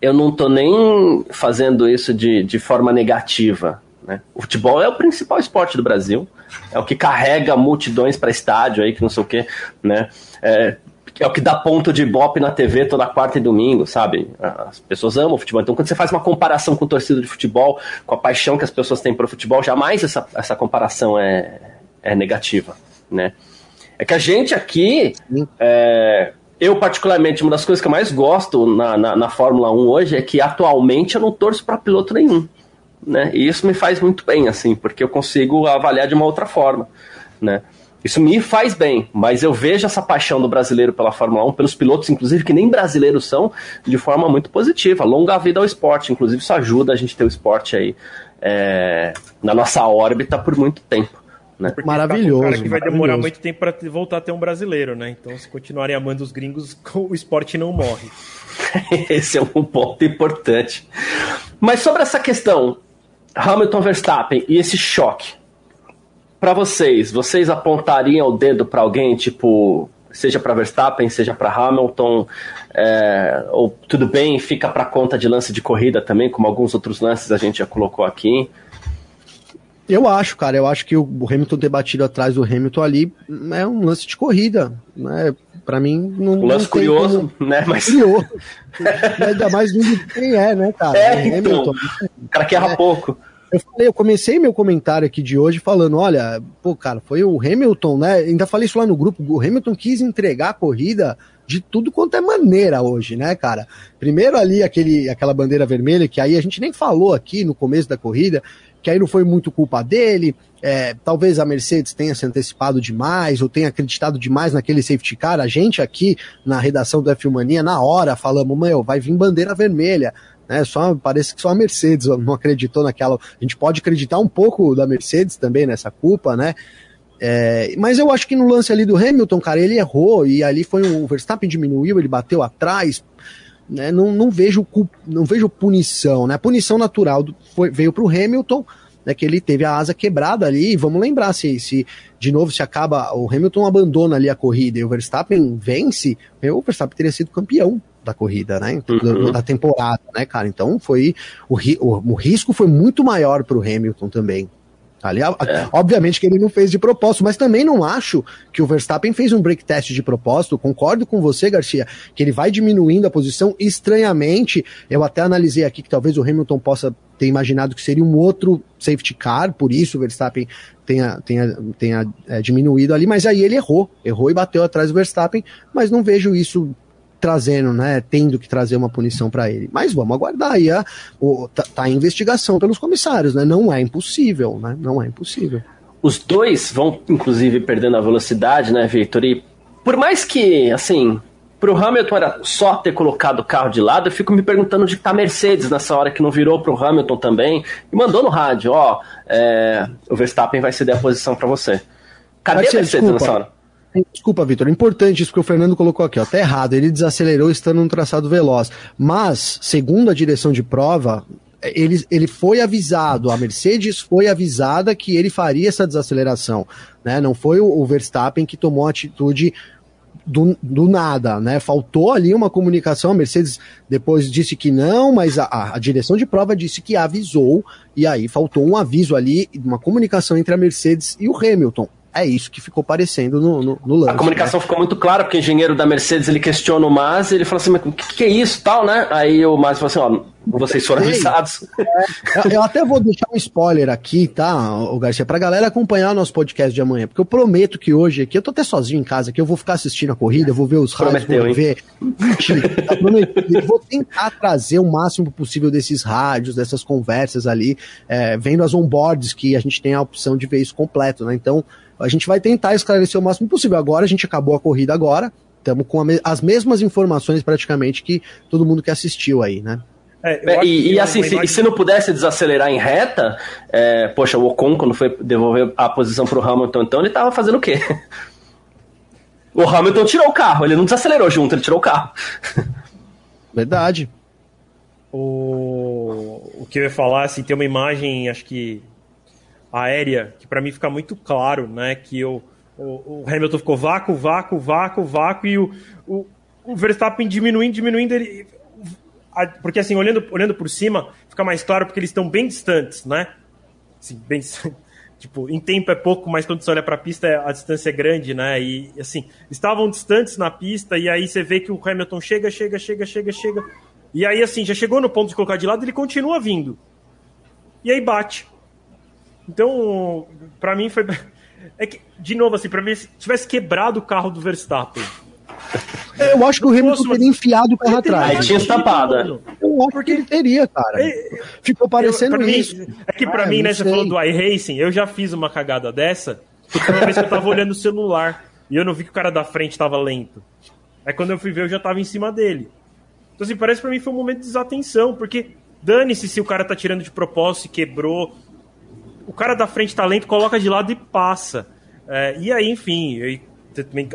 eu não tô nem fazendo isso de, de forma negativa. Né? O futebol é o principal esporte do Brasil, é o que carrega multidões para estádio aí, que não sei o quê, né? É, é o que dá ponto de bop na TV toda quarta e domingo, sabe? As pessoas amam o futebol. Então, quando você faz uma comparação com torcida de futebol, com a paixão que as pessoas têm pro futebol, jamais essa, essa comparação é, é negativa, né? É que a gente aqui, é, eu, particularmente, uma das coisas que eu mais gosto na, na, na Fórmula 1 hoje é que atualmente eu não torço para piloto nenhum. Né? E isso me faz muito bem, assim, porque eu consigo avaliar de uma outra forma. Né? Isso me faz bem, mas eu vejo essa paixão do brasileiro pela Fórmula 1, pelos pilotos, inclusive, que nem brasileiros são, de forma muito positiva. Longa vida ao esporte, inclusive, isso ajuda a gente ter o esporte aí é, na nossa órbita por muito tempo. Né? Maravilhoso. Tá um cara que vai demorar muito tempo para voltar a ter um brasileiro, né? Então, se continuarem amando os gringos, o esporte não morre. Esse é um ponto importante. Mas sobre essa questão, Hamilton Verstappen e esse choque, para vocês, vocês apontariam o dedo para alguém, tipo, seja para Verstappen, seja para Hamilton, é, ou tudo bem, fica para conta de lance de corrida também, como alguns outros lances a gente já colocou aqui? Eu acho, cara, eu acho que o Hamilton ter batido atrás do Hamilton ali é um lance de corrida, né? Para mim não. Um lance não curioso, como... né? Mas curioso. Ainda mais vindo quem é, né, cara? É, então, Hamilton. O cara que erra é. pouco. Eu falei, eu comecei meu comentário aqui de hoje falando, olha, pô, cara, foi o Hamilton, né? Ainda falei isso lá no grupo, o Hamilton quis entregar a corrida de tudo quanto é maneira hoje, né, cara? Primeiro ali aquele, aquela bandeira vermelha, que aí a gente nem falou aqui no começo da corrida, que aí não foi muito culpa dele. É, talvez a Mercedes tenha se antecipado demais ou tenha acreditado demais naquele safety car. A gente aqui na redação do F Mania, na hora, falamos, meu, vai vir bandeira vermelha. Né, só, parece que só a Mercedes não acreditou naquela. A gente pode acreditar um pouco da Mercedes também nessa culpa, né? É, mas eu acho que no lance ali do Hamilton, cara, ele errou e ali foi um, o Verstappen diminuiu, ele bateu atrás. Né, não, não, vejo, não vejo punição, né? A punição natural do, foi, veio para o Hamilton, né, que ele teve a asa quebrada ali. E vamos lembrar se, se de novo se acaba o Hamilton abandona ali a corrida e o Verstappen vence, o Verstappen teria sido campeão da corrida, né? Uhum. Da temporada, né, cara? Então foi o, o, o risco foi muito maior para o Hamilton também. Ali, é. Obviamente que ele não fez de propósito, mas também não acho que o Verstappen fez um break test de propósito. Concordo com você, Garcia, que ele vai diminuindo a posição estranhamente. Eu até analisei aqui que talvez o Hamilton possa ter imaginado que seria um outro safety car, por isso o Verstappen tenha, tenha, tenha é, diminuído ali, mas aí ele errou, errou e bateu atrás do Verstappen, mas não vejo isso trazendo, né, tendo que trazer uma punição para ele. Mas vamos aguardar aí, a, o, tá, tá em investigação pelos comissários, né? Não é impossível, né? Não é impossível. Os dois vão, inclusive, perdendo a velocidade, né, Victor? E por mais que, assim, pro Hamilton era só ter colocado o carro de lado, eu fico me perguntando onde tá a Mercedes nessa hora que não virou pro Hamilton também e mandou no rádio, ó, é, o Verstappen vai ceder a posição para você. Cadê a Mercedes desculpa. nessa hora? Desculpa, Vitor, importante isso que o Fernando colocou aqui, ó, tá errado, ele desacelerou estando num traçado veloz, mas, segundo a direção de prova, ele, ele foi avisado, a Mercedes foi avisada que ele faria essa desaceleração, né, não foi o, o Verstappen que tomou a atitude do, do, nada, né? Faltou ali uma comunicação. A Mercedes depois disse que não, mas a, a, direção de prova disse que avisou, e aí faltou um aviso ali, uma comunicação entre a Mercedes e o Hamilton é isso que ficou parecendo no, no, no lance. A comunicação né? ficou muito clara, porque o engenheiro da Mercedes ele questiona o Mas, ele fala assim, mas o que, que, é isso tal, né? Aí o Mas falou assim, ó, vocês foram avisados. É, eu até vou deixar um spoiler aqui, tá, o Garcia, pra galera acompanhar o nosso podcast de amanhã, porque eu prometo que hoje aqui, eu tô até sozinho em casa, que eu vou ficar assistindo a corrida, vou ver os rádios, vou ver. Mentira, tá prometido. vou tentar trazer o máximo possível desses rádios, dessas conversas ali, é, vendo as onboards que a gente tem a opção de ver isso completo, né? Então, a gente vai tentar esclarecer o máximo possível. Agora, a gente acabou a corrida agora, estamos com me as mesmas informações praticamente que todo mundo que assistiu aí, né? É, é, e, e assim, se, se, não pudesse desacelerar em reta, é, poxa, o Ocon, quando foi devolver a posição para o Hamilton, então ele estava fazendo o quê? O Hamilton tirou o carro, ele não desacelerou junto, ele tirou o carro. Verdade. O, o que eu ia falar, assim, tem uma imagem, acho que aérea, que para mim fica muito claro, né? Que o, o, Hamilton ficou vácuo, vácuo, vácuo, vácuo, e o, o, o Verstappen diminuindo, diminuindo, ele, a, porque assim, olhando, olhando por cima, fica mais claro porque eles estão bem distantes, né? Assim, bem Tipo, em tempo é pouco, mas quando você olha para a pista, a distância é grande, né? E assim, estavam distantes na pista, e aí você vê que o Hamilton chega, chega, chega, chega, chega. E aí, assim, já chegou no ponto de colocar de lado, ele continua vindo. E aí bate. Então, para mim foi. É que, de novo, assim, pra mim, se tivesse quebrado o carro do Verstappen. É, eu acho que o Hamilton teria enfiado o carro atrás. Aí tinha estampado. Eu acho porque ele teria, cara. É, Ficou parecendo eu, mim, isso. É que pra ah, mim, né, você falou do iRacing, eu já fiz uma cagada dessa, porque uma vez que eu tava olhando o celular e eu não vi que o cara da frente tava lento. Aí quando eu fui ver, eu já tava em cima dele. Então, assim, parece pra mim foi um momento de desatenção, porque dane-se se o cara tá tirando de propósito e quebrou o cara da frente tá lento, coloca de lado e passa. É, e aí, enfim,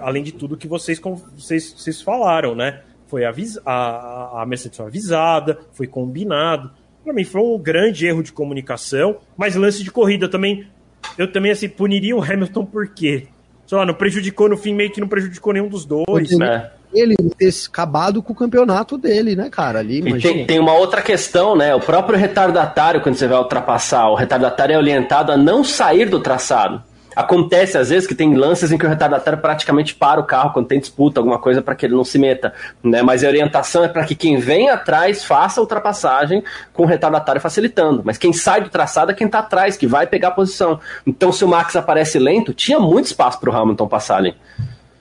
além de tudo que vocês, vocês, vocês falaram, né? Foi avis, a, a Mercedes foi avisada, foi combinado. Para mim foi um grande erro de comunicação, mas lance de corrida também. Eu também assim puniria o Hamilton por quê? Sei lá, não prejudicou no fim, meio que não prejudicou nenhum dos dois. né? Ele ter acabado com o campeonato dele, né, cara? Ali, e tem, tem, uma outra questão, né? O próprio retardatário, quando você vai ultrapassar, o retardatário é orientado a não sair do traçado. Acontece às vezes que tem lances em que o retardatário praticamente para o carro quando tem disputa, alguma coisa para que ele não se meta, né? Mas a orientação é para que quem vem atrás faça a ultrapassagem com o retardatário facilitando. Mas quem sai do traçado é quem está atrás, que vai pegar a posição. Então, se o Max aparece lento, tinha muito espaço para o Hamilton passar ali.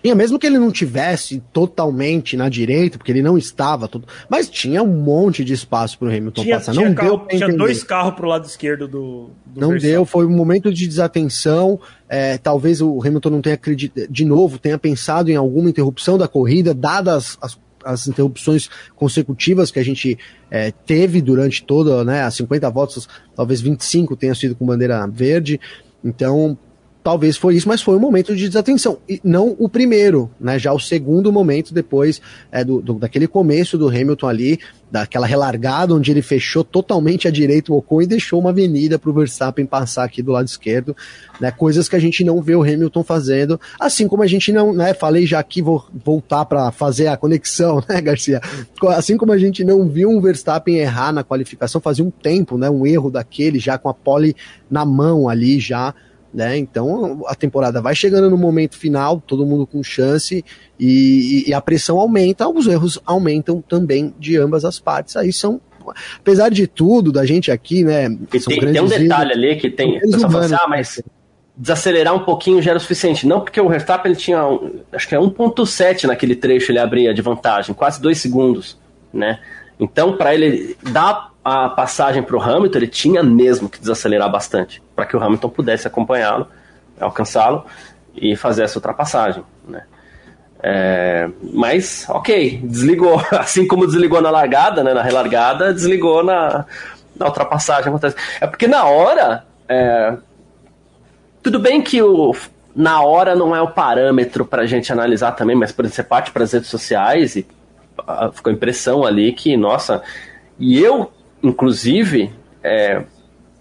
Tinha, mesmo que ele não tivesse totalmente na direita, porque ele não estava todo, mas tinha um monte de espaço para o Hamilton tinha, passar. Tinha não carro, deu tinha dois carros para o lado esquerdo do, do Não Verstappen. deu, foi um momento de desatenção. É, talvez o Hamilton não tenha acreditado, de novo, tenha pensado em alguma interrupção da corrida, dadas as, as interrupções consecutivas que a gente é, teve durante toda, né, as 50 voltas, talvez 25 tenha sido com bandeira verde. Então, talvez foi isso, mas foi um momento de desatenção. E não o primeiro, né? Já o segundo momento depois é, do, do, daquele começo do Hamilton ali, daquela relargada onde ele fechou totalmente à direita o Ocon e deixou uma avenida para o Verstappen passar aqui do lado esquerdo, né? Coisas que a gente não vê o Hamilton fazendo, assim como a gente não, né? Falei já aqui, vou voltar para fazer a conexão, né, Garcia? Assim como a gente não viu um Verstappen errar na qualificação, fazia um tempo, né? Um erro daquele já com a pole na mão ali já né? Então a temporada vai chegando no momento final, todo mundo com chance e, e, a pressão aumenta, os erros aumentam também de ambas as partes. Aí são, apesar de tudo, da gente aqui, né? E tem, tem, um detalhe ali que tem. Assim, ah, mas desacelerar um pouquinho já era o suficiente. Não porque o Verstappen ele tinha, acho que é 1.7 naquele trecho ele abria de vantagem, quase dois segundos, né? Então, para ele dar a passagem para o Hamilton, ele tinha mesmo que desacelerar bastante para que o Hamilton pudesse acompanhá-lo, alcançá-lo e fazer essa ultrapassagem. Né? É, mas, ok, desligou. Assim como desligou na largada, né, na relargada, desligou na, na ultrapassagem. Acontece. É porque na hora. É, tudo bem que o, na hora não é o parâmetro para a gente analisar também, mas por exemplo, você parte para as redes sociais e a, ficou a impressão ali que, nossa. E eu inclusive, é,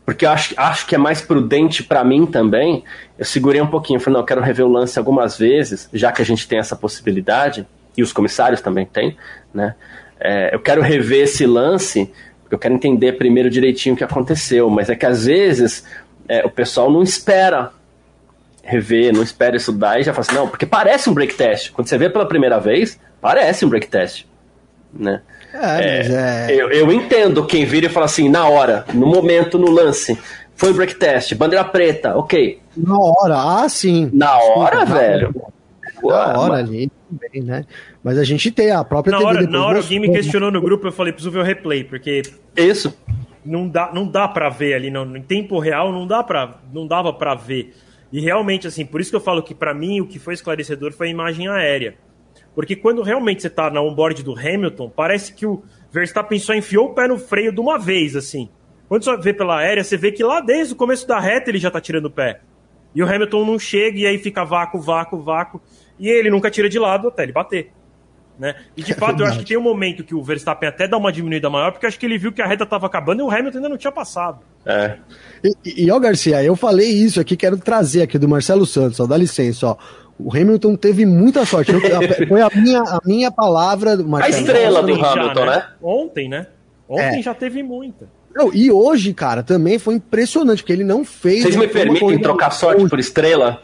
porque eu acho, acho que é mais prudente para mim também, eu segurei um pouquinho, falei, não, eu quero rever o lance algumas vezes, já que a gente tem essa possibilidade, e os comissários também têm, né? É, eu quero rever esse lance, porque eu quero entender primeiro direitinho o que aconteceu, mas é que às vezes é, o pessoal não espera rever, não espera estudar e já fala assim, não, porque parece um break test. Quando você vê pela primeira vez, parece um break test, né? É, é... Eu, eu, entendo quem vira e fala assim, na hora, no momento, no lance. Foi break test, bandeira preta, ok. Na hora, ah, sim. Na hora, Desculpa, velho. Na hora ali, bem, né? Mas a gente tem a própria na TV hora, Na hora alguém me questionou no grupo, eu falei, preciso ver o replay, porque. Isso. Não dá, não dá pra ver ali, não, em tempo real não dá para não dava para ver. E realmente, assim, por isso que eu falo que para mim o que foi esclarecedor foi a imagem aérea. Porque quando realmente você está na onboard do Hamilton, parece que o Verstappen só enfiou o pé no freio de uma vez, assim. Quando você vê pela aérea, você vê que lá desde o começo da reta ele já está tirando o pé. E o Hamilton não chega e aí fica vácuo, vácuo, vácuo. E ele nunca tira de lado até ele bater. Né? E de é fato, eu acho que tem um momento que o Verstappen até dá uma diminuída maior, porque acho que ele viu que a reta estava acabando e o Hamilton ainda não tinha passado. É. E, e ó, Garcia, eu falei isso aqui, quero trazer aqui do Marcelo Santos, ó, dá licença, ó. O Hamilton teve muita sorte. Eu, a, foi a minha, a minha palavra. Marcelo, a estrela do Hamilton, né? né? Ontem, né? Ontem é. já teve muita. Não, e hoje, cara, também foi impressionante, porque ele não fez. Vocês me permitem trocar sorte por estrela?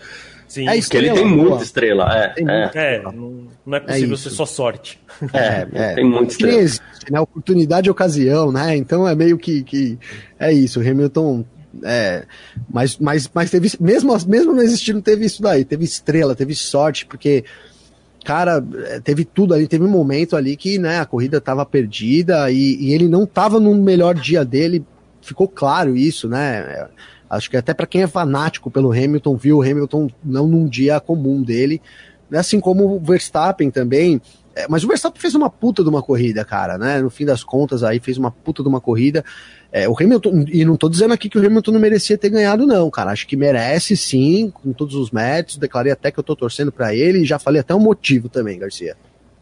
Sim, é porque ele tem muita estrela. É, tem é. é não, não, é possível é ser só sorte. É, é tem muita estrela. Existe, né? Oportunidade e ocasião, né? Então é meio que, que. É isso. O Hamilton é, mas, mas, mas teve, mesmo, mesmo não existindo, teve isso daí, teve estrela, teve sorte, porque, cara, teve tudo ali, teve um momento ali que, né, a corrida estava perdida e, e, ele não estava no melhor dia dele, ficou claro isso, né, acho que até para quem é fanático pelo Hamilton, viu o Hamilton não num dia comum dele, assim como o Verstappen também, é, mas o Verstappen fez uma puta de uma corrida, cara, né? No fim das contas aí fez uma puta de uma corrida. É, o Hamilton, e não tô dizendo aqui que o Hamilton não merecia ter ganhado, não, cara. Acho que merece sim, com todos os méritos. Declarei até que eu tô torcendo para ele e já falei até o motivo também, Garcia.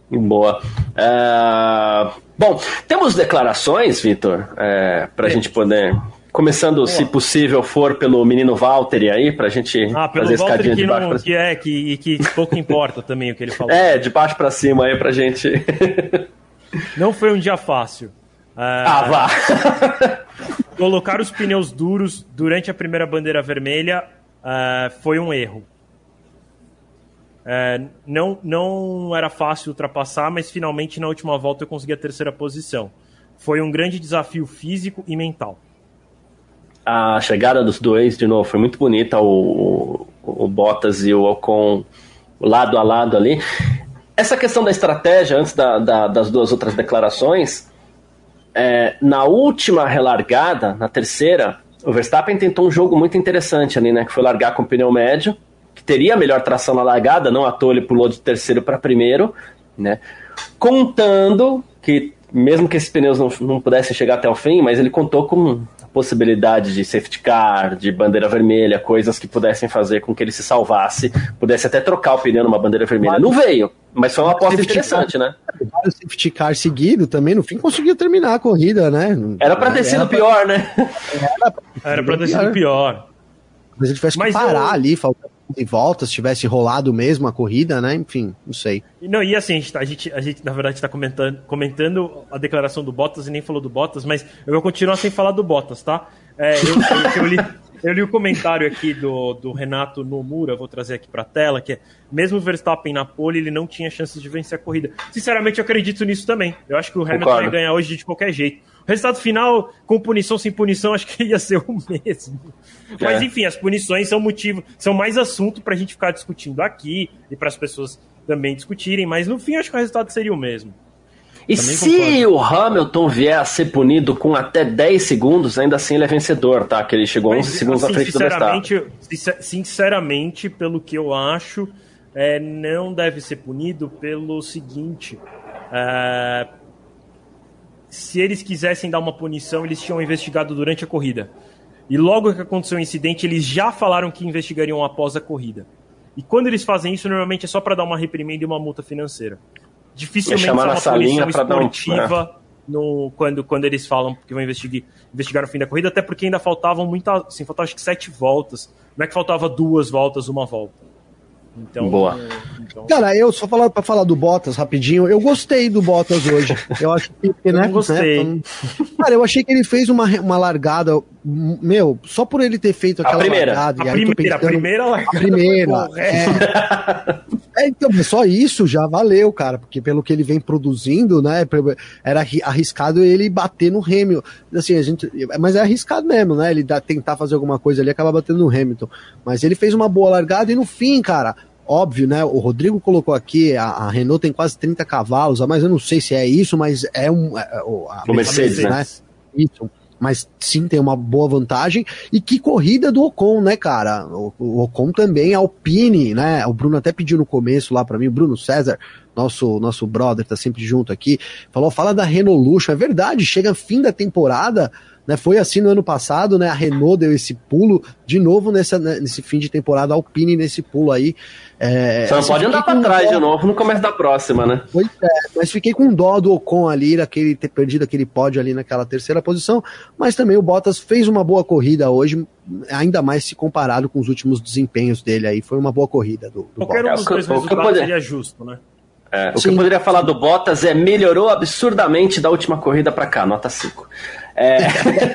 Boa. Uh, bom, temos declarações, Vitor, é, para a gente poder Começando, Boa. se possível, for pelo menino Walter aí, pra gente ah, pelo fazer escadinha que de baixo não, pra... que é, que, que pouco importa também o que ele falou. É, de baixo pra cima aí pra gente. Não foi um dia fácil. ah, vá! colocar os pneus duros durante a primeira bandeira vermelha uh, foi um erro. Uh, não, não era fácil ultrapassar, mas finalmente na última volta eu consegui a terceira posição. Foi um grande desafio físico e mental. A chegada dos dois, de novo, foi muito bonita. O, o, o Bottas e o Ocon lado a lado ali. Essa questão da estratégia, antes da, da, das duas outras declarações, é, na última relargada, na terceira, o Verstappen tentou um jogo muito interessante ali, né? Que foi largar com pneu médio, que teria melhor tração na largada, não à toa ele pulou de terceiro para primeiro, né? Contando que, mesmo que esses pneus não, não pudessem chegar até o fim, mas ele contou com possibilidade de safety car, de bandeira vermelha, coisas que pudessem fazer com que ele se salvasse, pudesse até trocar o pneu numa bandeira vermelha. Não veio, mas foi uma aposta interessante, car, né? O safety car seguido também, no fim conseguiu terminar a corrida, né? Era para ter sido pior, né? Era para ter sido pior. Mas ele tivesse que parar eu... ali, faltando de volta, se tivesse rolado mesmo a corrida, né? Enfim, não sei. Não, e assim, a gente, tá, a gente, a gente na verdade, está comentando, comentando a declaração do Bottas e nem falou do Bottas, mas eu vou continuar sem falar do Bottas, tá? É, eu, eu, eu, li, eu li o comentário aqui do, do Renato Nomura, vou trazer aqui para a tela, que é, mesmo o Verstappen na pole, ele não tinha chances de vencer a corrida. Sinceramente, eu acredito nisso também. Eu acho que o Hamilton Concordo. ia ganhar hoje de qualquer jeito. Resultado final, com punição, sem punição, acho que ia ser o mesmo. Mas é. enfim, as punições são motivo, são mais assunto para a gente ficar discutindo aqui e para as pessoas também discutirem, mas no fim acho que o resultado seria o mesmo. E Também se concordo. o Hamilton vier a ser punido com até 10 segundos, ainda assim ele é vencedor, tá? Que ele chegou Mas, 11 segundos assim, à frente do Verstappen. Sinceramente, pelo que eu acho, é, não deve ser punido pelo seguinte. É, se eles quisessem dar uma punição, eles tinham investigado durante a corrida. E logo que aconteceu o incidente, eles já falaram que investigariam após a corrida. E quando eles fazem isso, normalmente é só para dar uma reprimenda e uma multa financeira. Dificilmente é uma punição esportiva um, é. no, quando, quando eles falam que vão investigar, investigar o fim da corrida, até porque ainda faltavam muita, assim, faltavam acho que sete voltas. Não é que faltava duas voltas, uma volta. Então, Boa. Então... Cara, eu só falar para falar do Bottas rapidinho, eu gostei do Bottas hoje. Eu acho que, eu né, gostei. Né, cara, eu achei que ele fez uma, uma largada, meu, só por ele ter feito aquela a primeira. largada. A, primeira, pensando, a primeira largada. A primeira. É, é, então, só isso já valeu, cara, porque pelo que ele vem produzindo, né, era arriscado ele bater no Hamilton. Assim, a gente, mas é arriscado mesmo, né? Ele dá, tentar fazer alguma coisa ali acaba batendo no Hamilton. Mas ele fez uma boa largada e no fim, cara, óbvio, né? O Rodrigo colocou aqui, a, a, Renault tem quase 30 cavalos, mas eu não sei se é isso, mas é um. É, a, o Mercedes, né? né? Isso. Mas sim, tem uma boa vantagem. E que corrida do Ocon, né, cara? O, o Ocon também, Alpine, né? O Bruno até pediu no começo lá para mim, Bruno César, nosso nosso brother, tá sempre junto aqui, falou: fala da Renault Luxo. É verdade, chega fim da temporada né? Foi assim no ano passado, né? A Renault deu esse pulo de novo nessa, né, nesse fim de temporada, a Alpine nesse pulo aí. É, Só não pode andar para trás dó... de novo no começo da próxima, né? Pois é, mas fiquei com dó do Ocon ali, aquele, ter perdido aquele pódio ali naquela terceira posição, mas também o Bottas fez uma boa corrida hoje, ainda mais se comparado com os últimos desempenhos dele aí, foi uma boa corrida do, do Qualquer Bottas. um dos dois resultados seria justo, né? É, o que eu poderia falar do Bottas é melhorou absurdamente da última corrida para cá, nota 5. É...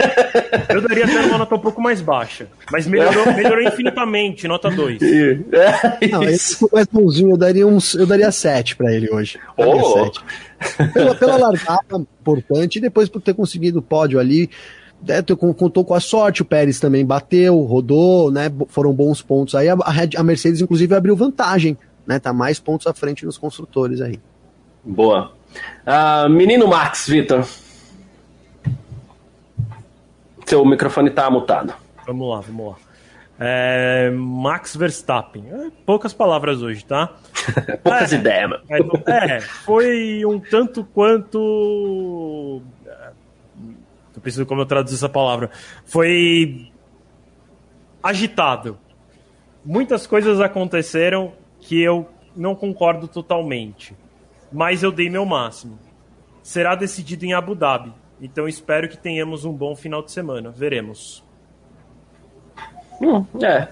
eu daria até uma nota um pouco mais baixa, mas melhorou, melhorou infinitamente, nota 2. É, Não, esse mais bonzinho, eu daria, uns, eu daria 7 para ele hoje. Oh. Pela, pela largada importante e depois por ter conseguido o pódio ali. É, contou com a sorte, o Pérez também bateu, rodou, né? Foram bons pontos aí. A, a Mercedes, inclusive, abriu vantagem né? Tá mais pontos à frente nos construtores aí. Boa. Uh, menino Max, Vitor. Seu microfone tá mutado. Vamos lá, vamos lá. É, Max Verstappen. É, poucas palavras hoje, tá? poucas é, ideias, mano. É, é, foi um tanto quanto. É, tô pensando como eu traduzo essa palavra. Foi agitado. Muitas coisas aconteceram que eu não concordo totalmente, mas eu dei meu máximo. Será decidido em Abu Dhabi. Então espero que tenhamos um bom final de semana. Veremos. Hum, é.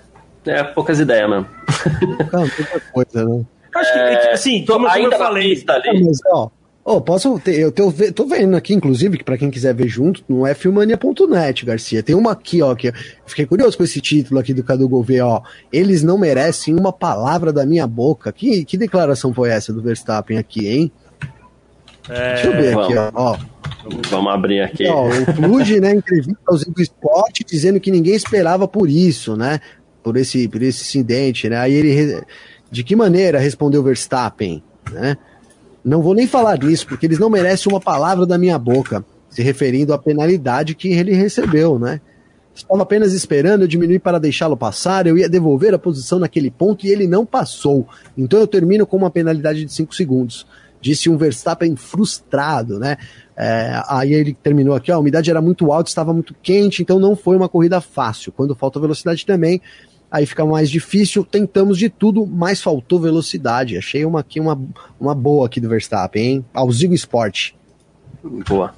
É poucas ideias mesmo. Não, coisa, né? Acho que, é, assim, como, como eu falei. Pista ali. Ah, mas, ó, ó, posso ter, eu tô, tô vendo aqui, inclusive, que pra quem quiser ver junto, no fmania.net, Garcia. Tem uma aqui, ó, que eu fiquei curioso com esse título aqui do Cadu Gouveia, ó. Eles não merecem uma palavra da minha boca. Que, que declaração foi essa do Verstappen aqui, hein? É, Deixa eu ver aqui, vamos. ó. ó. Vamos abrir aqui. Ó, o Kluge, né, entrevista ao Zico Sport, dizendo que ninguém esperava por isso, né? Por esse, por esse incidente, né? Aí ele. De que maneira respondeu Verstappen, né? Não vou nem falar disso, porque eles não merecem uma palavra da minha boca, se referindo à penalidade que ele recebeu, né? Estava apenas esperando eu diminuir para deixá-lo passar, eu ia devolver a posição naquele ponto e ele não passou. Então eu termino com uma penalidade de 5 segundos. Disse um Verstappen frustrado, né? É, aí ele terminou aqui, ó, a umidade era muito alta, estava muito quente, então não foi uma corrida fácil. Quando falta velocidade também, aí fica mais difícil. Tentamos de tudo, mas faltou velocidade. Achei uma aqui uma, uma boa aqui do Verstappen, hein? Ao Zigo Sport. Boa.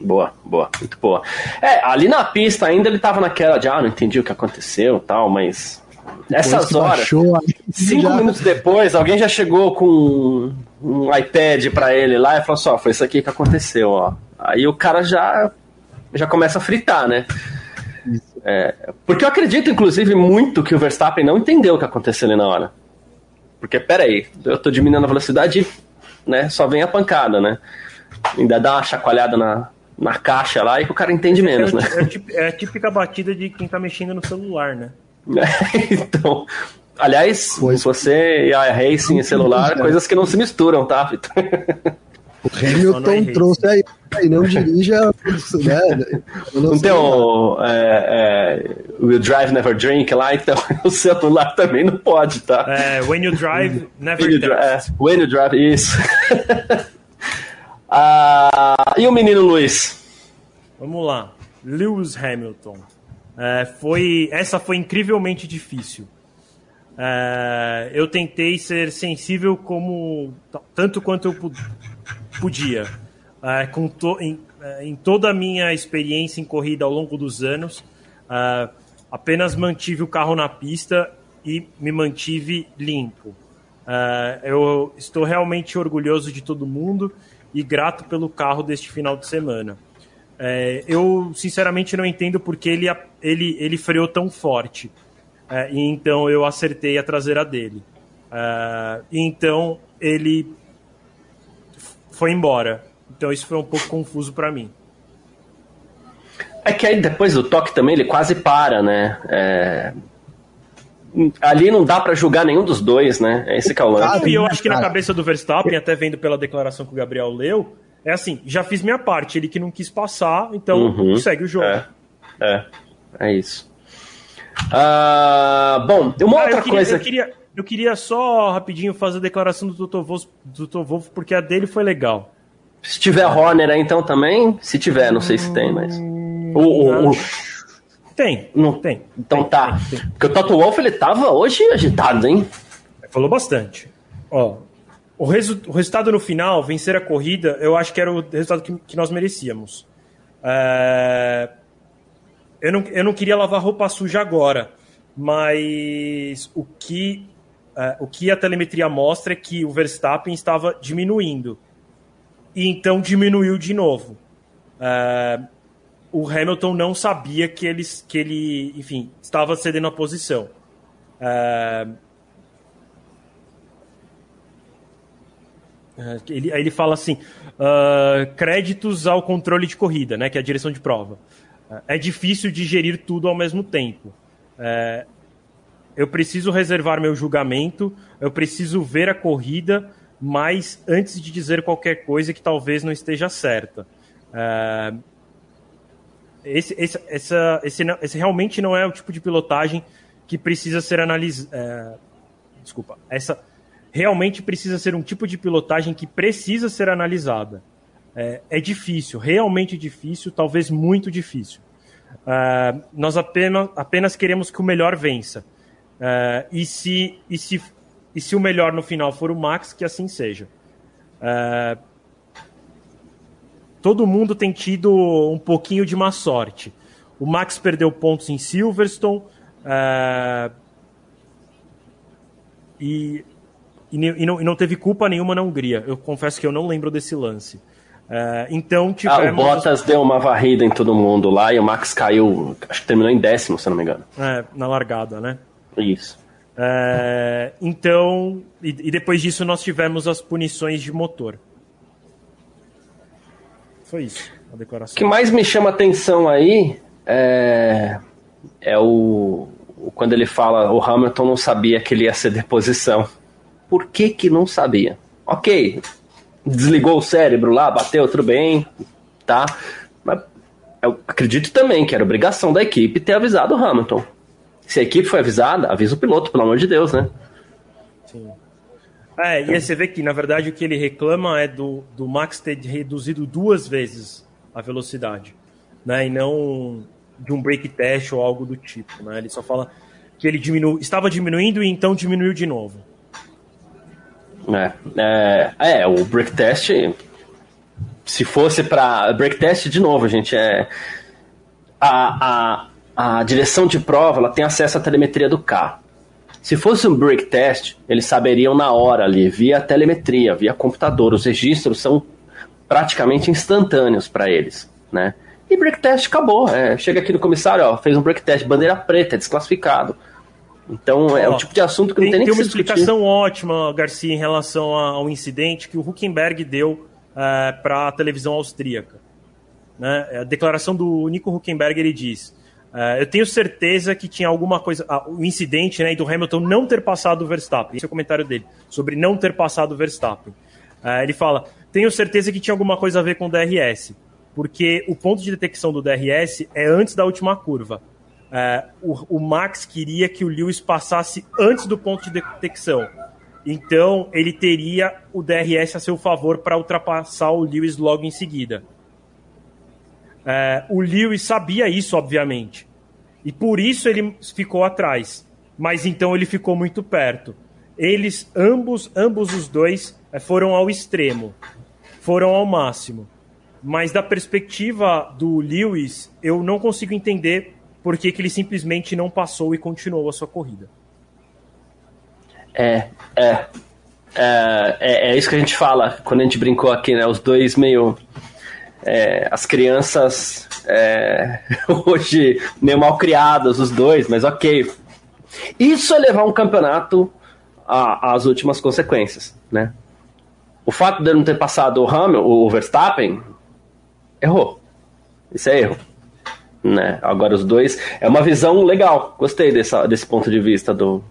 Boa, boa, muito boa. É, ali na pista ainda ele tava naquela de, ah, não entendi o que aconteceu tal, mas. Depois Essas que horas, baixou, cinco já- minutos depois, alguém já chegou com um iPad pra ele lá e falou assim: ó, foi isso aqui que aconteceu, ó. Aí o cara já, já começa a fritar, né? É, porque eu acredito, inclusive, muito que o Verstappen não entendeu o que aconteceu ali na hora. Porque, peraí, eu tô diminuindo a velocidade, né? Só vem a pancada, né? Ainda dá uma chacoalhada na, na caixa lá e que o cara entende É, menos, o né? é, é a típica batida de quem tá mexendo no celular, né? então. Aliás, Pois. você e a Racing e celular, coisas que não se misturam, tá, Vitor? O é Hamilton racing. trouxe aí, aí não dirija. Né? Eu Não tem o é, é, Will Drive Never Drink lá, então o celular também não pode, tá? É, when you drive, never When you, dri- text. é, when you drive, isso. Ah, e o menino Luiz? Vamos lá. Lewis Hamilton. É, foi, essa foi incrivelmente difícil. É, eu tentei ser sensível como tanto quanto eu pu- podia. É, com to- em, é, em toda a minha experiência em corrida ao longo dos anos, é, apenas mantive o carro na pista e me mantive limpo. É, eu estou realmente orgulhoso de todo mundo e grato pelo carro deste final de semana. É, eu sinceramente não entendo porque ele, ele, ele freou tão forte. É, e então eu acertei a traseira dele. Então ele foi embora. Então isso foi um pouco confuso para mim. É que aí depois do toque também ele quase para, né? É, Ali não dá pra julgar nenhum dos dois, né? É esse que é o lance. E eu acho que na cabeça do Verstappen, até vendo pela declaração que o Gabriel leu, é assim: já fiz minha parte, ele que não quis passar, então Uhum. segue o jogo. É, é, é isso. Ah, bom, uma Ah, outra eu, queria, coisa. eu, queria, eu queria só rapidinho fazer a declaração do Dr. Wolf, do Dr. Wolf, porque a dele foi legal. Se tiver Horner aí então também, se tiver, não sei se tem, mas. O, o- o- Tem, não tem. Então tem, tá. tem, tem. Porque o Toto Wolff ele tava hoje agitado, hein? Falou bastante. Ó, o, resu- o resultado no final, vencer a corrida, eu acho que era o resultado que, que nós merecíamos. É, eu, não, eu não queria lavar roupa suja agora, mas o que, é, o que a telemetria mostra é que o Verstappen estava diminuindo. E então diminuiu de novo. É, o Hamilton não sabia que ele, que ele enfim, estava cedendo a posição. É, É, Ele, aí ele fala assim: ah, créditos ao controle de corrida, né, que é a direção de prova. É difícil digerir tudo ao mesmo tempo. É, eu preciso reservar meu julgamento, eu preciso ver a corrida, mas antes de dizer qualquer coisa que talvez não esteja certa. É, esse, esse, essa, esse, esse realmente não é o tipo de pilotagem que precisa ser analisado. desculpa. Essa realmente precisa ser um tipo de pilotagem que precisa ser analisada. É, é difícil, realmente difícil, talvez muito difícil. É, nós apenas, apenas queremos que o melhor vença. É, e, se, e, se, e se o melhor no final for o Max, que assim seja. É, todo mundo tem tido um pouquinho de má sorte. O Max perdeu pontos em Silverstone. É, e, e, não, e, não, teve culpa nenhuma na Hungria. Eu confesso que eu não lembro desse lance. É, então tivemos... Ah, o Bottas deu uma varrida em todo mundo lá e o Max caiu, acho que terminou em décimo, se não me engano. É, na largada, né? Isso. É, então, e, e, depois disso nós tivemos as punições de motor. Foi isso, a declaração. O que mais me chama atenção aí é, é o, o, quando ele fala o Hamilton não sabia que ele ia ser deposição. Por que que não sabia? Ok, desligou o cérebro lá, bateu, tudo bem, tá? Mas eu acredito também que era obrigação da equipe ter avisado o Hamilton. Se a equipe foi avisada, avisa o piloto, pelo amor de Deus, né? Sim. É, e aí você vê que, na verdade, o que ele reclama é do, do Max ter reduzido duas vezes a velocidade, né? E não de um break test ou algo do tipo, né? Ele só fala que ele diminu... estava diminuindo e então diminuiu de novo. É, é, é o break test, se fosse para break test de novo, gente, é a, a a direção de prova ela tem acesso à telemetria do carro. Se fosse um break test, eles saberiam na hora ali, via telemetria, via computador. Os registros são praticamente instantâneos para eles, né? E break test acabou. É, chega aqui no comissário, ó, fez um break test, bandeira preta, é desclassificado. Então é o tipo de assunto que tem, não tem nem tem que uma explicação ótima, Garcia, em relação ao incidente que o Huckenberg deu é, para a televisão austríaca. Né? A declaração do Nico Huckenberg ele diz: Uh, eu tenho certeza que tinha alguma coisa. Ah, o incidente né, do Hamilton não ter passado o Verstappen. Esse é o comentário dele, sobre não ter passado o Verstappen. Uh, ele fala: tenho certeza que tinha alguma coisa a ver com o DRS, porque o ponto de detecção do DRS é antes da última curva. Uh, o, o, Max queria que o Lewis passasse antes do ponto de detecção. Então ele teria o DRS a seu favor para ultrapassar o Lewis logo em seguida. É, o Lewis sabia isso, obviamente. E por isso ele ficou atrás. Mas então ele ficou muito perto. Eles, ambos, ambos os dois, é, foram ao extremo. Foram ao máximo. Mas da perspectiva do Lewis, eu não consigo entender por que, que ele simplesmente não passou e continuou a sua corrida. É, é, é, é, é isso que a gente fala quando a gente brincou aqui, né? Os dois meio é, as crianças é, hoje meio mal criadas, os dois, mas ok. Isso é levar um campeonato às últimas consequências, né? O fato de não ter passado o Hamilton, o Verstappen, errou. Isso é erro. Né? Agora os dois. É uma visão legal. Gostei dessa, desse ponto de vista do,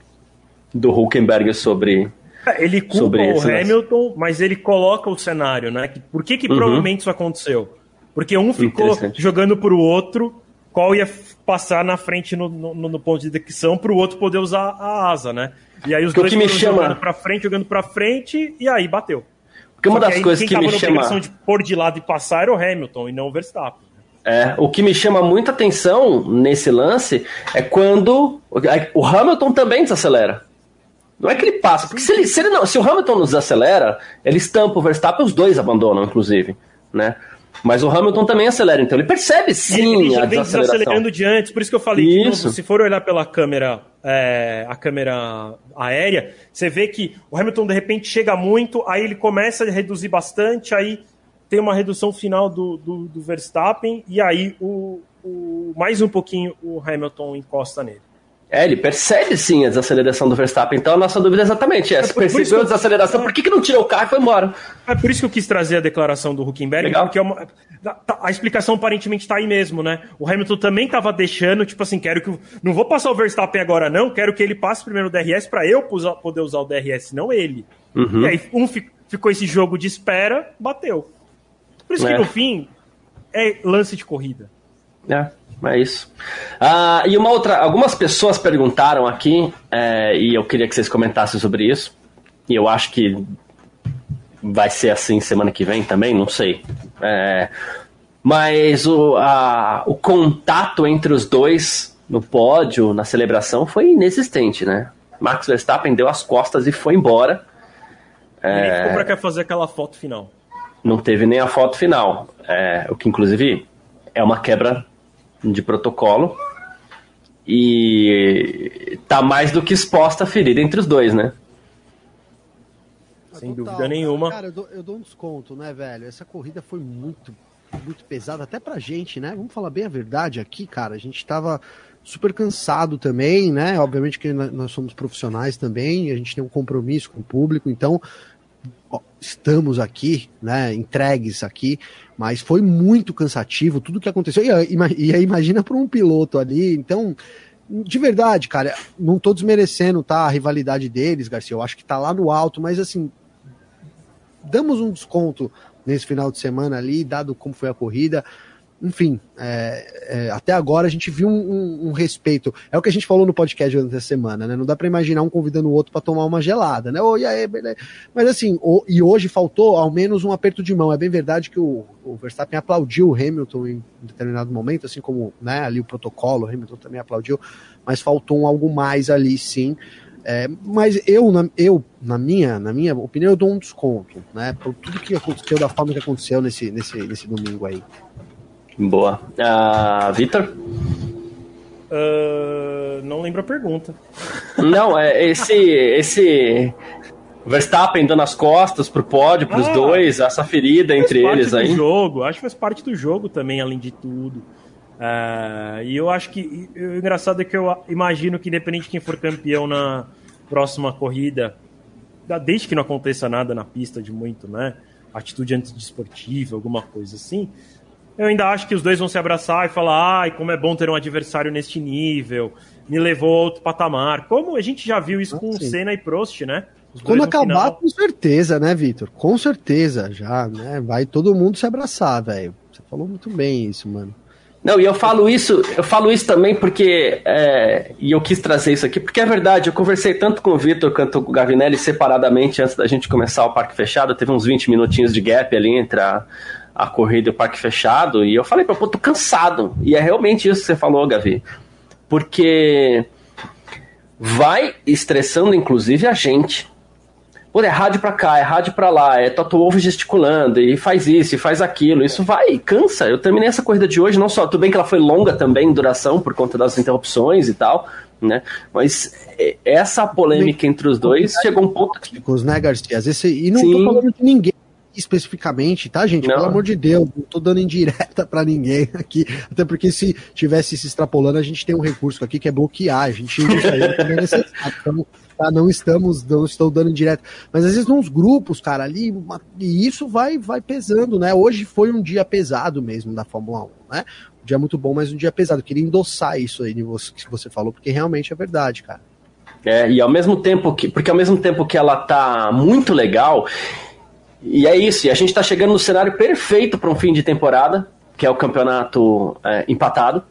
do Huckenberg sobre, ele culpa o Hamilton, mas ele coloca o cenário, né? Por que, que uhum. provavelmente isso aconteceu? Porque um ficou jogando pro outro qual ia passar na frente no, no, no ponto de detecção para o outro poder usar a asa, né? E aí os Porque dois foram chama... jogando para frente, jogando para frente e aí bateu. Porque uma das coisas que me chama de pôr de lado e passar era o Hamilton e não o Verstappen. É, o que me chama muita atenção nesse lance é quando o Hamilton também desacelera. Não é que ele passa, porque se, ele, se, ele não, se o Hamilton nos acelera, ele estampa o Verstappen, os dois abandonam, inclusive, né? Mas o Hamilton também acelera, então ele percebe sim ele, já a vem desaceleração. de antes, por isso que eu falei isso. que se for olhar pela câmera, é, a câmera aérea, você vê que o Hamilton de repente chega muito, aí ele começa a reduzir bastante, aí tem uma redução final do, do, do Verstappen e aí o, o, mais um pouquinho o Hamilton encosta nele. É, ele percebe sim a desaceleração do Verstappen. Então a nossa dúvida é exatamente essa. É por, Percebeu por a desaceleração, por que, que não tirou o carro e foi embora? É por isso que eu quis trazer a declaração do Huckenberg, Legal. porque é uma, tá, a explicação aparentemente está aí mesmo, né? O Hamilton também estava deixando, tipo assim, quero que. Não vou passar o Verstappen agora, não, quero que ele passe primeiro o DRS para eu poder usar o DRS, não ele. Uhum. E aí um ficou esse jogo de espera, bateu. Por isso é. que no fim é lance de corrida. É. É isso. Ah, e uma outra. Algumas pessoas perguntaram aqui, é, e eu queria que vocês comentassem sobre isso. E eu acho que vai ser assim semana que vem também, não sei. É, mas o, a, o contato entre os dois no pódio, na celebração, foi inexistente, né? Max Verstappen deu as costas e foi embora. Ele é... ficou pra quer fazer aquela foto final. não teve nem a foto final, é, o que inclusive é uma quebra de protocolo e tá mais do que exposta a ferida entre os dois, né? Sem Total, dúvida nenhuma. Cara, eu dou, eu dou um desconto, né, velho? Essa corrida foi muito, muito pesada, até pra gente, né? Vamos falar bem a verdade aqui, cara. A gente tava super cansado também, né? Obviamente que nós somos profissionais também, a gente tem um compromisso com o público, então estamos aqui, né? Entregues aqui, mas foi muito cansativo tudo que aconteceu. E, aí imagina para um piloto ali, então de verdade, cara, não tô desmerecendo, tá, a rivalidade deles, Garcia, eu acho que tá lá no alto, mas assim, damos um desconto nesse final de semana ali, dado como foi a corrida. Enfim, é, é, até agora a gente viu um, um, um, respeito. É o que a gente falou no podcast durante a semana, né? Não dá para imaginar um convidando o outro para tomar uma gelada, né? Oh, e aí, beleza. Mas assim, o, e hoje faltou ao menos um aperto de mão. É bem verdade que o, o Verstappen aplaudiu o Hamilton em determinado momento, assim como né, ali o protocolo, o Hamilton também aplaudiu, mas faltou um algo mais ali, sim. É, mas eu na, eu, na, minha, na minha opinião, eu dou um desconto, né? Por tudo que aconteceu, da forma que aconteceu nesse, nesse, nesse domingo aí. Boa. Uh, Vitor? Uh, não lembro a pergunta. Não, é esse. esse Verstappen dando as costas pro pódio, pros ah, dois, essa ferida entre eles aí. jogo, acho que faz parte do jogo também, além de tudo. Uh, e eu acho que o engraçado é que eu imagino que, independente de quem for campeão na próxima corrida, desde que não aconteça nada na pista de muito, né? Atitude antidesportiva, alguma coisa assim. Eu ainda acho que os dois vão se abraçar e falar: ai, como é bom ter um adversário neste nível, me levou a outro patamar. Como a gente já viu isso ah, com sim. Senna e Prost, né? Quando acabar, final... com certeza, né, Vitor? Com certeza, já, né? Vai todo mundo se abraçar, velho. Você falou muito bem isso, mano. Não, e eu falo isso, eu falo isso também porque, é, e eu quis trazer isso aqui, porque é verdade, eu conversei tanto com o Vitor quanto com o Gavinelli separadamente antes da gente começar o parque fechado, teve uns 20 minutinhos de gap ali entre a, a corrida e o parque fechado, e eu falei pô, tô cansado, e é realmente isso que você falou, Gavi, porque vai estressando inclusive a gente, Pô, é rádio pra cá, é rádio pra lá, é Toto Wolff gesticulando, e faz isso, e faz aquilo. Isso vai, cansa. Eu terminei essa corrida de hoje, não só, tudo bem que ela foi longa também em duração, por conta das interrupções e tal, né? Mas é, essa polêmica entre os dois chegou um ponto. Né, Garcia? Às vezes, e não Sim. tô falando de ninguém especificamente, tá, gente? Não. Pelo amor de Deus, não tô dando indireta para ninguém aqui. Até porque se tivesse se extrapolando, a gente tem um recurso aqui que é bloquear. A gente aí também é necessário. Então, tá? Não estamos, não estou dando direto. Mas às vezes nos grupos, cara, ali, e isso vai, vai pesando, né? Hoje foi um dia pesado mesmo da Fórmula 1, né? Um dia muito bom, mas um dia pesado. Eu queria endossar isso aí que você falou, porque realmente é verdade, cara. É, e ao mesmo tempo que. Porque ao mesmo tempo que ela tá muito legal, e é isso, e a gente tá chegando no cenário perfeito para um fim de temporada, que é o campeonato é, empatado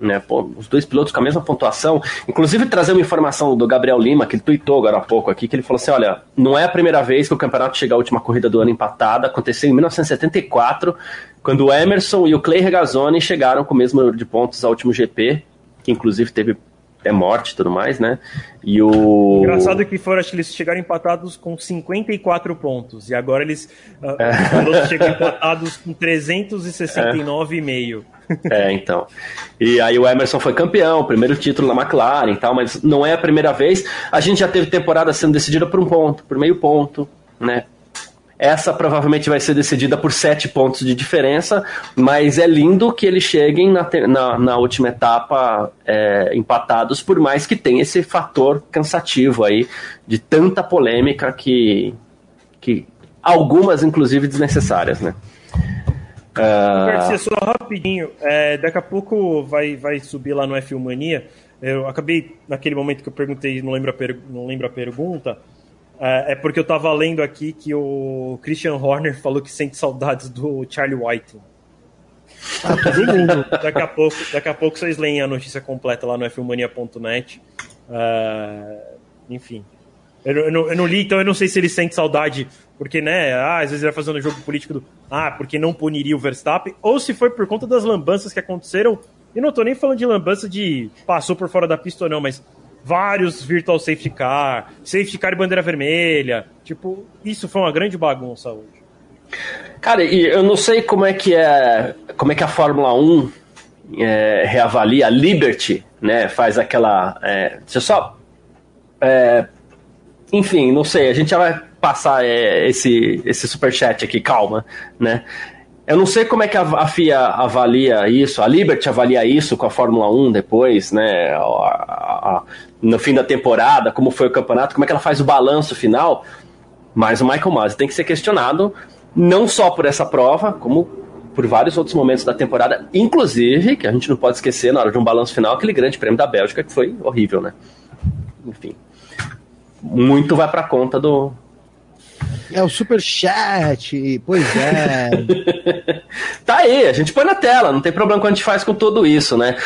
né? Pô, os dois pilotos com a mesma pontuação. Inclusive, trazer uma informação do Gabriel Lima, que ele tweetou agora há pouco aqui, que ele falou assim: olha, não é a primeira vez que o campeonato chega à última corrida do ano empatada. Aconteceu em 1974, quando o Emerson e o Clay Regazzoni chegaram com o mesmo número de pontos ao último GP, que inclusive teve é morte e tudo mais, né? E o. Engraçado que foram, acho que eles chegaram empatados com 54 pontos. E agora eles uh, é. chegam empatados com 369,5. É. é, então. E aí o Emerson foi campeão, primeiro título na McLaren e tal, mas não é a primeira vez. A gente já teve temporada sendo decidida por um ponto, por meio ponto, né? Essa provavelmente vai ser decidida por sete pontos de diferença, mas é lindo que eles cheguem na, na, na última etapa é, empatados, por mais que tenha esse fator cansativo aí de tanta polêmica que, que algumas, inclusive, desnecessárias, né? Uh... só rapidinho, é, daqui a pouco vai, vai subir lá no F1 Mania. Eu acabei, naquele momento que eu perguntei, não lembro a, per... não lembro a pergunta, é, é, porque eu tava lendo aqui que o Christian Horner falou que sente saudades do Charlie White. Ah, todo mundo. daqui, a pouco, daqui a pouco vocês leem a notícia completa lá no fmania.net. Uh, enfim. Eu, eu, não, eu, não, li, então eu não sei se ele sente saudade, porque, né, ah, às vezes ele vai fazendo jogo político do ah, porque não puniria o Verstappen, ou se foi por conta das lambanças que aconteceram. E não tô nem falando de lambança de passou por fora da pista ou não, mas vários virtual safety car, safety car e bandeira vermelha. Tipo, isso foi uma grande bagunça hoje. Cara, e eu não sei como é que é, como é que a Fórmula 1 é, reavalia a Liberty, né? Faz aquela, é, deixa eu só, é, enfim, não sei. A gente já vai passar é, esse esse super chat aqui, calma, né? Eu não sei como é que a, a, FIA avalia isso, a Liberty avalia isso com a Fórmula 1 depois, né? A, a, no fim da temporada, como foi o campeonato, como é que ela faz o balanço final. Mas o Michael Masi tem que ser questionado não só por essa prova, como por vários outros momentos da temporada, inclusive, que a gente não pode esquecer na hora de um balanço final, aquele grande prêmio da Bélgica que foi horrível, né? Enfim. Muito vai para conta do, é o super chat, pois é. tá aí, a gente põe na tela, não tem problema quando a gente faz com tudo isso, né?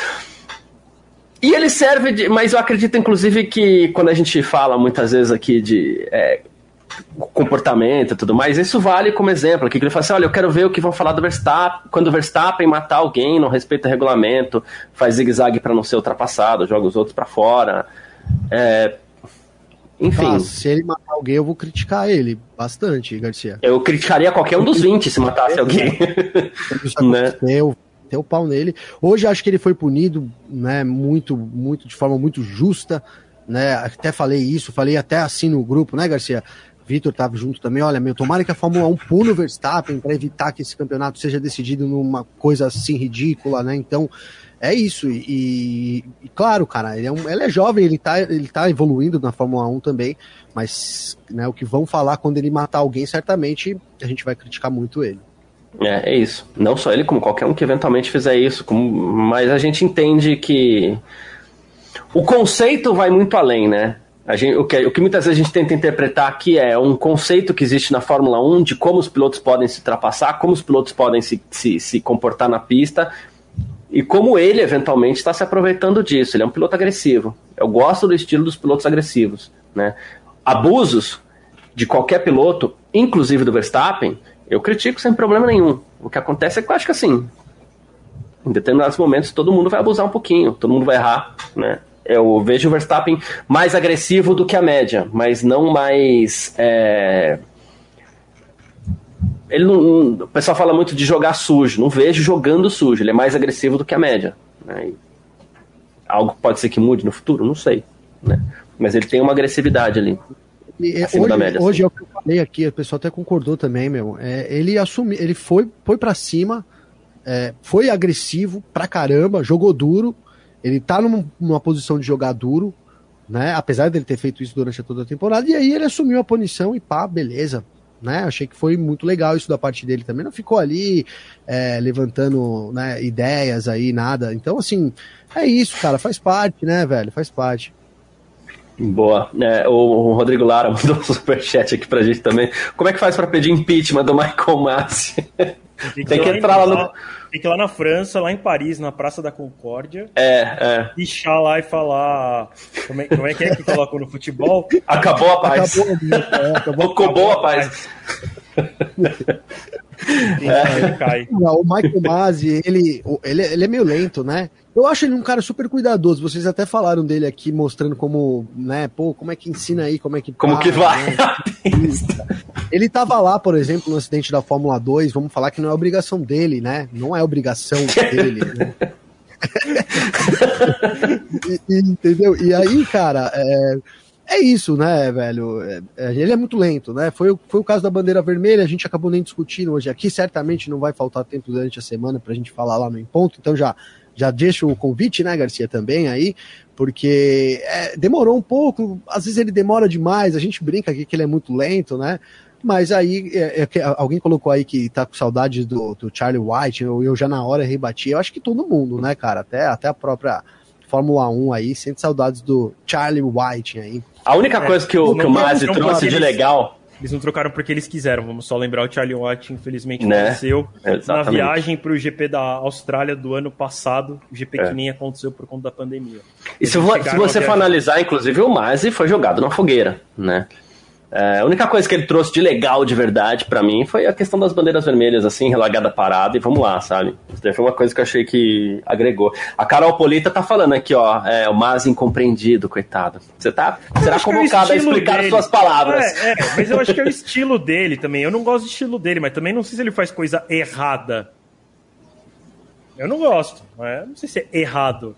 E ele serve de. Mas eu acredito, inclusive, que quando a gente fala muitas vezes aqui de é, comportamento e tudo mais, isso vale como exemplo aqui, que ele fala assim, olha, eu quero ver o que vão falar do Verstappen, quando o Verstappen matar alguém, não respeita o regulamento, faz zigue-zague para não ser ultrapassado, joga os outros para fora. É, enfim. Ah, se ele matar alguém, eu vou criticar ele bastante, Garcia. Eu criticaria qualquer um dos 20 se matasse alguém. né? Eu ter o pau nele. Hoje acho que ele foi punido, né, muito, muito, de forma muito justa, né? Até falei isso, falei até assim no grupo, né, Garcia? Vitor estava junto também. Olha, meu, tomara que a Fórmula 1 pune o Verstappen para evitar que esse campeonato seja decidido numa coisa assim ridícula, né? Então, é isso. E, e claro, cara, ele é, um, ele é jovem, ele tá, ele tá evoluindo na Fórmula 1 também, mas né, o que vão falar quando ele matar alguém, certamente a gente vai criticar muito ele. É, é isso. Não só ele, como qualquer um que eventualmente fizer isso. Como, mas a gente entende que o conceito vai muito além, né? Gente, o, que, o que muitas vezes a gente tenta interpretar aqui é um conceito que existe na Fórmula 1 de como os pilotos podem se ultrapassar, como os pilotos podem se, se, se comportar na pista, e como ele eventualmente está se aproveitando disso. Ele é um piloto agressivo. Eu gosto do estilo dos pilotos agressivos. Né? Abusos de qualquer piloto, inclusive do Verstappen, eu critico sem problema nenhum. O que acontece é que eu acho que assim, em determinados momentos todo mundo vai abusar um pouquinho, todo mundo vai errar, né? Eu vejo o Verstappen mais agressivo do que a média, mas não mais é, ele não, o pessoal fala muito de jogar sujo. Não vejo jogando sujo. Ele é mais agressivo do que a média. Né? algo pode ser que mude no futuro, não sei. Né? Mas ele tem uma agressividade ali. E, hoje, média, hoje assim. é o que eu falei aqui, o pessoal até concordou também, meu. É, ele assumiu, ele foi, foi para cima, é, foi agressivo pra caramba, jogou duro. Ele tá numa, numa posição de jogar duro, né? Apesar dele ter feito isso durante toda a temporada, e aí ele assumiu a punição e pá, beleza né? Achei que foi muito legal isso da parte dele também. Não ficou ali é, levantando né, ideias aí, nada. Então, assim, é isso, cara. Faz parte, né, velho? Faz parte. Boa. É, o Rodrigo Lara mandou um superchat aqui pra gente também. Como é que faz para pedir impeachment do Michael Massi? Tem que, Tem que entrar lá no. Tem que ir lá na França, lá em Paris, na Praça da Concórdia. É, é. Pichar lá e falar. Como é, como é que é que colocou no futebol? Acabou a paz. Acabou, é, acabou, acabou a paz. É. O Michael Masi, ele, ele, ele é meio lento, né? Eu acho ele um cara super cuidadoso. Vocês até falaram dele aqui, mostrando como, né, pô, como é que ensina aí, como é que. Como para, que vai? Né? ele tava lá, por exemplo, no acidente da Fórmula 2, vamos falar que não é obrigação dele, né? Não é obrigação dele, né? e, e, entendeu? E aí, cara, é, é isso, né, velho? É, é, ele é muito lento, né? Foi, foi o caso da bandeira vermelha, a gente acabou nem discutindo hoje aqui. Certamente não vai faltar tempo durante a semana pra gente falar lá no Em Ponto, então já, já deixo o convite, né, Garcia, também aí, porque é, demorou um pouco, às vezes ele demora demais, a gente brinca aqui que ele é muito lento, né? Mas aí, é, é, alguém colocou aí que tá com saudade do, do Charlie White, eu, eu já na hora rebati. Eu acho que todo mundo, né, cara? Até, até a própria Fórmula 1 aí sente saudades do Charlie White aí. A única é, coisa que o, que o Mazzi trouxe de legal. Eles não trocaram porque eles quiseram, vamos só lembrar, o Charlie Watt infelizmente né? faleceu na viagem para o GP da Austrália do ano passado, o GP é. que nem aconteceu por conta da pandemia. E se, se, você for analisar, inclusive o Mazzi foi jogado na fogueira, né? É, a única coisa que ele trouxe de legal, de verdade, para mim, foi a questão das bandeiras vermelhas, assim, relagada parada, e vamos lá, sabe? Isso daí foi uma coisa que eu achei que agregou. A Carol Polita tá falando aqui, ó, é, o mais incompreendido, coitado. Você tá, será convocado é a explicar dele. as suas palavras. É, é, mas eu acho que é o estilo dele também. Eu não gosto do estilo dele, mas também não sei se ele faz coisa errada. Eu não gosto, mas não sei se é errado.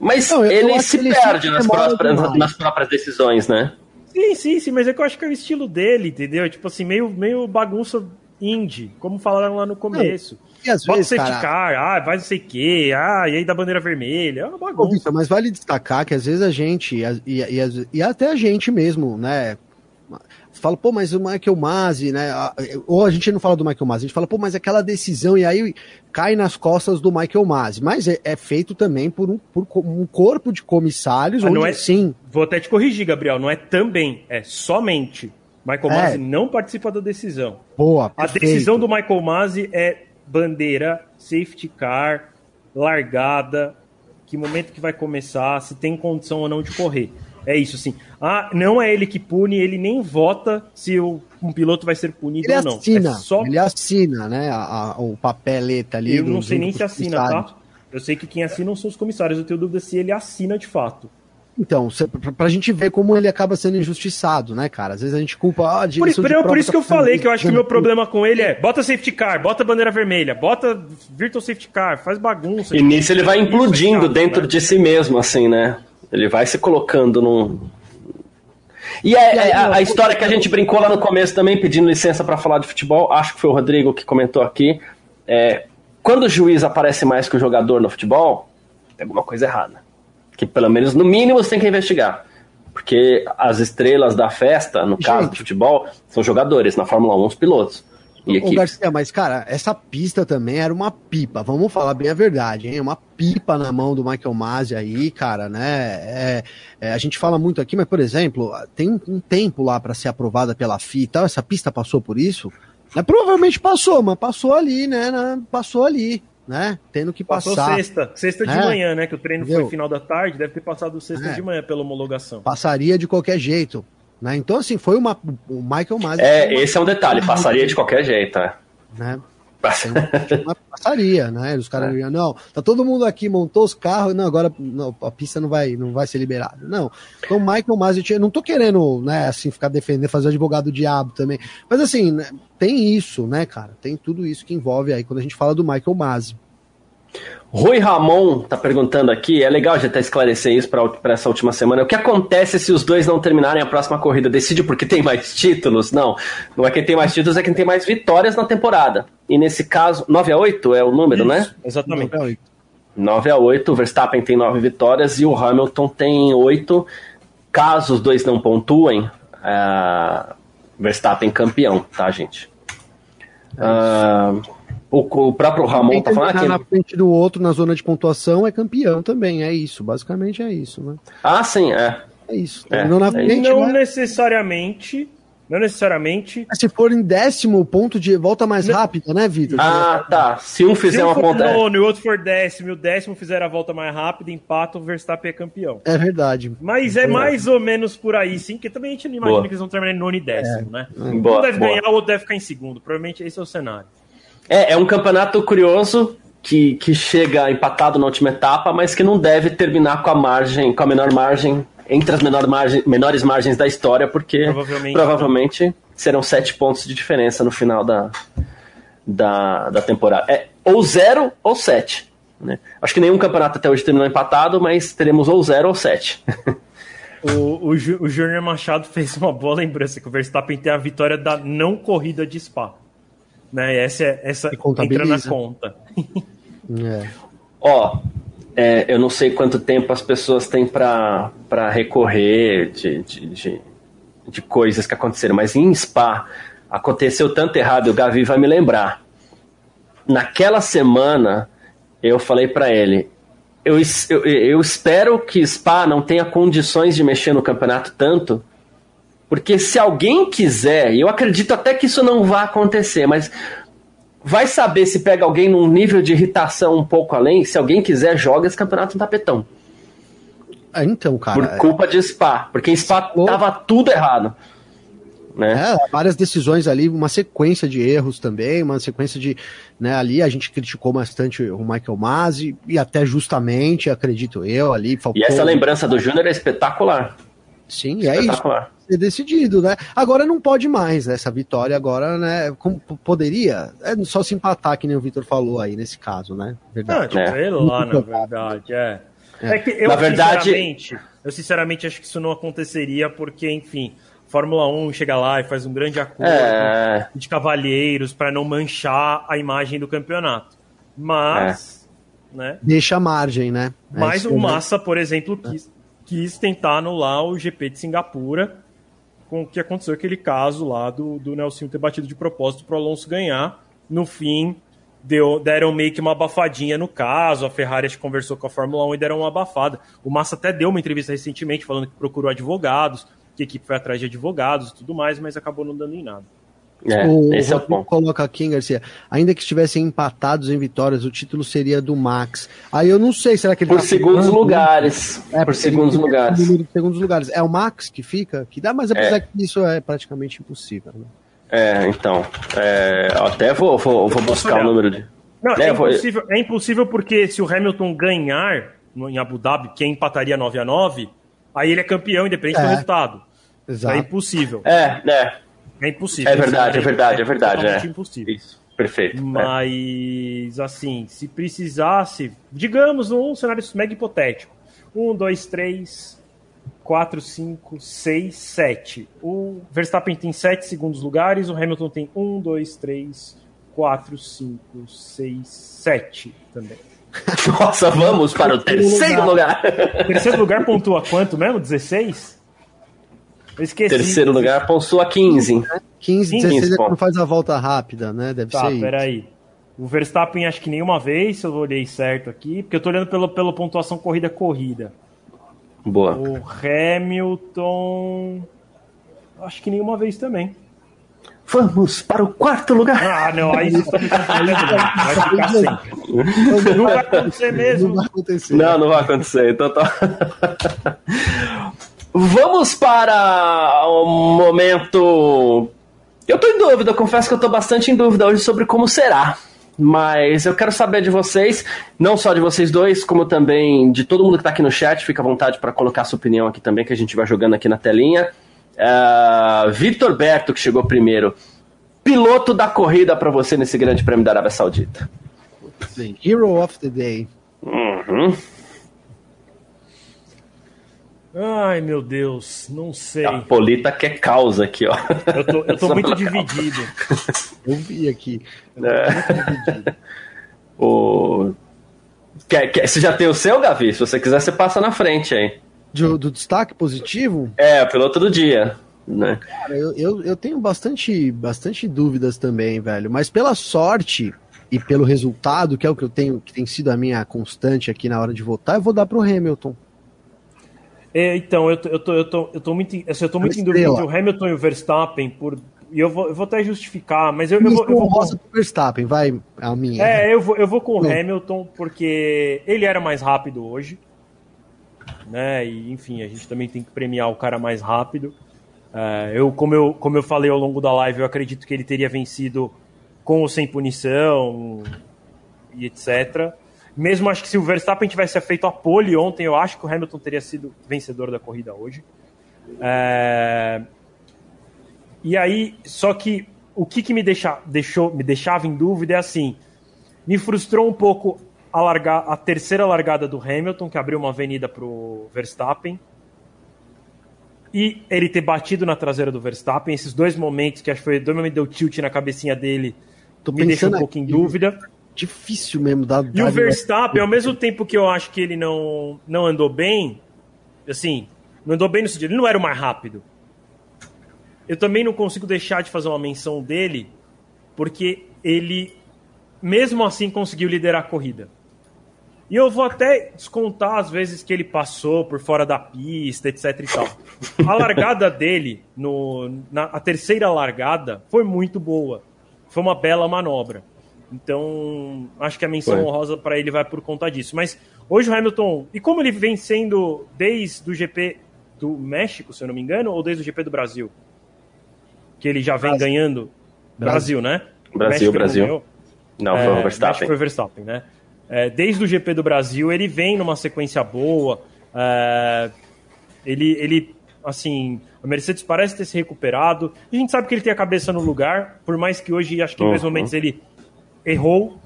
Mas não, ele se ele perde nas próprias, nas próprias decisões, né? Sim, sim, sim, mas é que eu acho que é o estilo dele, entendeu? Tipo assim, meio, meio bagunça indie, como falaram lá no começo. Não, e às Bota vezes, safety car, ah, vai não sei o quê, ah, e aí da bandeira vermelha, é uma bagunça. Ô, Victor, mas vale destacar que às vezes a gente, e, e, e, e até a gente mesmo, né, fala, pô, mas o Michael Masi, né? Ou a gente não fala do Michael Masi, a gente fala, pô, mas aquela decisão, e aí cai nas costas do Michael Masi. Mas é, é feito também por um, por um corpo de comissários, ah, não é, sim. Vou até te corrigir, Gabriel, não é também, é somente. Michael é. Masi não participa da decisão. Boa. Perfeito. A decisão do Michael Masi é bandeira, safety car, largada, que momento que vai começar, se tem condição ou não de correr. É isso, assim. Ah, não é ele que pune, ele nem vota se o, um piloto vai ser punido ele ou não. Assina, é só... Ele assina, né? A, a, o papeleta ali. Eu não sei nem se assina, tá? Eu sei que quem assina são os comissários. Eu tenho dúvida se ele assina de fato. Então, pra, pra gente ver como ele acaba sendo injustiçado, né, cara? Às vezes a gente culpa. Ah, por, por, por isso que eu falei que eu acho que o meu problema com ele é bota safety car, bota bandeira vermelha, bota virtual safety car, faz bagunça. E nisso ele vai implodindo dentro né? de si mesmo, assim, né? Ele vai se colocando num. E é, é a, a, história que a gente brincou lá no começo também, pedindo licença para falar de futebol, acho que foi o Rodrigo que comentou aqui. É, quando o juiz aparece mais que o jogador no futebol, tem alguma coisa errada. Que pelo menos, no mínimo, você tem que investigar. Porque as estrelas da festa, no gente, caso do futebol, são jogadores, na Fórmula 1, os pilotos. E Ô, Garcia, mas cara, essa pista também era uma pipa, vamos falar bem a verdade, hein? Uma pipa na mão do Michael Masi aí, cara, né? É, é, a gente fala muito aqui, mas por exemplo, tem um tempo lá para ser aprovada pela FIA e tal, essa pista passou por isso? É, provavelmente passou, mas passou ali, né? Passou ali, né? Tendo que passar. Passou sexta, sexta de né? manhã, né? Que o treino Entendeu? foi final da tarde, deve ter passado sexta é. de manhã pela homologação. Passaria de qualquer jeito. Né? Então, assim, foi uma. O Michael Masi. É, esse é um detalhe, passaria de qualquer jeito, é. Né? Uma, passaria, né? Os caras é. não, tá todo mundo aqui, montou os carros, não, agora não, a pista não vai, não vai ser liberada. Não. Então, Michael Masi, eu não tô querendo, né, assim, ficar defendendo, fazer o advogado do diabo também. Mas assim, né, tem isso, né, cara? Tem tudo isso que envolve aí quando a gente fala do Michael Masi. Rui Ramon está perguntando aqui, é legal já até esclarecer isso para essa última semana. O que acontece se os dois não terminarem a próxima corrida? Decide porque tem mais títulos? Não, não é quem tem mais títulos, é quem tem mais vitórias na temporada. E nesse caso, 9 a 8 é o número, isso, né? Exatamente. 9 a 8. 9 a 8, o Verstappen tem 9 vitórias e o Hamilton tem 8. Caso os dois não pontuem, uh, Verstappen campeão, tá, gente? Uh, o, o próprio Ramon tá falando aqui. na frente do outro na zona de pontuação é campeão também, é isso. Basicamente é isso, né? Ah, sim, é. É isso. É, na frente, não mas... necessariamente. Não necessariamente. Se for em décimo ponto de volta mais não. rápida, né, Vitor? Ah, tá. Se um fizer Se um uma ponta. Nono, e o outro for décimo, e o décimo fizer a volta mais rápida, empata, o Verstappen é campeão. É verdade. Mas é, mais ou menos por aí, sim, porque também a gente não imagina boa. que eles vão terminar em nono e décimo, é. né? Um deve boa. ganhar, o outro deve ficar em segundo. Provavelmente esse é o cenário. É, é um campeonato curioso que, que chega empatado na última etapa, mas que não deve terminar com a margem, com a menor margem, entre as menor margem, menores margens da história, porque provavelmente, provavelmente serão sete pontos de diferença no final da, da, da temporada. É ou zero ou sete. Né? Acho que nenhum campeonato até hoje terminou empatado, mas teremos ou zero ou sete. o, o, o Júnior Machado fez uma boa lembrança que o Verstappen tem a vitória da não corrida de Spa. Né? Essa, é, essa entra na conta. É. Ó, é, eu não sei quanto tempo as pessoas têm para recorrer de, de, de, de, coisas que aconteceram, mas em Spa aconteceu tanto errado, o Gavi vai me lembrar. Naquela semana, eu falei para ele: eu, eu, eu espero que Spa não tenha condições de mexer no campeonato tanto porque se alguém quiser, e eu acredito até que isso não vai acontecer, mas vai saber se pega alguém num nível de irritação um pouco além, se alguém quiser, joga esse campeonato no tapetão. Ah, então, cara. Por culpa de Spa, porque em Spa tava tudo errado. Né? É, várias decisões ali, uma sequência de erros também, uma sequência de. Né, ali a gente criticou bastante o Michael Masi, e até justamente, acredito eu, ali. Faltou... E essa lembrança do Júnior é espetacular. Sim, é isso. Ser decidido, né? Agora não pode mais, né? Essa vitória agora, né? Como poderia? É só se empatar, que nem o Vitor falou aí nesse caso, né? Verdade. Não, tipo, é. lá, na verdade, é. É, é que eu, na verdade, sinceramente, eu sinceramente acho que isso não aconteceria, porque, enfim, Fórmula 1 chega lá e faz um grande acordo é... de cavalheiros para não manchar a imagem do campeonato. Mas. É. Né? Deixa a margem, né? É Mas o Massa, por exemplo, quis, quis tentar anular o GP de Singapura, com o que aconteceu aquele caso lá do, do Nelson ter batido de propósito para o Alonso ganhar. No fim, deu, deram meio que uma abafadinha no caso. A Ferrari conversou com a Fórmula 1 e deram uma abafada. O Massa até deu uma entrevista recentemente falando que procurou advogados que a equipe foi atrás de advogados e tudo mais, mas acabou não dando em nada. É, o esse é o ponto. coloca aqui, Garcia, ainda que estivessem empatados em vitórias, o título seria do Max. Aí eu não sei, será que ele Por tá segundos ficando? lugares. É, por segundos lugares. segundos lugares. É o Max que fica? Que dá, mas apesar é. que isso é praticamente impossível. Né? É, então. É, até vou, vou, vou buscar o número de. Não, é, é, impossível, é impossível porque se o Hamilton ganhar em Abu Dhabi, quem empataria 9 a 9 Aí ele é campeão, independente é. do resultado. Exato. É impossível. É, é. É impossível. É verdade, é verdade, é verdade. É impossível. Isso. Perfeito. É. Mas, assim, se precisasse, digamos, num cenário mega hipotético: um, dois, três, quatro, cinco, seis, sete. O Verstappen tem sete segundos lugares, o Hamilton tem um, dois, três, quatro, cinco, seis, sete também. Nossa, vamos para o terceiro lugar. lugar. Terceiro lugar pontua quanto mesmo? 16? Eu esqueci. Terceiro lugar pontua 15. 15, 16 é quando faz a volta rápida, né? Deve tá, ser. Tá, peraí. O Verstappen acho que nenhuma vez, se eu olhei certo aqui, porque eu tô olhando pelo, pela pontuação corrida-corrida. Boa. O Hamilton. Acho que nenhuma vez também. Vamos para o quarto lugar. Ah, não, aí você está me Vai ficar sem. Não vai acontecer mesmo. Não vai acontecer. Não, não vai acontecer. Então tá. Vamos para o momento. Eu tô em dúvida, eu confesso que eu tô bastante em dúvida hoje sobre como será. Mas eu quero saber de vocês, não só de vocês dois, como também de todo mundo que está aqui no chat. Fica à vontade para colocar sua opinião aqui também, que a gente vai jogando aqui na telinha. Uh, Victor Berto, que chegou primeiro. Piloto da corrida para você nesse Grande Prêmio da Arábia Saudita. Sim, Hero of the Day. Uhum. Ai, meu Deus, não sei. A Polita quer causa aqui, ó. Eu tô, eu tô muito dividido. Eu vi aqui. Eu é. o... Quer, quer, você já tem o seu, Gavi? Se você quiser, você passa na frente aí do, do destaque positivo? É, piloto do dia. Né? Cara, eu, eu, eu, tenho bastante, bastante dúvidas também, velho. Mas pela sorte e pelo resultado, que é o que eu tenho, que tem sido a minha constante aqui na hora de votar, eu vou dar pro Hamilton. É, então, eu tô, eu tô, eu tô, eu tô muito, assim, eu tô muito em dúvida entre o Hamilton e o Verstappen por. E eu vou, eu vou até justificar, mas eu, eu, vou. Eu vou com... Verstappen, vai, a minha. É, eu vou, eu vou com o Hamilton, porque ele era mais rápido hoje né? E enfim, a gente também tem que premiar o cara mais rápido. Uh, eu, como eu, como eu falei ao longo da live, eu acredito que ele teria vencido com ou sem punição e etc. Mesmo acho que se o Verstappen tivesse feito a pole ontem, eu acho que o Hamilton teria sido vencedor da corrida hoje. É... E aí, só que o que, que me, deixa, deixou, me deixava em dúvida é assim: me frustrou um pouco a, larga, a terceira largada do Hamilton, que abriu uma avenida para o Verstappen. E ele ter batido na traseira do Verstappen, esses dois momentos, que acho que foi dois momentos deu tilt na cabecinha dele, Tô me deixou um pouco em dúvida. Difícil mesmo dar. E o Verstappen, ao mesmo tempo que eu acho que ele não, não andou bem, assim, não andou bem no sentido, ele não era o mais rápido. Eu também não consigo deixar de fazer uma menção dele, porque ele, mesmo assim, conseguiu liderar a corrida. E eu vou até descontar as vezes que ele passou por fora da pista, etc e tal. A largada dele, no, na, a terceira largada, foi muito boa. Foi uma bela manobra. Então, acho que a menção foi. honrosa para ele vai por conta disso. Mas hoje o Hamilton, e como ele vem sendo desde o GP do México, se eu não me engano, ou desde o GP do Brasil? que ele já vem Brasil. ganhando. Brasil, né? Brasil, Brasil. Não, foi o É, Verstappen. México foi o Verstappen, né? É, desde o GP do Brasil, ele vem numa sequência boa. é, ele, ele, assim, a Mercedes parece ter se recuperado. A gente sabe que ele tem a cabeça no lugar, por mais que hoje, acho que em dois Uhum. momentos ele errou,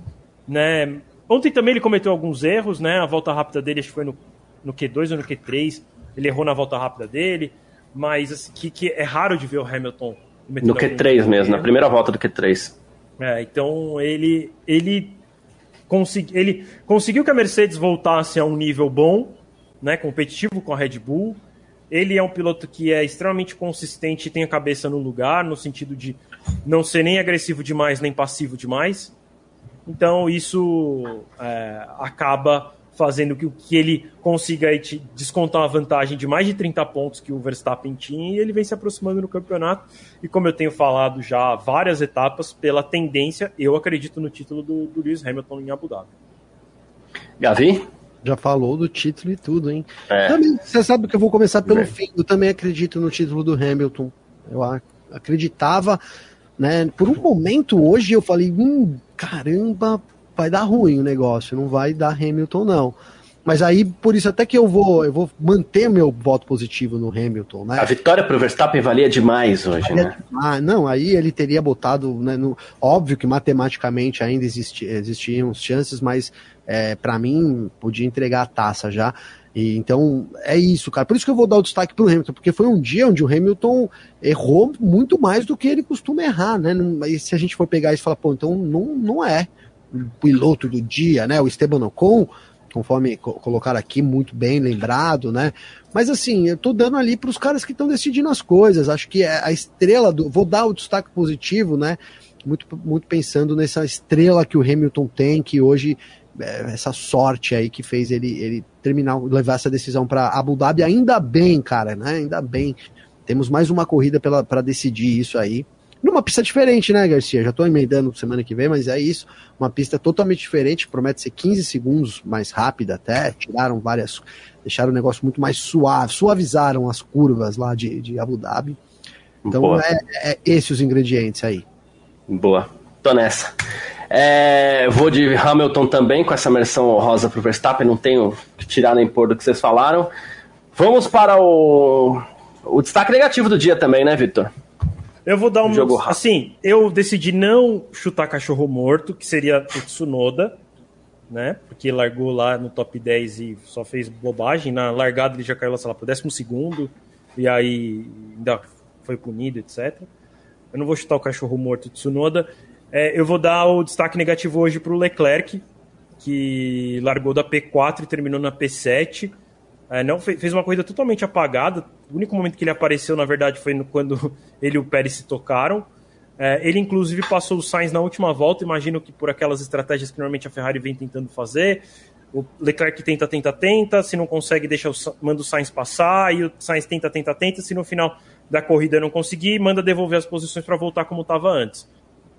né? Ontem também ele cometeu alguns erros, né? A volta rápida dele, acho que foi no, no Q2 ou no Q3. Ele errou na volta rápida dele, mas assim, que, que é raro de ver o Hamilton No algum Q3 mesmo, na erro. primeira volta do Q3. É, então ele ele, consegui, ele conseguiu que a Mercedes voltasse a um nível bom, né, competitivo com a Red Bull. Ele é um piloto que é extremamente consistente e tem a cabeça no lugar, no sentido de não ser nem agressivo demais nem passivo demais. Então isso é, acaba fazendo que, que ele consiga aí te descontar uma vantagem de mais de 30 pontos que o Verstappen tinha e ele vem se aproximando no campeonato. E como eu tenho falado já várias etapas, pela tendência, eu acredito no título do, do Lewis Hamilton em Abu Dhabi. Gavi? Já falou do título e tudo, hein? É. Também, você sabe que eu vou começar pelo Bem. fim. Eu também acredito no título do Hamilton. Eu acreditava, né? Por um momento hoje eu falei, hum, caramba, vai dar ruim o negócio, não vai dar Hamilton não. Mas aí, por isso até que eu vou, eu vou manter meu voto positivo no Hamilton, né? A vitória pro Verstappen valia demais hoje, né? Ah, não, aí ele teria botado, né, no- óbvio que matematicamente ainda existi, existiam chances, mas é, para mim podia entregar a taça já. E, então é isso, cara. Por isso que eu vou dar o destaque pro Hamilton, porque foi um dia onde o Hamilton errou muito mais do que ele costuma errar, né? E se a gente for pegar isso e falar, pô, então não, não é o piloto do dia, né? O Esteban Ocon, conforme co colocaram aqui, muito bem lembrado, né? Mas assim, eu tô dando ali para os caras que estão decidindo as coisas. Acho que é a estrela do. Vou dar o destaque positivo, né? Muito, muito pensando nessa estrela que o Hamilton tem, que hoje. É, essa sorte aí que fez ele, ele terminar, levar essa decisão para Abu Dhabi, ainda bem, cara, né? Ainda bem. Temos mais uma corrida para decidir isso aí. Numa pista diferente, né, Garcia? Já tô emendando semana que vem, mas é isso. Uma pista totalmente diferente, promete ser 15 segundos mais rápida até. Tiraram várias. Deixaram o negócio muito mais suave, suavizaram as curvas lá de, de Abu Dhabi. Então Boa. é, é esses os ingredientes aí. Boa. Tô nessa. É, vou de Hamilton também, com essa menção honrosa pro Verstappen, não tenho que tirar nem pôr do que vocês falaram. Vamos para o, o destaque negativo do dia também, né, Victor? Eu vou dar um. Jogo. Assim, eu decidi não chutar cachorro morto, que seria o Tsunoda, né? Porque largou lá no top 10 e só fez bobagem. Na largada ele já caiu lá, sei lá, pro décimo segundo, e aí ainda foi punido, etc. Eu não vou chutar o cachorro morto Tsunoda. É, eu vou dar o destaque negativo hoje pro Leclerc, que largou da P4 e terminou na P7. É, não fe- fez uma corrida totalmente apagada. O único momento que ele apareceu, na verdade, foi no- quando ele e o Pérez se tocaram. É, ele, inclusive, passou o Sainz na última volta. Imagino que por aquelas estratégias que normalmente a Ferrari vem tentando fazer. O Leclerc tenta, tenta, tenta. Se não consegue, deixa o, manda o Sainz passar. E o Sainz tenta, tenta, tenta. Se no final da corrida não conseguir, manda devolver as posições para voltar como estava antes.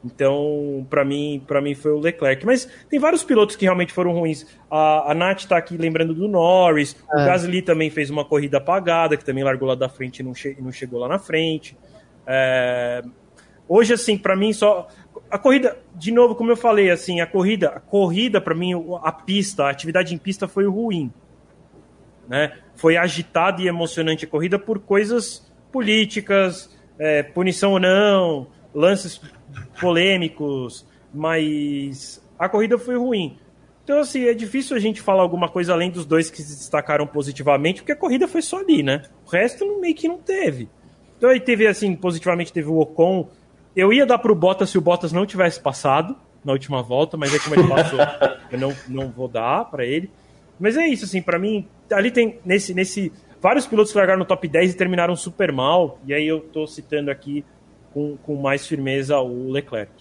Então, para mim, para mim foi o Leclerc. Mas tem vários pilotos que realmente foram ruins. A, a Nath tá aqui lembrando do Norris. O Gasly também fez uma corrida apagada, que também largou lá da frente e não, che- não chegou lá na frente. É, Hoje, assim, para mim só. A corrida, de novo, como eu falei, assim, a corrida, a corrida, para mim, a pista, a atividade em pista foi ruim. Né? Foi agitada e emocionante a corrida por coisas políticas, é, punição ou não, lances polêmicos, mas a corrida foi ruim. Então, assim, é difícil a gente falar alguma coisa além dos dois que se destacaram positivamente, porque a corrida foi só ali, né? O resto meio que não teve. Então aí teve, assim, positivamente teve o Ocon. Eu ia dar pro Bottas se o Bottas não tivesse passado na última volta, mas é como ele passou, eu não, não vou dar para ele. Mas é isso, assim, para mim, ali tem, nesse, nesse, vários pilotos que largaram no top 10 e terminaram super mal, e aí eu tô citando aqui com, com mais firmeza o Leclerc.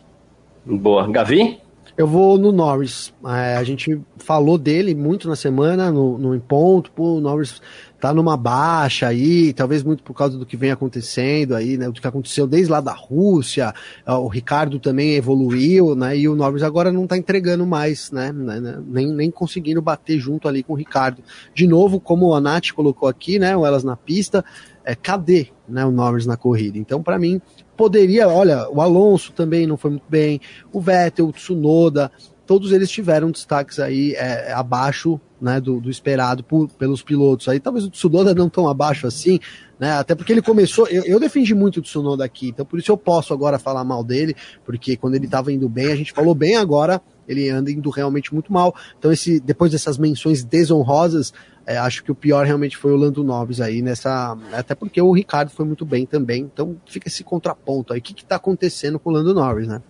Boa. Gavi? Eu vou no Norris. É, a gente falou dele muito na semana, no, no Em Ponto. Pô, o Norris tá numa baixa aí, talvez muito por causa do que vem acontecendo aí, né? Do que aconteceu desde lá da Rússia. É, O Ricardo também evoluiu, né? E o Norris agora não tá entregando mais, né? né, Nem, nem conseguindo bater junto ali com o Ricardo. De novo, como a Nath colocou aqui, né? O Elas na pista. é, cadê né, o Norris na corrida. Então, para mim, poderia, olha, o Alonso também não foi muito bem, o Vettel, o Tsunoda, todos eles tiveram destaques aí é, abaixo né, do, do esperado por, pelos pilotos. Aí talvez o Tsunoda não tão abaixo assim, né? Até porque ele começou. Eu, eu, defendi muito o Tsunoda aqui, então por isso eu posso agora falar mal dele, porque quando ele estava indo bem, a gente falou bem agora, ele anda indo realmente muito mal. Então, esse, depois dessas menções desonrosas, é, acho que o pior realmente foi o Lando Norris aí nessa. Até porque o Ricardo foi muito bem também. Então fica esse contraponto aí. O que, está acontecendo com o Lando Norris, né?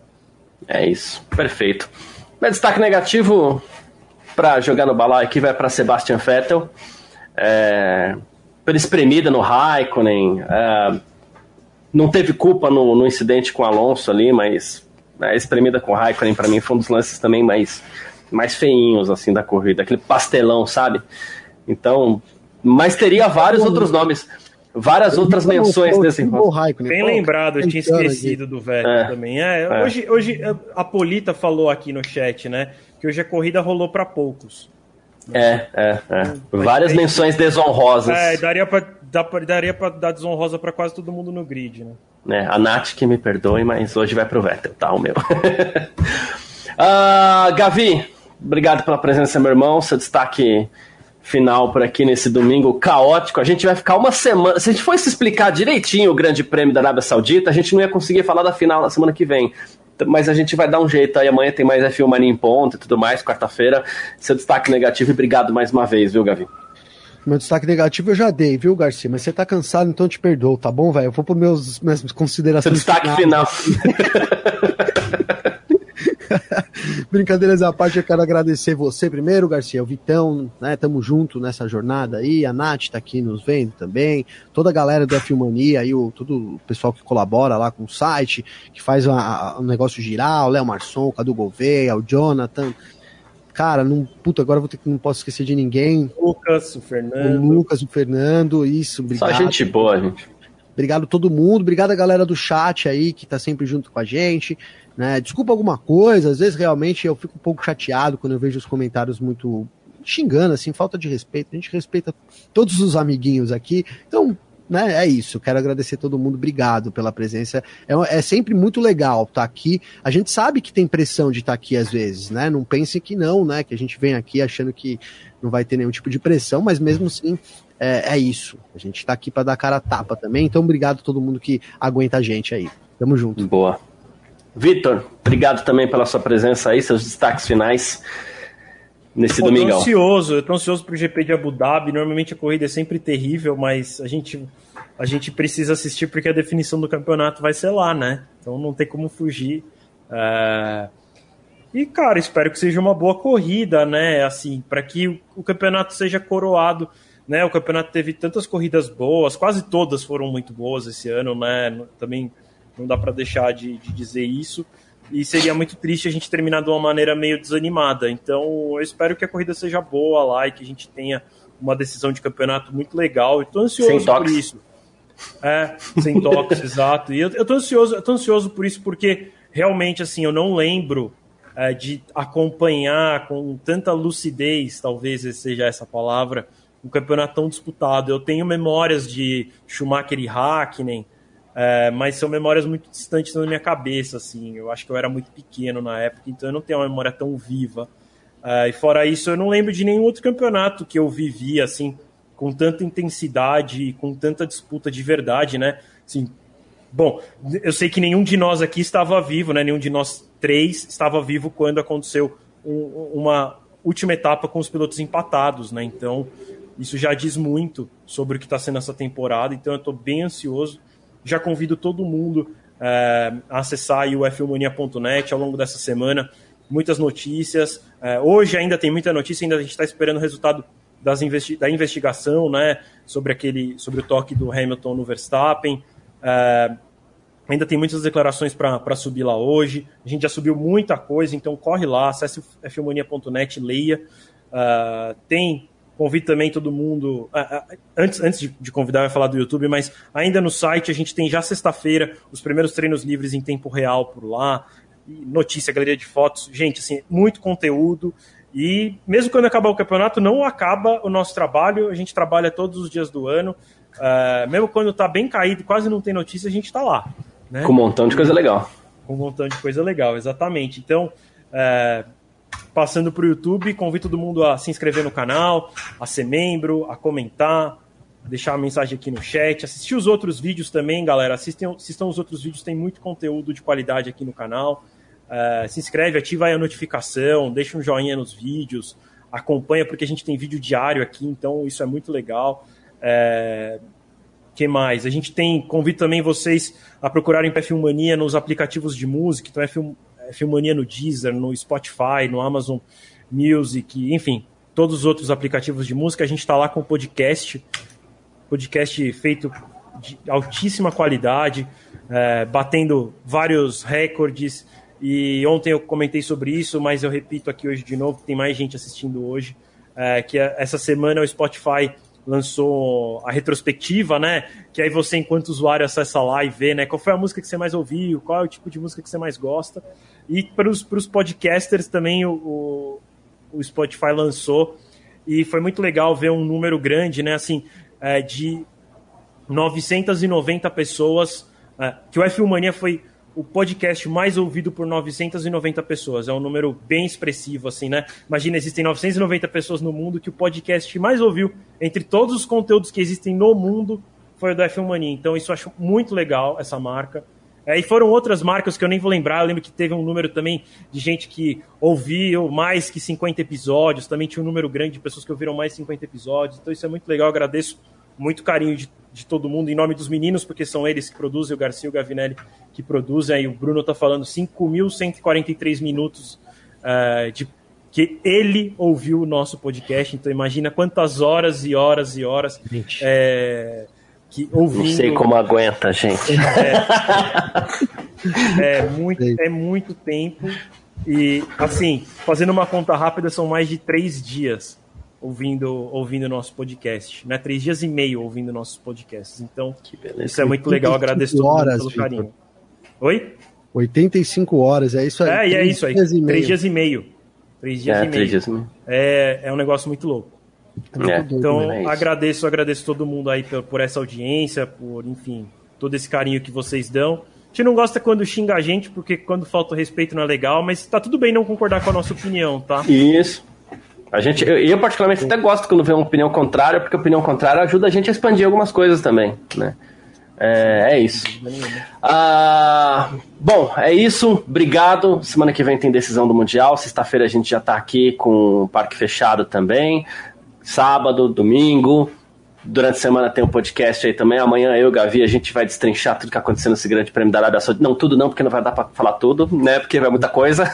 É isso, perfeito. Meu destaque negativo para jogar no balai aqui vai para Sebastian Vettel. É, pela espremida no Raikkonen. É, não teve culpa no, no, incidente com o Alonso ali, mas a espremida com o Raikkonen para mim foi um dos lances também mais, mais feinhos assim da corrida, aquele pastelão, sabe? Então, mas teria vários outros nomes, várias outras menções desse encontro. Bem lembrado, eu tinha esquecido do Vettel é, também. É, é. Hoje, hoje a Polita falou aqui no chat, né, que hoje a corrida rolou para poucos. É, é, é. Várias menções desonrosas. É, daria pra, daria pra dar desonrosa pra quase todo mundo no grid, né? É, a Nath que me perdoe, mas hoje vai pro Vettel, tá? O meu. uh, Gavi, obrigado pela presença, meu irmão. Seu destaque final por aqui nesse domingo caótico. A gente vai ficar uma semana. Se a gente fosse explicar direitinho o Grande Prêmio da Arábia Saudita, a gente não ia conseguir falar da final na semana que vem mas a gente vai dar um jeito aí. Amanhã tem mais F1 Mania em ponto e tudo mais, quarta-feira. Seu destaque negativo e obrigado mais uma vez, viu, Gavi? Meu destaque negativo eu já dei, viu, Garcia? Mas você tá cansado, então eu te perdoo, tá bom, velho? Eu vou pro meus minhas considerações. Seu destaque final. Brincadeiras à parte, eu quero agradecer você primeiro, Garcia, o Vitão, né? Tamo junto nessa jornada aí. A Nath tá aqui nos vendo também. Toda a galera do Filmania aí, o, todo o pessoal que colabora lá com o site, que faz o negócio girar, o Léo Marçom, o Cadu Gouveia, o Jonathan. Cara, não, puta, agora vou ter que não posso esquecer de ninguém. Lucas, o Fernando. O Lucas, o Fernando, isso, obrigado. Só gente boa, gente. Obrigado a todo mundo, obrigado a galera do chat aí que tá sempre junto com a gente. Né? Desculpa alguma coisa, às vezes realmente eu fico um pouco chateado quando eu vejo os comentários muito xingando, assim, falta de respeito. A gente respeita todos os amiguinhos aqui. Então, né, é isso. Quero agradecer todo mundo. Obrigado pela presença. É, é sempre muito legal estar tá aqui. A gente sabe que tem pressão de estar tá aqui às vezes, né? Não pensem que não, né? Que a gente vem aqui achando que não vai ter nenhum tipo de pressão, mas mesmo assim é, é isso. A gente está aqui para dar cara a tapa também. Então, obrigado a todo mundo que aguenta a gente aí. Tamo junto. Boa. Vitor, obrigado também pela sua presença aí, seus destaques finais nesse domingo. Eu tô ansioso, eu tô ansioso pro GP de Abu Dhabi. Normalmente a corrida é sempre terrível, mas a gente, a gente precisa assistir porque a definição do campeonato vai ser lá, né? Então não tem como fugir. É... E, cara, espero que seja uma boa corrida, né? Assim, para que o campeonato seja coroado. Né, o campeonato teve tantas corridas boas, quase todas foram muito boas esse ano, né? Também não dá para deixar de, de dizer isso. E seria muito triste a gente terminar de uma maneira meio desanimada. Então, eu espero que a corrida seja boa lá e que a gente tenha uma decisão de campeonato muito legal. Estou ansioso por isso. É, sem toques, exato. E eu, eu tô ansioso, eu tô ansioso por isso porque realmente assim, eu não lembro é, de acompanhar com tanta lucidez, talvez seja essa palavra, um campeonato tão disputado. Eu tenho memórias de Schumacher e Hakkinen, é, mas são memórias muito distantes na minha cabeça, assim. Eu acho que eu era muito pequeno na época, então eu não tenho uma memória tão viva. É, e fora isso, eu não lembro de nenhum outro campeonato que eu vivi, assim, com tanta intensidade, com tanta disputa de verdade, né? Assim, bom, eu sei que nenhum de nós aqui estava vivo, né? Nenhum de nós três estava vivo quando aconteceu um, uma última etapa com os pilotos empatados, né? Então, isso já diz muito sobre o que está sendo essa temporada. Então, eu estou bem ansioso já convido todo mundo é, a acessar o f1mania.net ao longo dessa semana. Muitas notícias. É, hoje ainda tem muita notícia, ainda a gente está esperando o resultado das investi da investigação né, sobre, aquele, sobre o toque do Hamilton no Verstappen. É, ainda tem muitas declarações para subir lá hoje. A gente já subiu muita coisa, então corre lá, acesse f1mania.net, leia. Tem Convido também todo mundo. Antes, antes de, convidar, vai falar do YouTube, mas ainda no site a gente tem já sexta-feira os primeiros treinos livres em tempo real por lá. Notícia, galeria de fotos. Gente, assim, muito conteúdo. E mesmo quando acabar o campeonato, não acaba o nosso trabalho, a gente trabalha todos os dias do ano. Uh, mesmo quando está bem caído, quase não tem notícia, a gente está lá. Né? Com um montão de coisa legal. Com um montão de coisa legal, exatamente. Então, uh, passando para o YouTube, convido todo mundo a se inscrever no canal, a ser membro, a comentar, deixar uma mensagem aqui no chat, assistir os outros vídeos também, galera. Assistam, assistam os outros vídeos, tem muito conteúdo de qualidade aqui no canal. Uh, se inscreve, ativa aí a notificação, deixa um joinha nos vídeos, acompanha, porque a gente tem vídeo diário aqui, então isso é muito legal. É... que mais? A gente tem, convido também vocês a procurarem Pé Filmania nos aplicativos de música, então é Filmania no Deezer, no Spotify, no Amazon Music, enfim, todos os outros aplicativos de música. A gente está lá com o podcast, podcast feito de altíssima qualidade, é, batendo vários recordes, e ontem eu comentei sobre isso, mas eu repito aqui hoje de novo, tem mais gente assistindo hoje, é, que é, essa semana o Spotify lançou a retrospectiva, né? Que aí você, enquanto usuário, acessa lá e vê, né? Qual foi a música que você mais ouviu, qual é o tipo de música que você mais gosta. E para os podcasters também o, o, Spotify lançou. E foi muito legal ver um número grande, né? Assim, é, de 990 pessoas. É, que o F1 Mania foi o podcast mais ouvido por 990 pessoas. É um número bem expressivo, assim, né? Imagina, existem 990 pessoas no mundo que o podcast mais ouviu entre todos os conteúdos que existem no mundo foi o do F1 Mania. Então, isso eu acho muito legal, essa marca. É, e foram outras marcas que eu nem vou lembrar. Eu lembro que teve um número também de gente que ouviu mais que 50 episódios. Também tinha um número grande de pessoas que ouviram mais 50 episódios. Então, isso é muito legal. Eu agradeço muito carinho de de todo mundo, em nome dos meninos, porque são eles que produzem, o Garcia e o Gavinelli que produzem. Aí o Bruno está falando 5.143 minutos uh, de que ele ouviu o nosso podcast. Então imagina quantas horas e horas e horas é, que ouvindo. Não sei como aguenta, gente. É, é, muito, é muito tempo. E assim, fazendo uma conta rápida, são mais de três dias ouvindo ouvindo nosso podcast, né? Três dias e meio ouvindo nossos podcasts. Então, isso é muito legal. Agradeço todo mundo pelo carinho. Oi? 85 horas, é isso aí. É, e é isso aí. Dias três dias e meio. Três dias é, e meio. Dias e meio. É, é um negócio muito louco. É. Então, é agradeço, agradeço todo mundo aí por, por essa audiência, por, enfim, todo esse carinho que vocês dão. A gente não gosta quando xinga a gente, porque quando falta o respeito não é legal, mas tá tudo bem não concordar com a nossa opinião, tá? Isso. A gente, eu, eu, particularmente até gosto quando vê uma opinião contrária, porque a opinião contrária ajuda a gente a expandir algumas coisas também, né? É, é isso. Ah, bom, é isso. Obrigado. Semana que vem tem decisão do Mundial. Sexta-feira a gente já está aqui com o parque fechado também. Sábado, domingo. Durante a semana tem um podcast aí também. Amanhã eu, Gavi, a gente vai destrinchar tudo que aconteceu nesse grande prêmio da Arábia Saudita. Não, tudo não, porque não vai dar para falar tudo, né? Porque vai muita coisa.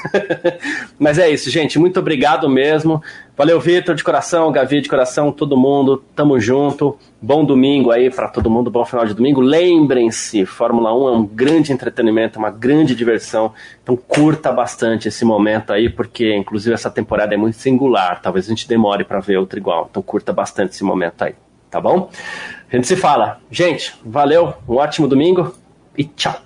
Mas é isso, gente. Muito obrigado mesmo. Valeu, Vitor, de coração, Gavi, de coração, todo mundo. Tamo junto. Bom domingo aí para todo mundo, bom final de domingo. Lembrem-se, Fórmula 1 é um grande entretenimento, uma grande diversão. Então curta bastante esse momento aí, porque inclusive essa temporada é muito singular. Talvez a gente demore para ver outra igual. Então curta bastante esse momento aí tá bom? A gente se fala. Gente, valeu, um ótimo domingo e tchau.